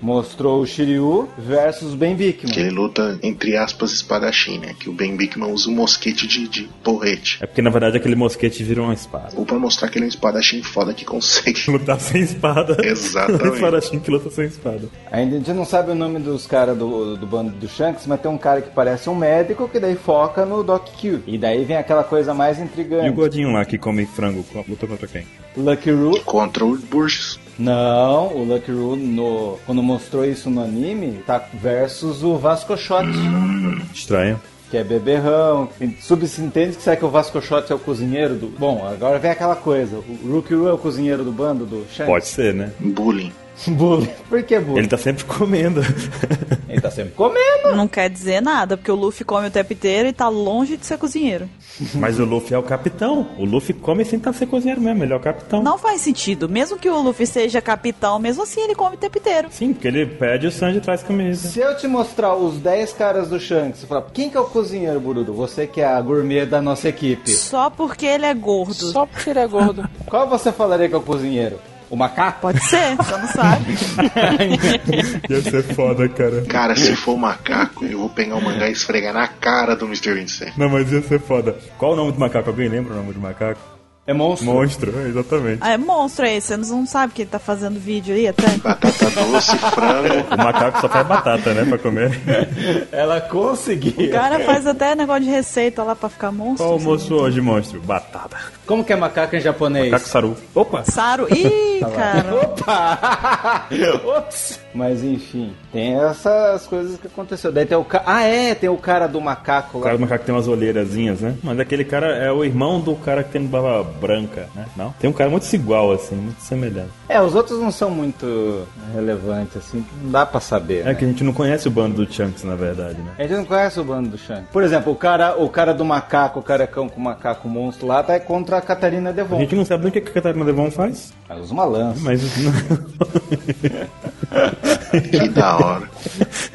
Mostrou o Shiryu versus Ben Bikman. Que ele luta, entre aspas, espadachim, né? Que o Ben Bickman usa um mosquete de, de porrete. É porque na verdade aquele mosquete virou uma espada. Ou pra mostrar que ele é um espadachim foda que consegue. Lutar sem espada. Exatamente. Espadachim que luta sem espada. Ainda a gente não sabe o nome dos caras do, do bando do Shanks, mas tem um cara que parece um médico que daí foca no Doc Q. E daí vem aquela coisa mais E o intrigante. gordinho lá que come frango, luta contra quem? Lucky Roo. Contra o Burgess. Não, o Lucky Roo, no, quando mostrou isso no anime, tá versus o Vasco Shot. Estranho. Que é beberrão. E Subsentende que será que o Vasco Shot é o cozinheiro do. Bom, agora vem aquela coisa. O Rookie Roo é o cozinheiro do bando do Shanks? Pode ser, né? Bullying. Bullying. Por que bullying? Ele tá sempre comendo. Ele tá sempre comendo. Não quer dizer nada, porque o Luffy come o tempo inteiro e tá longe de ser cozinheiro. Mas o Luffy é o capitão. O Luffy come sem estar ser cozinheiro mesmo, ele é o capitão. Não faz sentido. Mesmo que o Luffy seja capitão, mesmo assim ele come o tempo inteiro. Sim, porque ele pede o Sanji traz camisa. Se eu te mostrar os 10 caras do Shanks, você fala, quem que é o cozinheiro, Burudo? Você que é a gourmet da nossa equipe. Só porque ele é gordo. Só porque ele é gordo. Qual você falaria que é o cozinheiro? O macaco? Pode ser, você não sabe. Ia ser foda, cara. Cara, se for macaco, eu vou pegar o mangá e esfregar na cara do Mr. 27. Não, mas ia ser foda. Qual o nome do macaco? Alguém lembra o nome do macaco? É monstro. Monstro, exatamente. Ah, é monstro esse, você não sabe que ele tá fazendo vídeo aí até. Batata doce, frango. O macaco só faz batata, né, pra comer. Ela conseguiu. O cara faz até negócio de receita lá pra ficar monstro. Qual almoço hoje, monstro? Batata. Como que é macaco em japonês? Macaco saru. Opa! Saru. Ih, cara. Opa! Ops! Mas enfim, tem essas coisas que aconteceu. Daí tem o ca... Ah, é, tem o cara do macaco O lá. cara do macaco tem umas olheirazinhas, né? Mas aquele cara é o irmão do cara que tem barba branca, né? Não? Tem um cara muito igual, assim, muito semelhante. É, os outros não são muito relevantes, assim, não dá pra saber. É né? que a gente não conhece o bando do Chunks, na verdade, né? A gente não conhece o bando do Shanks. Por exemplo, o cara, o cara do macaco, o carecão com o macaco monstro lá, tá contra a Catarina A Devon. gente não sabe nem o que que a Catarina Devon faz, Ela usa uma lança. mas... Que da hora.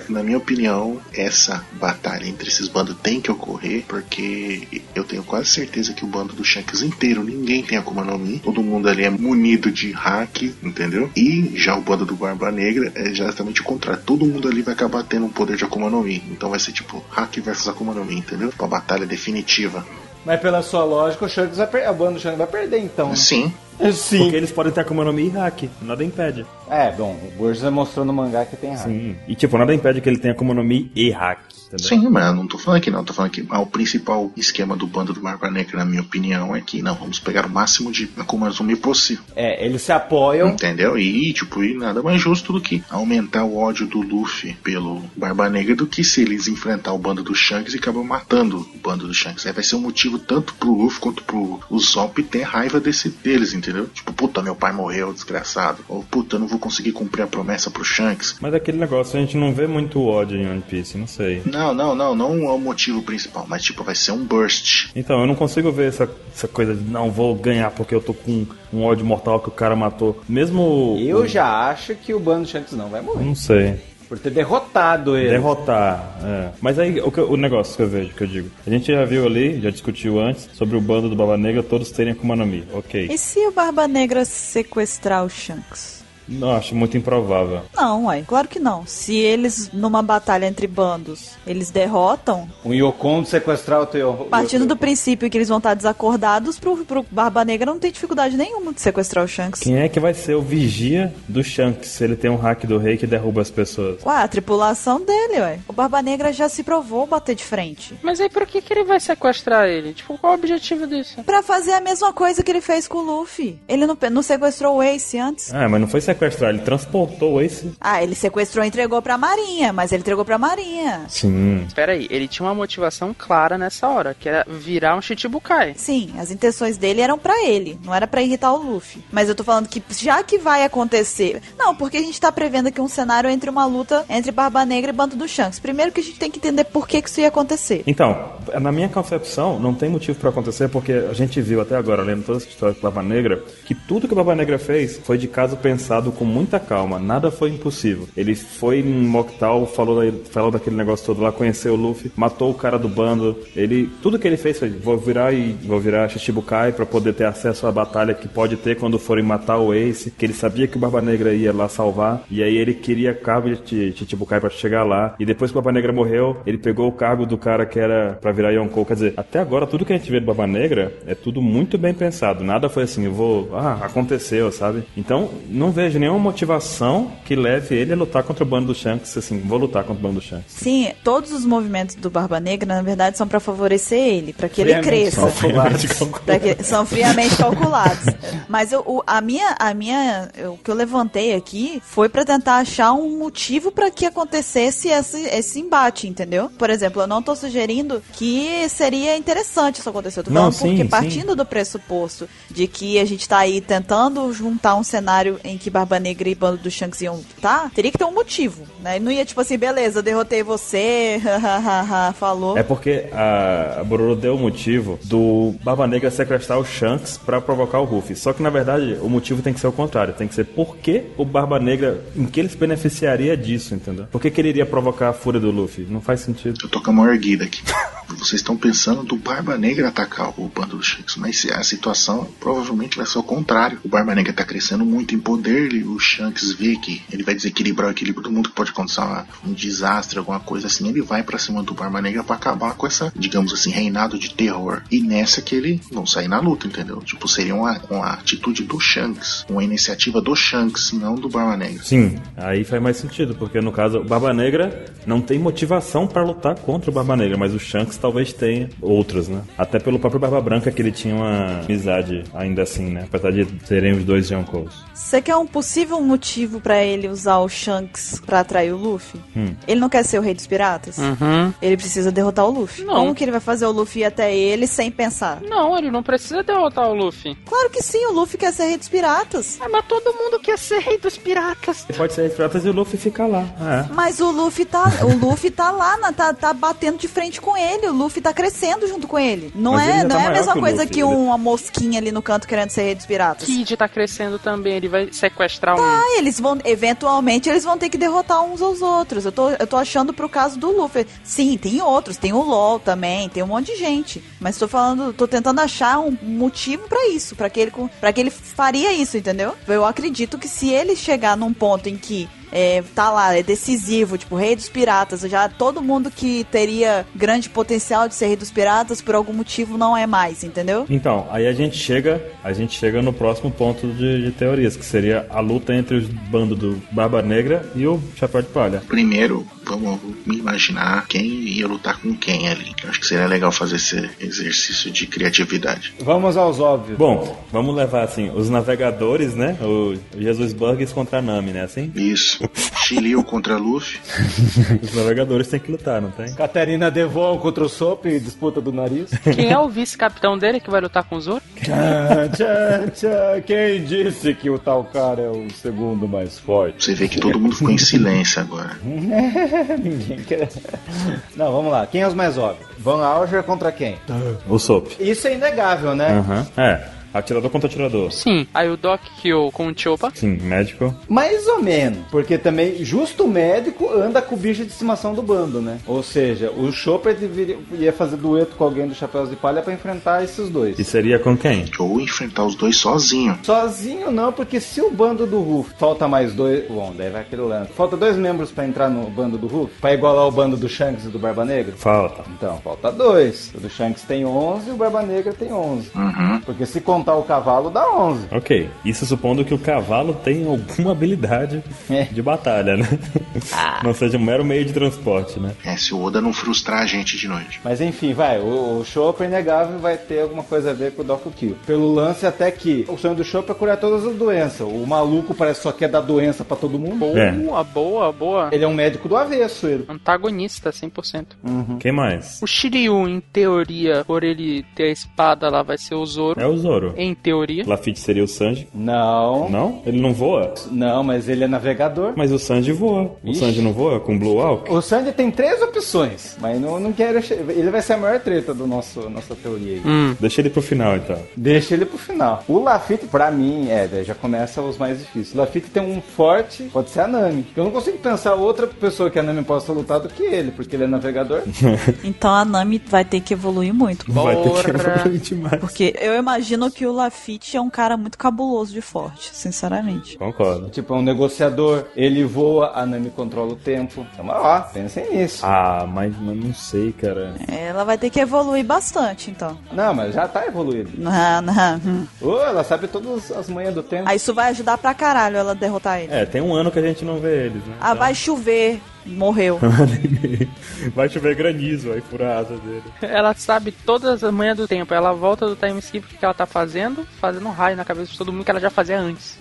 Na minha opinião, essa batalha entre esses bandos tem que ocorrer, porque eu tenho quase certeza que o bando do Shanks inteiro, ninguém tem Akuma no Mi, todo mundo ali é munido de hack, entendeu? E já o bando do Barba Negra é exatamente o contrário, todo mundo ali vai acabar tendo um poder de Akuma no Mi, então vai ser tipo hack versus Akuma no Mi, entendeu? Tipo a batalha definitiva. Mas pela sua lógica, o Shanks vai a banda do Shanks vai perder então. né? Sim, Sim. Porque eles podem ter Akuma no Mi e hack, nada impede. É, bom, o Borges mostrou no mangá que tem hack. Sim. E tipo, nada impede que ele tenha Akuma no Mi e hack, entendeu? Sim, mas eu não tô falando aqui não, tô falando que ah, o principal esquema do bando do Barba Negra, na minha opinião, é que não, vamos pegar o máximo de Akuma no Mi possível. É, eles se apoiam. Entendeu? E, tipo, e nada mais justo do que aumentar o ódio do Luffy pelo Barba Negra do que se eles enfrentar o bando do Shanks e acabam matando o bando do Shanks. Aí vai ser um motivo tanto pro Luffy quanto pro Usopp ter raiva desse, deles, entendeu? Tipo, puta, meu pai morreu, desgraçado. Ou, puta, eu não vou conseguir cumprir a promessa pro Shanks. Mas aquele negócio, a gente não vê muito ódio em One Piece, não sei. Não, não, não, não é o motivo principal, mas, tipo, vai ser um burst. Então, eu não consigo ver essa, essa coisa de não vou ganhar porque eu tô com um ódio mortal que o cara matou. Mesmo. Eu o- já acho que o bando do Shanks não vai morrer. Não sei. Por ter derrotado ele. Derrotar, é. Mas aí o, que o negócio que eu vejo, que eu digo. A gente já viu ali, já discutiu antes, sobre o bando do Baba Negra todos terem Akuma no Mi. Ok. E se o Barba Negra sequestrar o Shanks? Não, acho muito improvável. Não, ué, claro que não. Se eles, numa batalha entre bandos, eles derrotam, Um Yokon de sequestrar o teu. partindo do princípio que eles vão estar desacordados, pro, pro Barba Negra não tem dificuldade nenhuma de sequestrar o Shanks. Quem é que vai ser o vigia do Shanks se ele tem um hack do rei que derruba as pessoas? Ué, a tripulação dele, ué. O Barba Negra já se provou bater de frente. Mas aí por que, que ele vai sequestrar ele? Tipo, qual o objetivo disso? Pra fazer a mesma coisa que ele fez com o Luffy. Ele não, não sequestrou o Ace antes? Ah, mas não foi sequestrar, ele transportou esse. Ah, ele sequestrou e entregou pra Marinha, mas ele entregou pra Marinha. Sim. Espera aí, ele tinha uma motivação clara nessa hora, que era virar um Shichibukai. Sim, as intenções dele eram pra ele, não era pra irritar o Luffy. Mas eu tô falando que já que vai acontecer. Não, porque a gente tá prevendo aqui um cenário entre uma luta entre Barba Negra e Bando do Shanks. Primeiro que a gente tem que entender por que, que isso ia acontecer. Então, na minha concepção, não tem motivo pra acontecer, porque a gente viu até agora, lendo toda essa história do Barba Negra, que tudo que o Barba Negra fez foi de caso pensado com muita calma. Nada foi impossível. Ele foi em Moktal, falou, falou daquele negócio todo lá, conheceu o Luffy, matou o cara do bando. Ele, tudo que ele fez foi, vou virar e vou virar Shichibukai pra poder ter acesso à batalha que pode ter quando forem matar o Ace, que ele sabia que o Barba Negra ia lá salvar. E aí ele queria cargo de Shichibukai pra chegar lá. E depois que o Barba Negra morreu, ele pegou o cargo do cara que era pra virar Yonkou. Quer dizer, até agora tudo que a gente vê do Barba Negra é tudo muito bem pensado. Nada foi assim, eu vou, ah, aconteceu, sabe? Então, não vejo nenhuma motivação que leve ele a lutar contra o bando do Shanks, assim, vou lutar contra o bando do Shanks. Sim, todos os movimentos do Barba Negra, na verdade, são pra favorecer ele, pra que ele Friamente cresça. calculados. Pra que- são friamente calculados. Mas eu- o- a minha, a minha, eu- o que eu levantei aqui foi pra tentar achar um motivo pra que acontecesse esse, esse embate, entendeu? Por exemplo, eu não tô sugerindo que seria interessante isso acontecer. Eu tô Não, falando sim, porque sim. partindo do pressuposto de que a gente tá aí tentando juntar um cenário em que Barba Negra e Bando do Shanks iam lutar, teria que ter um motivo, né? Não ia tipo assim, beleza, eu derrotei você, falou. É porque a, a Bororo deu o motivo do Barba Negra sequestrar o Shanks pra provocar o Ruffy. Só que na verdade o motivo tem que ser o contrário. Tem que ser por que o Barba Negra, em que ele se beneficiaria disso, entendeu? Por que, que ele iria provocar a fúria do Luffy? Não faz sentido. Eu tô com a mão erguida aqui. Vocês estão pensando do Barba Negra atacar o bando do Shanks, mas a situação provavelmente vai ser o contrário. O Barba Negra tá crescendo muito em poder, ele- o Shanks vê que ele vai desequilibrar o equilíbrio do mundo, que pode acontecer um desastre, alguma coisa assim. Ele vai pra cima do Barba Negra pra acabar com essa, digamos assim, reinado de terror. E nessa que ele vão sair na luta, entendeu? Tipo, seria uma, uma atitude do Shanks, uma iniciativa do Shanks, não do Barba Negra. Sim, aí faz mais sentido, porque no caso o Barba Negra não tem motivação pra lutar contra o Barba Negra, mas o Shanks talvez tenha outras, né? Até pelo próprio Barba Branca que ele tinha uma amizade ainda assim, né? Apesar de terem os dois Yonkous. Você quer um possível motivo pra ele usar o Shanks pra atrair o Luffy? Hum. Ele não quer ser o rei dos piratas? Uhum. Ele precisa derrotar o Luffy. Não. Como que ele vai fazer o Luffy ir até ele sem pensar? Não, ele não precisa derrotar o Luffy. Claro que sim, o Luffy quer ser rei dos piratas. Ah, mas todo mundo quer ser rei dos piratas. Ele pode ser Rei dos Piratas e o Luffy fica lá. É. Mas o Luffy tá, o Luffy tá lá, na- tá, tá batendo de frente com ele. O Luffy tá crescendo junto com ele. Não Mas é, ele não tá é a maior mesma que coisa Luffy, que ele- uma mosquinha ali no canto querendo ser rei dos piratas. Kid tá crescendo também, ele vai sequestrar um. Ah, eles vão, eventualmente, eles vão ter que derrotar uns aos outros. Eu tô, eu tô achando pro caso do Luffy. Sim, tem outros, tem o LOL também, tem um monte de gente. Mas tô falando, tô tentando achar um motivo pra isso, pra que ele, para que ele faria isso, entendeu? Eu acredito que se ele chegar num ponto em que é, tá lá, é decisivo, tipo, rei dos piratas, já todo mundo que teria grande potencial de ser rei dos piratas, por algum motivo não é mais, entendeu? Então, aí a gente chega, a gente chega no próximo ponto de, de teorias, que seria a luta entre os bandos do Barba Negra e o Chapéu de Palha. Primeiro, vamos me imaginar quem ia lutar com quem ali. Eu acho que seria legal fazer esse exercício de criatividade. Vamos aos óbvios. Bom, vamos levar assim, os navegadores, né? O Jesus Burgers contra a Nami, né? Assim? Isso. Shiryu contra Luffy. Os navegadores têm que lutar, não tem? Catarina Devon contra o Sop, disputa do nariz. Quem é o vice-capitão dele que vai lutar com o Zoro? tchá, tchá, tchá. Quem disse que o tal cara é o segundo mais forte? Você vê que todo mundo ficou em silêncio agora. Ninguém quer. Não, vamos lá. Quem é os mais óbvios? Van Alger contra quem? O Soap. Isso é inegável, né? Aham. É. Atirador contra atirador. Sim. Aí o Doc Kill com o Chopa. Sim, médico. Mais ou menos. Porque também, justo o médico anda com o bicho de estimação do bando, né? Ou seja, o Chopper deveria, ia fazer dueto com alguém do Chapéus de Palha pra enfrentar esses dois. E seria com quem? Ou enfrentar os dois sozinho. Sozinho não, porque se o bando do Ruff falta mais dois. Bom, daí vai aquele lance. Falta dois membros pra entrar no bando do Ruff, pra igualar o bando do Shanks e do Barba Negra. Falta. Então, falta dois. O do Shanks tem 11 e o Barba Negra tem 11. Uhum. Porque se contar o cavalo, dá 11. Ok. Isso supondo que o cavalo tem alguma habilidade É. de batalha, né? Não seja um mero meio de transporte, né? É, se o Oda não frustrar a gente de noite. Mas enfim, vai. O, o Chopper inegável vai ter alguma coisa a ver com o Doku Kill. Pelo lance até que o sonho do Chopper é curar todas as doenças. O maluco parece que só quer dar doença pra todo mundo. Boa, É. boa, boa. Ele é um médico do avesso, ele. Antagonista, 100%. Quem mais? O Shiryu, em teoria, por ele ter a espada lá, vai ser o Zoro. É o Zoro. Em teoria. Lafitte seria o Sanji. Não. Não? Ele não voa? Não, mas ele é navegador. Mas o Sanji voa. O Ixi. Sanji não voa com Blue Walk? O Sandy tem três opções, mas não, não quero. Ele vai ser a maior treta do nosso nossa teoria aí. Hum. Deixa ele pro final, então. Deixa ele pro final. O Lafitte, pra mim, é, já começa os mais difíceis. O Lafitte tem um forte, pode ser a Nami. Eu não consigo pensar outra pessoa que a Nami possa lutar do que ele, porque ele é navegador. Então a Nami vai ter que evoluir muito. Vai ter que evoluir demais. Porque eu imagino que o Lafitte é um cara muito cabuloso de forte, sinceramente. Concordo. tipo, é um negociador, ele voa, a Nami controla o tempo. Então, ó, pensem nisso. Ah, mas, mas não sei, cara. Ela vai ter que evoluir bastante, então. Não, mas já tá evoluído. Não, não. Ô, ela sabe todas as manhas do tempo. Aí isso vai ajudar pra caralho ela derrotar ele. É, tem um ano que a gente não vê eles, né? Ah, vai chover. Morreu. Vai chover granizo, aí fura a asa dele. Ela sabe todas as manhãs do tempo. Ela volta do time skip o que ela tá fazendo, fazendo um raio na cabeça de todo mundo que ela já fazia antes.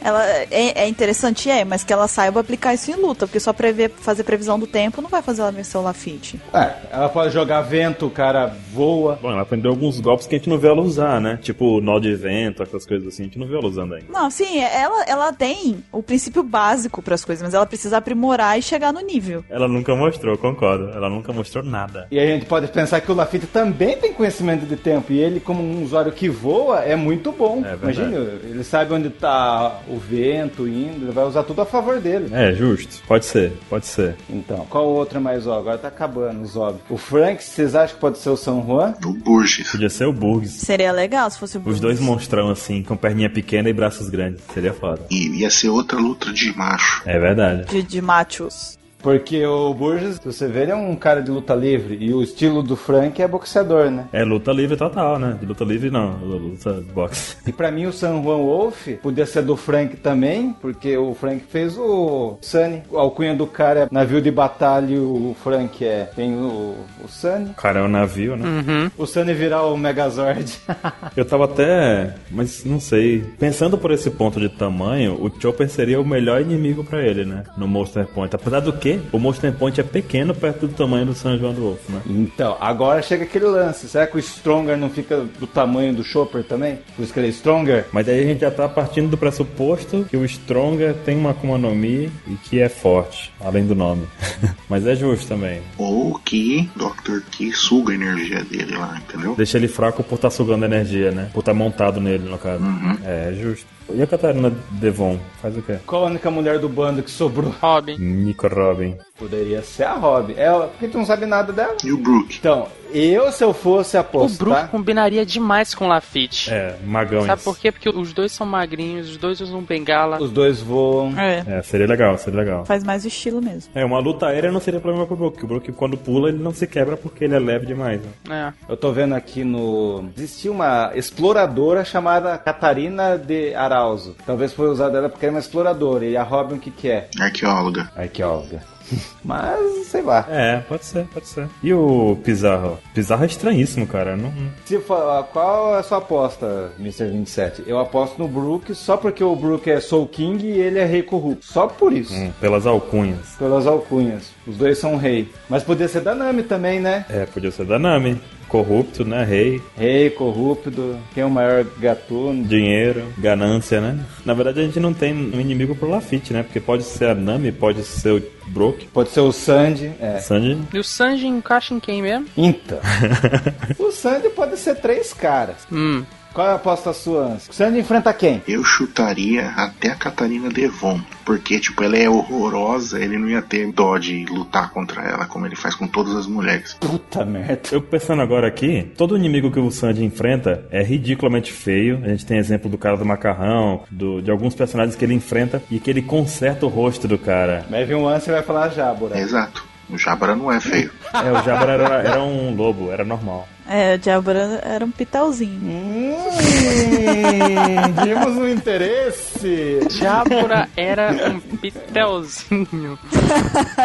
Ela é, é interessante, é, mas que ela saiba aplicar isso em luta, porque só prever, fazer previsão do tempo não vai fazer ela vencer o Lafitte. É, ela pode jogar vento, o cara voa. Bom, ela aprendeu alguns golpes que a gente não vê ela usar, né? Tipo nó de vento, essas coisas assim, a gente não vê ela usando ainda. Não, sim, ela, ela tem o princípio básico pras coisas, mas ela precisa aprimorar e chegar no nível. Ela nunca mostrou, concordo. Ela nunca mostrou nada. E a gente pode pensar que o Lafitte também tem conhecimento de tempo. E ele, como um usuário que voa, é muito bom. É verdade. Imagina, ele sabe onde tá o vento indo, ele vai usar tudo a favor dele. É, justo. Pode ser, pode ser. Então, qual outro mais óbvio? Agora tá acabando os óbvios. O Frank, vocês acham que pode ser o San Juan? Do Burgess. Podia ser o Burgs. Seria legal se fosse o Os Bruce. dois monstrão assim, com perninha pequena e braços grandes. Seria foda. E ia ser outra luta de macho. É verdade. de, de machos. Porque o Burgess, se você ver, ele é um cara de luta livre. E o estilo do Frank é boxeador, né? É luta livre total, né? De luta livre não, luta de boxe. E pra mim o San Juan Wolf podia ser do Frank também, porque o Frank fez o Sunny. A alcunha do cara é navio de batalha e o Frank é. Tem o, o Sunny. O cara é um navio, né? Uhum. O Sunny virar o Megazord. Eu tava até, mas não sei. Pensando por esse ponto de tamanho, o Chopper seria o melhor inimigo pra ele, né? No Monster Point. Apesar do que, o Monster Point é pequeno perto do tamanho do São João do Wolf, né? então, agora chega aquele lance. Será que o Stronger não fica do tamanho do Chopper também? Por isso que ele é Stronger? Mas daí a gente já tá partindo do pressuposto que o Stronger tem uma Akuma no Mi e que é forte, além do nome. mas é justo também. Ou que Dr. T suga a energia dele lá, entendeu? Deixa ele fraco por estar sugando energia, né? Por estar montado nele, no caso. É, é justo. E a Catarina Devon? Faz o quê? Qual a única mulher do bando que sobrou? Robin. Nico Robin. Poderia ser a Robin. Ela, porque tu não sabe nada dela. E o Brook? Então, eu se eu fosse O apostar... Brook combinaria demais com o Lafitte. É, magão. Sabe por quê? Porque os dois são magrinhos, os dois usam bengala. Os dois voam. É, É, seria legal, seria legal. faz mais o estilo mesmo. É, uma luta aérea não seria problema pro Brook. O Brook, quando pula, ele não se quebra porque ele é leve demais. Né? É. Eu tô vendo aqui no. Existia uma exploradora chamada Catarina de Arauzo. Talvez foi usada ela porque era uma exploradora. E a Robin o que, que é? Arqueóloga. Arqueóloga. Mas, sei lá. É, pode ser, pode ser. E o Pizarro? Pizarro é estranhíssimo, cara. Não, Se for, qual é a sua aposta, Mr. 27? Eu aposto no Brook só porque o Brook é Soul King e ele é rei corrupto. Só por isso. hum, pelas alcunhas. Pelas alcunhas. Os dois são rei. Mas podia ser da Nami também, né? É, podia ser da Nami. Corrupto, né? Rei, Rei, corrupto. Quem é o maior gatuno? dinheiro, ganância, né? Na verdade, a gente não tem um inimigo pro Lafitte, né? Porque pode ser a Nami, pode ser o Brook, Pode ser o Sandy. É. Sanji. E o Sanji encaixa em quem mesmo? Então. o Sandy pode ser três caras. Hum. Qual é a aposta sua, Sandy enfrenta quem? Eu chutaria até a Catarina Devon. Porque, tipo, ela é horrorosa, ele não ia ter dó de lutar contra ela, como ele faz com todas as mulheres. Puta merda. Eu pensando agora aqui, todo inimigo que o Sanji enfrenta é ridiculamente feio. A gente tem exemplo do cara do macarrão, do- de alguns personagens que ele enfrenta e que ele conserta o rosto do cara. Vai vir um Anson e vai falar Jábora. Exato. O Jabra não é feio. É, o Jabra era, era um lobo, era normal. É, o Diabra era um pitauzinho. Hum, vimos um interesse. Jábora era um pitelzinho.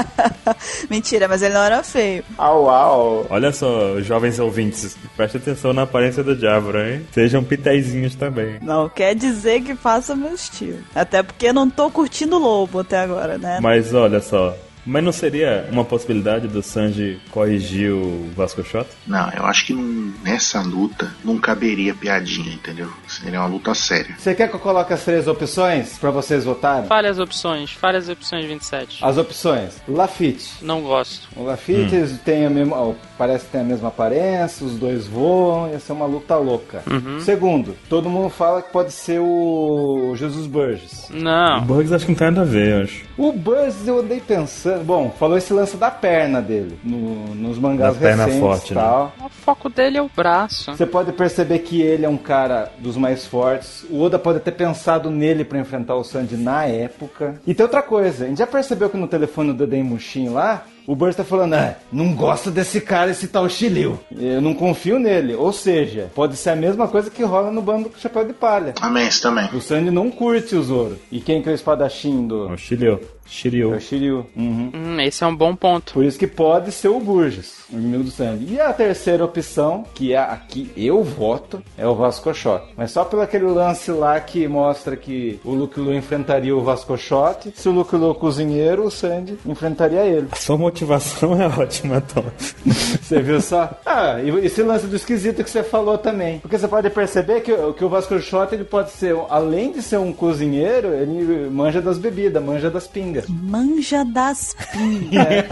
Mentira, mas ele não era feio. Au, au. Olha só, jovens ouvintes, preste atenção na aparência do Jabra, hein? Sejam pitézinhos também. Não quer dizer que faça meu estilo. Até porque eu não tô curtindo o lobo até agora, né? Mas olha só, Mas não seria uma possibilidade do Sanji corrigir o Vasco Shota? Não, eu acho que não- nessa luta não caberia piadinha, entendeu? Seria uma luta séria. Você quer que eu coloque as três opções pra vocês votarem? Fale as opções, fale as opções 27. As opções. Lafitte. Não gosto. O Lafitte Hum. tem a mesma, parece que tem a mesma aparência, os dois voam, ia ser uma luta louca. Uhum. Segundo, todo mundo fala que pode ser o Jesus Burgess. O Não. Bugs acho que não tem nada a ver, eu acho. O Burgess eu andei pensando. Bom, falou esse lance da perna dele no- nos mangás Da perna recentes forte, e né? tal. O foco dele é o braço. Você pode perceber que ele é um cara dos mais fortes. O Oda pode ter pensado nele pra enfrentar o Sanji na época. E tem outra coisa, a gente já percebeu que no telefone do Deden Mushin lá, o Burst tá falando, ah, não gosto desse cara, esse tal Shiryu. Eu não confio nele. Ou seja, pode ser a mesma coisa que rola no bando com chapéu de palha. Amém, isso também. O Sanji não curte o Zoro. E quem que é o espadachim É do... o Shiryu. É Shiryu. o Shiryu. Uhum. Hum, esse é um bom ponto. Por isso que pode ser o Burgess, o inimigo do Sanji. E a terceira opção, que é a que eu voto, é o Vasco Shot. Mas só pelo aquele lance lá que mostra que o Luke Lu enfrentaria o Vasco Shot. Se o Luke Lu é cozinheiro, o Sanji enfrentaria ele. A sua motivação é ótima, Tom. Você viu só? Ah, e esse lance do esquisito que você falou também. Porque você pode perceber que, que o Vasco Shot, ele pode ser, além de ser um cozinheiro, ele manja das bebidas, manja das pingas. Manja das pingas.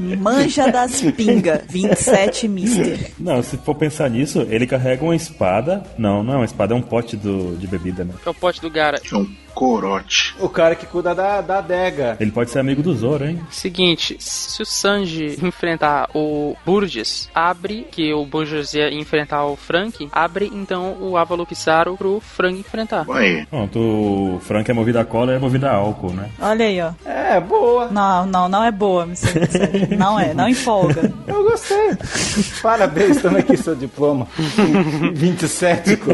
Manja das pingas. 27 Mister. Não, se for pensar nisso, ele carrega uma espada. Não, não é uma espada, é um pote do, de bebida, né? É o pote do Gara. É um corote. O cara que cuida da, da adega. Ele pode ser amigo do Zoro, hein? Seguinte, se o Sanji enfrentar o Burgess, abre que o Burgess ia enfrentar o Frank, abre então o Avalokitaro pro Frank enfrentar. Aí, Pronto, o Frank é movido a cola e é movido a álcool, né? Olha aí, ó. É, boa. Não, não, não é boa. 27. Não é, não empolga. Eu gostei. Parabéns, toma aqui seu diploma. 27. co.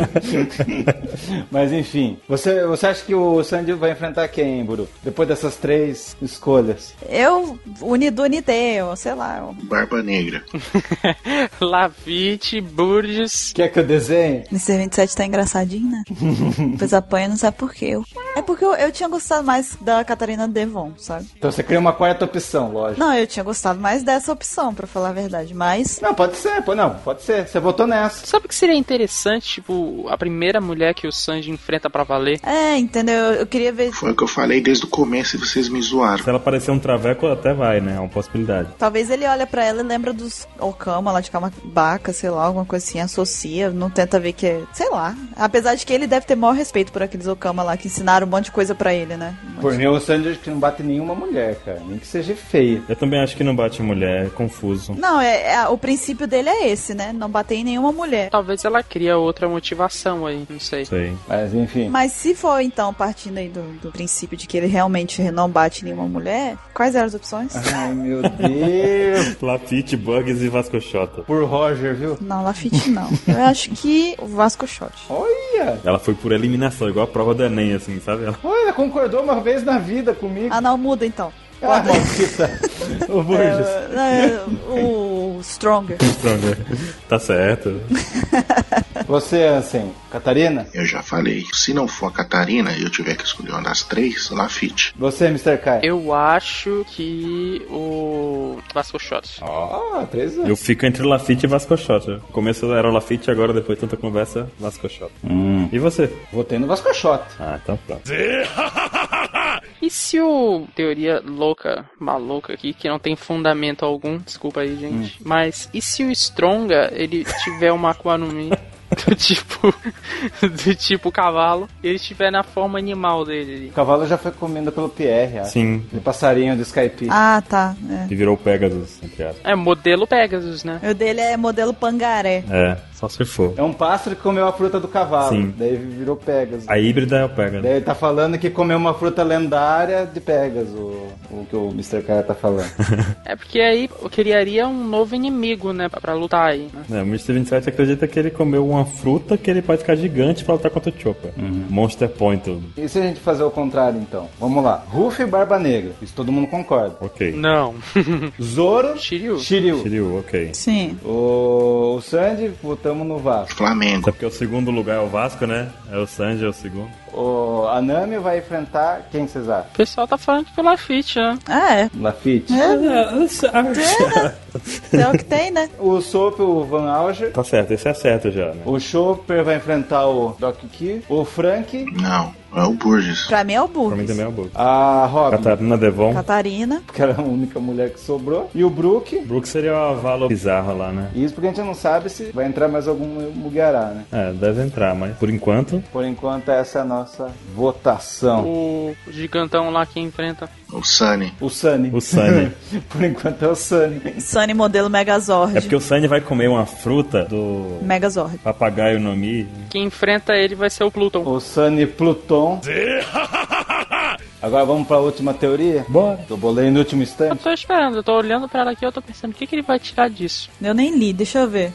Mas enfim, você, você acha que o Sandy vai enfrentar quem, Buru? Depois dessas três escolhas. Eu, Unidunideu, sei lá. eu- Barba Negra. Lavitte, Burgess. Quer que eu desenhe? Mr. 27 tá engraçadinho, né? Depois apanha, não sabe por quê. Eu- É porque eu, eu tinha gostado mais da Catarina Devon, sabe? Então você cria uma quarta opção, lógico. Não, eu tinha gostado mais dessa opção, pra falar a verdade. Mas Não, pode ser, pô, não, pode ser. Você votou nessa. Sabe o que seria interessante, tipo, a primeira mulher que o Sanji enfrenta pra valer? É, entendeu? Eu queria ver. Foi o que eu falei desde o começo e vocês me zoaram. Se ela parecer um traveco, até vai, né? É uma possibilidade. Talvez ele olha pra ela e lembra dos Okama lá de Baca, sei lá, alguma coisa assim, associa, não tenta ver que é. Sei lá. Apesar de que ele deve ter maior respeito por aqueles Okama lá que ensinaram um monte de coisa pra ele, né? Por mim, o acho que não bate nenhuma mulher, cara. Nem que seja feia. Eu também acho que não bate mulher, é confuso. Não, é, é- o princípio dele é esse, né? Não bater em nenhuma mulher. Talvez ela cria outra motivação aí, não sei. Sei. Mas enfim. Mas se for então partindo aí do, do princípio de que ele realmente não bate em nenhuma mulher, quais eram as opções? Ai, meu Deus. Lafitte, Bugs e Vasco Shota. Por Roger, viu? Não, Lafitte não. Eu acho que o Vasco Shot. Olha. Ela foi por eliminação, igual a prova do Enem, assim, sabe? Ela... Olha, concordou uma vez na vida comigo. Ah, não, muda então. Ah, maldita. o Burgess. É, é, o Stronger. Stronger. Tá certo. Você, assim, Catarina? Eu já falei. Se não for a Catarina e eu tiver que escolher uma das três, Lafitte. Você, Mr. Kai? Eu acho que o Vasco Shots. Ó, três Eu fico entre Lafitte e Vasco Shota. No começo era o Lafitte, agora depois de tanta conversa, Vasco Shota. E você? Votei no Vasco Shot. Ah, então pronto. E se o teoria louca, maluca aqui, que não tem fundamento algum, desculpa aí, gente, mas e se o Stronga, ele tiver uma Akuma no Mi do tipo do tipo cavalo, e ele estiver na forma animal dele. O cavalo já foi comido pelo Pierre, acho. Sim. Aquele passarinho do Skype. Ah, tá. É. Que virou o Pegasus, entre aspas. É modelo Pegasus, né? O dele é modelo Pangaré. É, só se for. É um pássaro que comeu a fruta do cavalo. Sim. Daí virou Pegasus. A híbrida é o Pegasus. Daí ele tá falando que comeu uma fruta lendária de Pegasus, o, que o Mr. Kai tá falando. É porque aí eu criaria um novo inimigo, né, pra, pra lutar aí. Né? É, o Mr. 27 acredita que ele comeu uma fruta que ele pode ficar gigante pra lutar contra o Chopper. Monster Point. e se a gente fazer o contrário, então? Vamos lá. Ruff e Barba Negra. Isso todo mundo concorda. Ok. Não. Zoro, Shiryu. Shiryu. Shiryu, ok. Sim. O, o Sandy, votamos no Vasco. Flamengo. Até porque o segundo lugar é o Vasco, né? É o Sanji, é o segundo. O, a Nami vai enfrentar quem, vocês acham? O pessoal tá falando que pelo Lafitte, né? É, Lafitte? é o que tem, né? O Soap, o Van Alger. Tá certo, esse é certo já, né? O Chopper vai enfrentar o Doc Key. O Frank. Não, é o Burgess. Pra mim é o Pra mim Burgess. também é o Brook. A Robin, Catarina Devon. Catarina. que era a única mulher que sobrou. E o Brook. Brook seria o avalo bizarro lá, né? Isso porque a gente não sabe se vai entrar mais algum Mugiará, né? É, deve entrar, mas por enquanto. Por enquanto, essa é a nossa votação. O gigantão lá que enfrenta. O Sunny. O Sunny. O Sunny. Por enquanto é o Sunny. Sunny modelo Megazord. É porque o Sunny vai comer uma fruta do Megazord. papagaio no Mi. Quem enfrenta ele vai ser o Pluton. O Sunny Pluton. Agora vamos pra última teoria? Bora. Eu bolei no último Eu instante. tô esperando, eu tô olhando pra ela aqui, eu tô pensando, o que, que ele vai tirar disso? Eu nem li, deixa eu ver.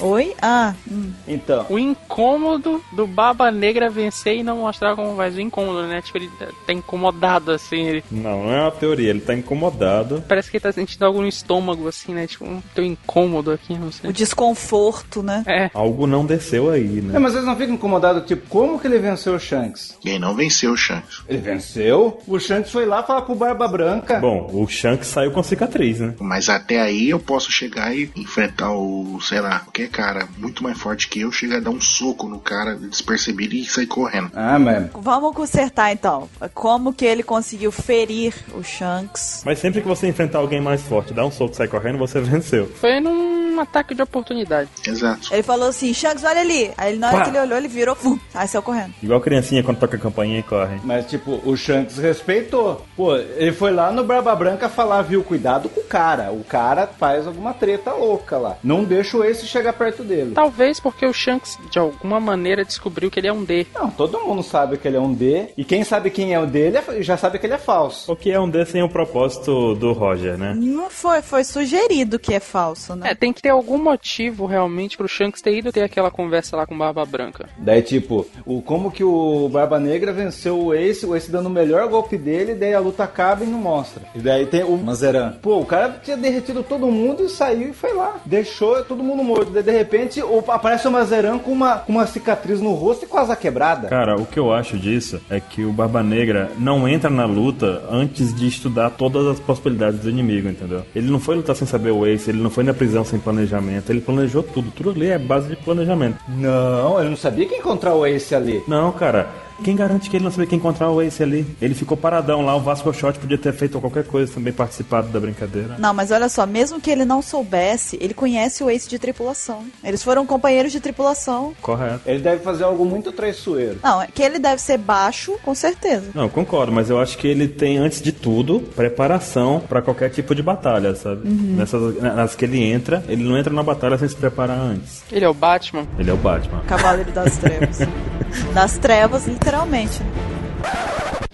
Oi? Ah, hum. Então, O incômodo do Baba Negra vencer e não mostrar como vai. O incômodo, né? Tipo, ele tá incomodado, assim. Ele... Não, não é uma teoria, ele tá incomodado. Parece que ele tá sentindo algo no estômago, assim, né? Tipo, um teu incômodo aqui, não sei. o desconforto, né? É. Algo não desceu aí, é, né? mas vocês não ficam incomodados, tipo, como que ele venceu o Shanks? Quem não venceu o Shanks. Ele venceu? O Shanks foi lá falar com o Barba Branca. Bom, o Shanks saiu com cicatriz, né? Mas até aí eu posso chegar e enfrentar o, sei lá, qualquer cara muito mais forte que eu, chegar a dar um soco no cara despercebido e sair correndo. Ah, mas Vamos consertar então. Como que ele conseguiu ferir o Shanks? Mas sempre que você enfrentar alguém mais forte, dá um soco e sai correndo, você venceu. Foi num ataque de oportunidade. Exato. Ele falou assim, Shanks, olha ali. Aí ele, na hora Pá. que ele olhou, ele virou, pum, aí saiu correndo. Igual criancinha quando toca a campainha e corre. Mas, tipo, o Shanks respeitou. Pô, ele foi lá no Barba Branca falar, viu, cuidado com o cara. O cara faz alguma treta louca lá. Não deixa o Ace chegar perto dele. Talvez porque o Shanks, de alguma maneira, descobriu que ele é um D. Não, todo mundo sabe que ele é um D. E quem sabe quem é o dele é- já sabe que ele é falso. O que é um D sem o propósito do Roger, né? Não foi, foi sugerido que é falso, né? É, tem que ter algum motivo realmente pro Shanks ter ido ter aquela conversa lá com Barba Branca. Daí, tipo, o, como que o Barba Negra venceu o Ace, o Ace dando o melhor golpe dele, daí a luta acaba e não mostra. E daí tem o Mazeran. Pô, o cara tinha derretido todo mundo e saiu e foi lá. Deixou todo mundo morto. Daí, de repente, o- aparece o Mazeran com uma, com uma cicatriz no rosto e com a asa quebrada. Cara, o que eu acho disso é que o Barba Negra não entra na luta antes de estudar todas as possibilidades do inimigo, entendeu? Ele não foi lutar sem saber o Ace, ele não foi na prisão sem planejamento, ele planejou tudo. Tudo ali é base de planejamento. Não, ele não sabia que encontrar o Ace ali. Não, cara. Quem garante que ele não sabia quem encontrar o Ace ali? Ele ficou paradão lá, o Vasco Shot podia ter feito qualquer coisa também, participado da brincadeira. Não, mas olha só, mesmo que ele não soubesse, ele conhece o Ace de tripulação. Eles foram companheiros de tripulação. Correto. Ele deve fazer algo muito traiçoeiro. Não, é que ele deve ser baixo, com certeza. Não, concordo, mas eu acho que ele tem, antes de tudo, preparação pra qualquer tipo de batalha, sabe? Nessas nas que ele entra, ele não entra na batalha sem se preparar antes. Ele é o Batman. Ele é o Batman. Cavaleiro das Trevas. das Trevas, literalmente literalmente.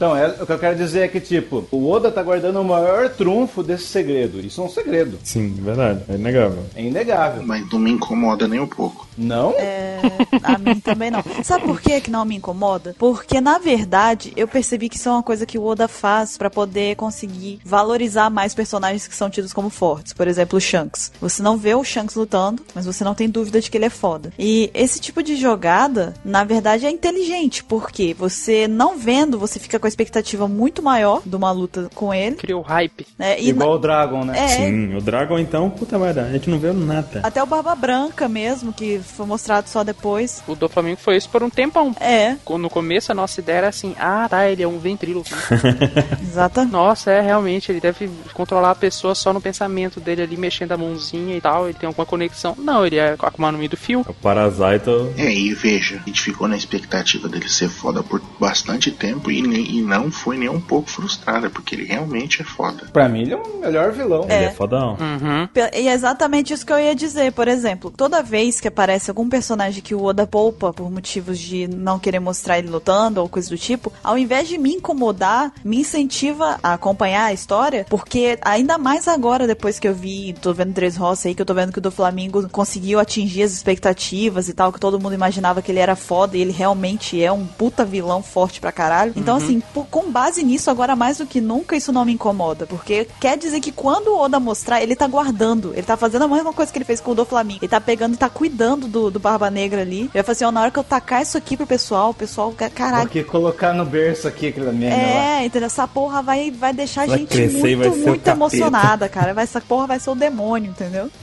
Então, é, o que eu quero dizer é que, tipo, o Oda tá guardando o maior trunfo desse segredo. Isso é um segredo. Sim, verdade. É inegável. É inegável. Mas não me incomoda nem um pouco. Não? É, a mim também não. Sabe por que que não me incomoda? Porque, na verdade, eu percebi que isso é uma coisa que o Oda faz pra poder conseguir valorizar mais personagens que são tidos como fortes. Por exemplo, o Shanks. Você não vê o Shanks lutando, mas você não tem dúvida de que ele é foda. E esse tipo de jogada, na verdade, é inteligente, porque você não vendo, você fica com a expectativa muito maior de uma luta com ele. Criou hype. né? E Igual o Dragon, né? é, Sim, o Dragon então, puta merda, a gente não viu nada. até o Barba Branca mesmo, que foi mostrado só depois. O do Flamengo foi isso por um tempão. É, No começo a nossa ideia era assim, ah tá, ele é um ventríloco. exatamente. Nossa, é realmente, ele deve controlar a pessoa só no pensamento dele ali, mexendo a mãozinha e tal, ele tem alguma conexão. Não, ele é Akuma no Mi do fio. O Parasito. É, e veja, a gente ficou na expectativa dele ser foda por bastante tempo e, nem- e não foi nem um pouco frustrada, porque ele realmente é foda. Pra mim, ele é o melhor vilão. Ele é fodão. Uhum. E é exatamente isso que eu ia dizer. Por exemplo, toda vez que aparece algum personagem que o Oda poupa por motivos de não querer mostrar ele lutando ou coisa do tipo, ao invés de me incomodar, me incentiva a acompanhar a história, porque ainda mais agora, depois que eu vi, tô vendo Três Roça aí, que eu tô vendo que o do Flamengo conseguiu atingir as expectativas e tal, que todo mundo imaginava que ele era foda e ele realmente é um puta vilão forte pra caralho. Então, assim, por- com base nisso, agora mais do que nunca, isso não me incomoda, porque quer dizer que quando o Oda mostrar, ele tá guardando, ele tá fazendo a mesma coisa que ele fez com o do Flamengo. Ele tá pegando e tá cuidando do, do Barba Negra ali. Eu ia falar assim, ó, na hora que eu tacar isso aqui pro pessoal, o pessoal, ca- caralho. Porque colocar no berço aqui aquela merda lá. É, entendeu? Essa porra vai, vai deixar a Vai gente crescer muito, vai muito emocionada, cara. Vai, essa porra vai ser o demônio, entendeu?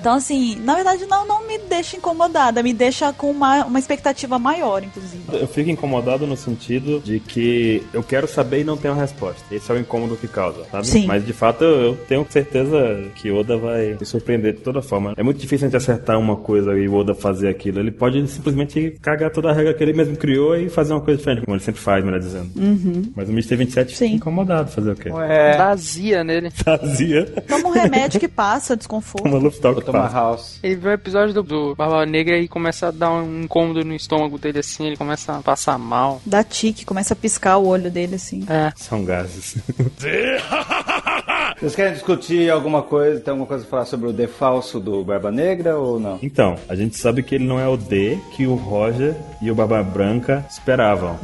Então, assim, na verdade, não, não me deixa incomodada, me deixa com uma, uma expectativa maior, inclusive. Eu fico incomodado no sentido de que eu quero saber e não tenho a resposta. Esse é o incômodo que causa, sabe? Sim. Mas de fato eu tenho certeza que Oda vai me surpreender de toda forma. É muito difícil a gente acertar uma coisa e o Oda fazer aquilo. Ele pode simplesmente cagar toda a regra que ele mesmo criou e fazer uma coisa diferente, como ele sempre faz, melhor dizendo. Mas o Mr. 27 fica Sim. incomodado fazer o quê? Ué, Vazia nele. Fazia. Toma um remédio que passa, desconforto. Uma Lufthansa vou que passa. house. Ele vê o episódio do, do Barba Negra e começa a dar um incômodo no estômago dele assim, ele começa a passar mal. Dá tique, começa a piscar o olho dele, assim. É. São gases. Vocês querem discutir alguma coisa, tem alguma coisa pra falar sobre o D falso do Barba Negra ou não? Então, a gente sabe que ele não é o D que o Roger e o Barba Branca esperavam.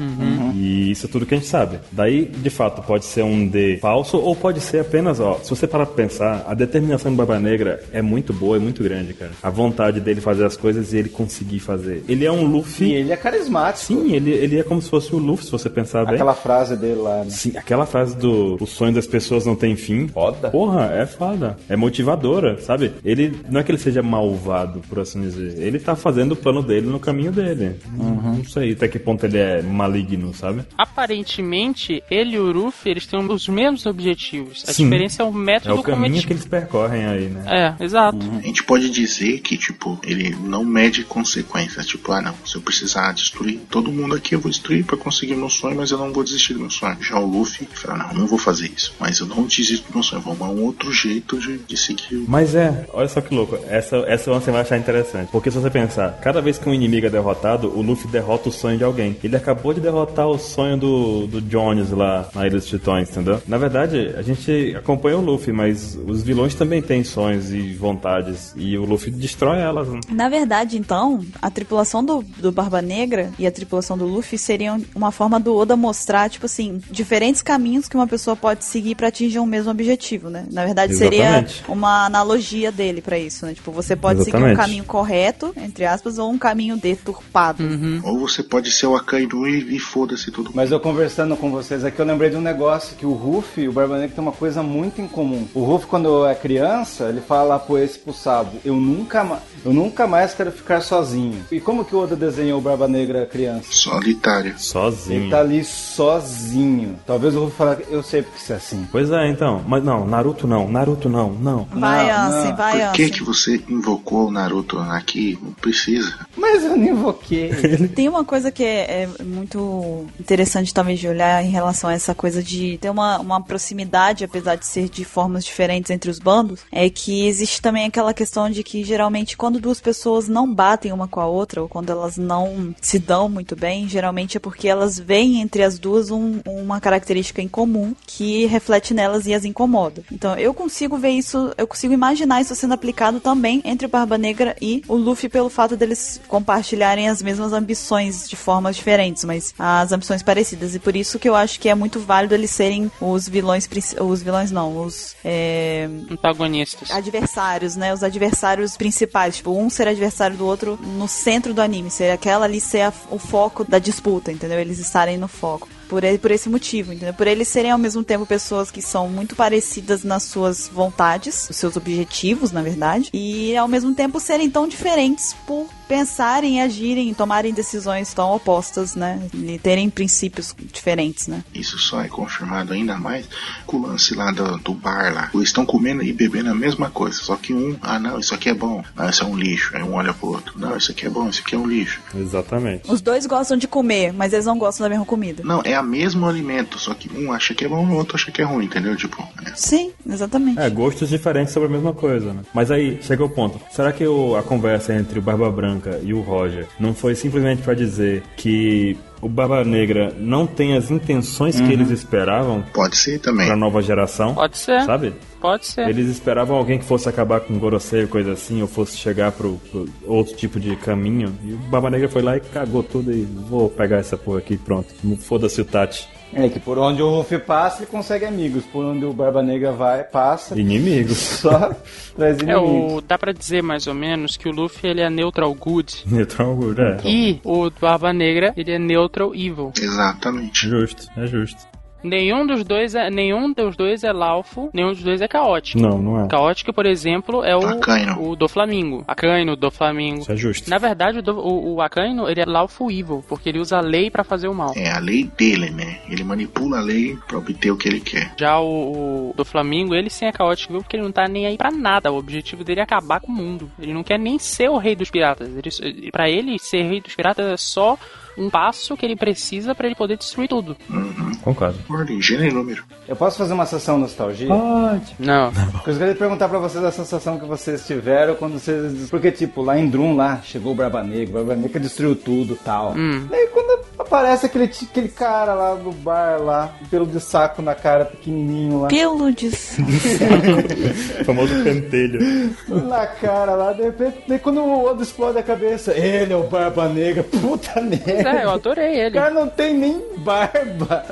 E isso é tudo que a gente sabe. Daí, de fato, pode ser um D falso ou pode ser apenas, ó, se você parar pra pensar, a determinação do Barba Negra é muito boa, é muito grande, cara. A vontade dele fazer as coisas e ele conseguir fazer. Ele é um Luffy. E ele é carismático. Sim, ele, ele é como se fosse o Luffy, se você pensar bem. Aquela frase dele lá, né? Sim, aquela frase do o sonho das pessoas não tem fim. Foda. Porra, é foda. É motivadora, sabe? Ele não é que ele seja malvado, por assim dizer. Ele tá fazendo o plano dele no caminho dele. Não sei até que ponto ele é maligno, sabe? Aparentemente, ele e o Ruffy, eles têm os mesmos objetivos. A Sim. diferença é o método É o caminho cometido. que eles percorrem aí, né? É, exato. A gente pode dizer que, tipo, ele não mede consequências. Tipo, ah, não, se eu precisar destruir todo mundo aqui, eu vou destruir pra conseguir meu sonho, mas eu não vou desistir do meu sonho. Já o Luffy fala, não, não vou fazer isso, mas eu não desisto do meu sonho, vou arrumar um outro jeito de, de seguir. o- Mas é, olha só que louco. Essa, essa você vai achar interessante. Porque se você pensar, cada vez que um inimigo é derrotado, o Luffy derrota o sonho de alguém. Ele acabou de derrotar o sonho do, do Jones lá na Ilha dos Tritões, entendeu? Na verdade, a gente acompanha o Luffy, mas os vilões também têm sonhos e vontades. E o Luffy destrói elas. né? Na verdade, então, a tripulação do, do Barba Negra e a tripulação do Luffy seriam uma forma do Oda mostrar, tipo assim, diferentes caminhos que uma pessoa pode seguir pra atingir um mesmo objetivo, né? Na verdade, Exatamente. seria uma analogia dele pra isso, né? Tipo, você pode seguir um Exatamente. caminho correto, entre aspas, ou um caminho deturpado. Ou você pode ser o Akainu e, e foda-se tudo. Mas eu conversando com vocês aqui, eu lembrei de um negócio que o Ruffy e o Barba Negra tem uma coisa muito em comum. O Ruffy, quando é criança, ele fala pro esse pro Sabo, eu nunca, eu nunca mais quero ficar sozinho. E como que o Oda desenhou o Barba Negra criança? Solitário. Sozinho. Ele tá ali sozinho. Talvez o Ruffy fale, eu sei porque isso é assim. Pois é, então. Mas não, Naruto não, Naruto não, não. Vai, Não, Ansem, não. vai, Por que, Ansem. que você invocou o Naruto aqui? Não precisa. Mas eu nem invoquei. Tem uma coisa que é, é muito interessante talvez de olhar em relação a essa coisa de ter uma, uma proximidade, apesar de ser de formas diferentes entre os bandos, é que existe também aquela questão de que geralmente quando duas pessoas não batem uma com a outra, ou quando elas não se dão muito bem, geralmente é porque elas veem entre as duas um- uma característica em comum que reflete nelas e as incomoda. Então eu consigo ver isso, eu consigo imaginar isso sendo aplicado também entre o Barba Negra e o Luffy pelo fato deles compartilharem as mesmas ambições de formas diferentes, mas as ambições parecidas. E por isso que eu acho que é muito válido eles serem os vilões, os vilões não, os é, Antagonistas. adversários, né? Os adversários principais. Tipo, um ser adversário do outro no centro do anime. Ser aquela ali ser a- o foco da disputa, entendeu? Eles estarem no foco. Por, e- por esse motivo, entendeu? Por eles serem ao mesmo tempo pessoas que são muito parecidas nas suas vontades, os seus objetivos, na verdade, e ao mesmo tempo serem tão diferentes por pensarem, agirem, tomarem decisões tão opostas, né? E terem princípios diferentes, né? Isso só é confirmado ainda mais com o lance lá do, do bar lá. Eles estão comendo e bebendo a mesma coisa, só que um, ah não, isso aqui é bom, não, isso é um lixo. Aí um olha pro outro, não, isso aqui é bom, isso aqui é um lixo. Exatamente. Os dois gostam de comer, mas eles não gostam da mesma comida. Não, é o mesmo alimento, só que um acha que é bom e o outro acha que é ruim, entendeu? Tipo, é. Sim, exatamente. É, gostos diferentes sobre a mesma coisa, né? Mas aí, chega o ponto. Será que o- a conversa entre o Barba Branca e o Roger não foi simplesmente pra dizer que o Barba Negra não tem as intenções que eles esperavam pode ser também. pra nova geração? Pode ser. Sabe? Pode ser. Eles esperavam alguém que fosse acabar com o Gorosei, coisa assim, ou fosse chegar pro, pro outro tipo de caminho. E o Barba Negra foi lá e cagou tudo e vou pegar essa porra aqui, pronto. Foda-se o Tati. É que por onde o Luffy passa, ele consegue amigos. Por onde o Barba Negra vai, passa. Inimigos. Só traz É, inimigos. o, dá pra dizer mais ou menos que o Luffy ele é neutral good Neutral good, é. e o Barba Negra ele é neutral evil. Exatamente. Justo, é justo. Nenhum dos dois é nenhum dos dois é lawful, nenhum dos dois é caótico. Não, não é. Caótico, por exemplo, é o Akaino. o do Flamingo. Akaino do Flamingo. Isso é justo. Na verdade, o, do- o, o Akaino, ele é lawful evil, porque ele usa a lei pra fazer o mal. É a lei dele, né? Ele manipula a lei pra obter o que ele quer. Já o, o do Flamengo, ele sim é caótico, viu? porque ele não tá nem aí pra nada. O objetivo dele é acabar com o mundo. Ele não quer nem ser o rei dos piratas. Ele, pra ele, ser rei dos piratas é só um passo que ele precisa pra ele poder destruir tudo. Concordo. Ordem, gênero e número. Eu posso fazer uma sessão nostalgia? Pode. Não. Porque eu queria perguntar pra vocês a sensação que vocês tiveram quando vocês. Porque, tipo, lá em Drum, lá, chegou o Barba Negra, o Barba Negra destruiu tudo tal. Hum. Daí quando aparece aquele, aquele cara lá no bar lá, pelo de saco na cara, pequenininho lá. Pelo de... O famoso pentelho. Na cara lá, de repente, daí quando o Odo explode a cabeça, ele é o Barba Negra, puta merda. É, eu adorei O ele. cara não tem nem barba.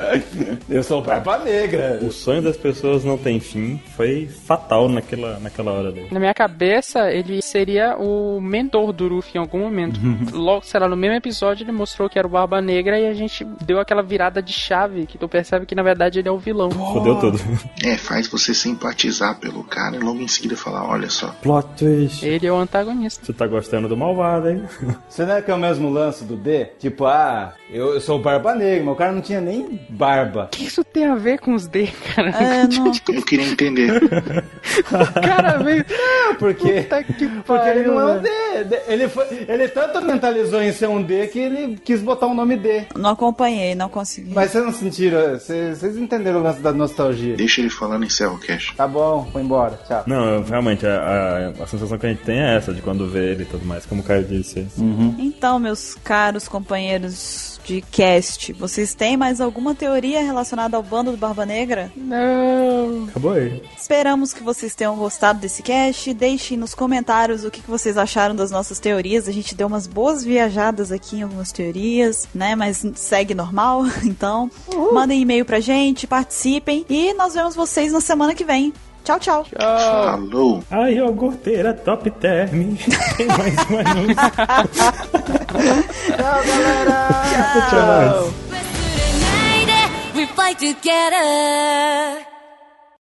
Eu sou o Barba Negra. O sonho das pessoas não tem fim foi fatal naquela, naquela hora dele. Na minha cabeça, ele seria o mentor do Luffy em algum momento. Logo, sei lá, no mesmo episódio ele mostrou que era o Barba Negra e a gente deu aquela virada de chave que tu percebe que na verdade ele é o vilão. Fodeu tudo. É, faz você simpatizar pelo cara e logo em seguida falar, olha só. Plot twist. Ele é o antagonista. Você tá gostando do malvado, hein? Você não é que é o mesmo lance do D? Tipo, ah, eu, eu sou o Barba Negra, mas o cara não tinha nem barba. O que isso tem a ver com os D, cara? É, não... Eu queria entender. O cara veio. Porque, Puta que porque ele não é um pariu, D. Ele, foi, ele tanto mentalizou em ser um D que ele quis botar o nome D. não acompanhei, não consegui. Mas vocês não sentiram, vocês, vocês entenderam o lance da nostalgia. Deixa ele falando em Cell Cash. Tá bom, foi embora, tchau. Não, realmente, a, a, a sensação que a gente tem é essa, de quando vê ele e tudo mais, como o Caio disse. Então, meus caros companheiros de cast, vocês têm mais alguma teoria relacionada ao bando do Barba Negra? Não. Acabou aí. Esperamos que vocês tenham gostado desse cast. Deixem nos comentários o que que vocês acharam das nossas teorias. A gente deu umas boas viajadas aqui em algumas teorias, né? Mas segue normal. Então, mandem e-mail pra gente, participem e nós vemos vocês na semana que vem. Tchau, tchau. Falou! A iogurteira top term. Tem mais um anúncio. Tchau, galera! Tchau. Fight together.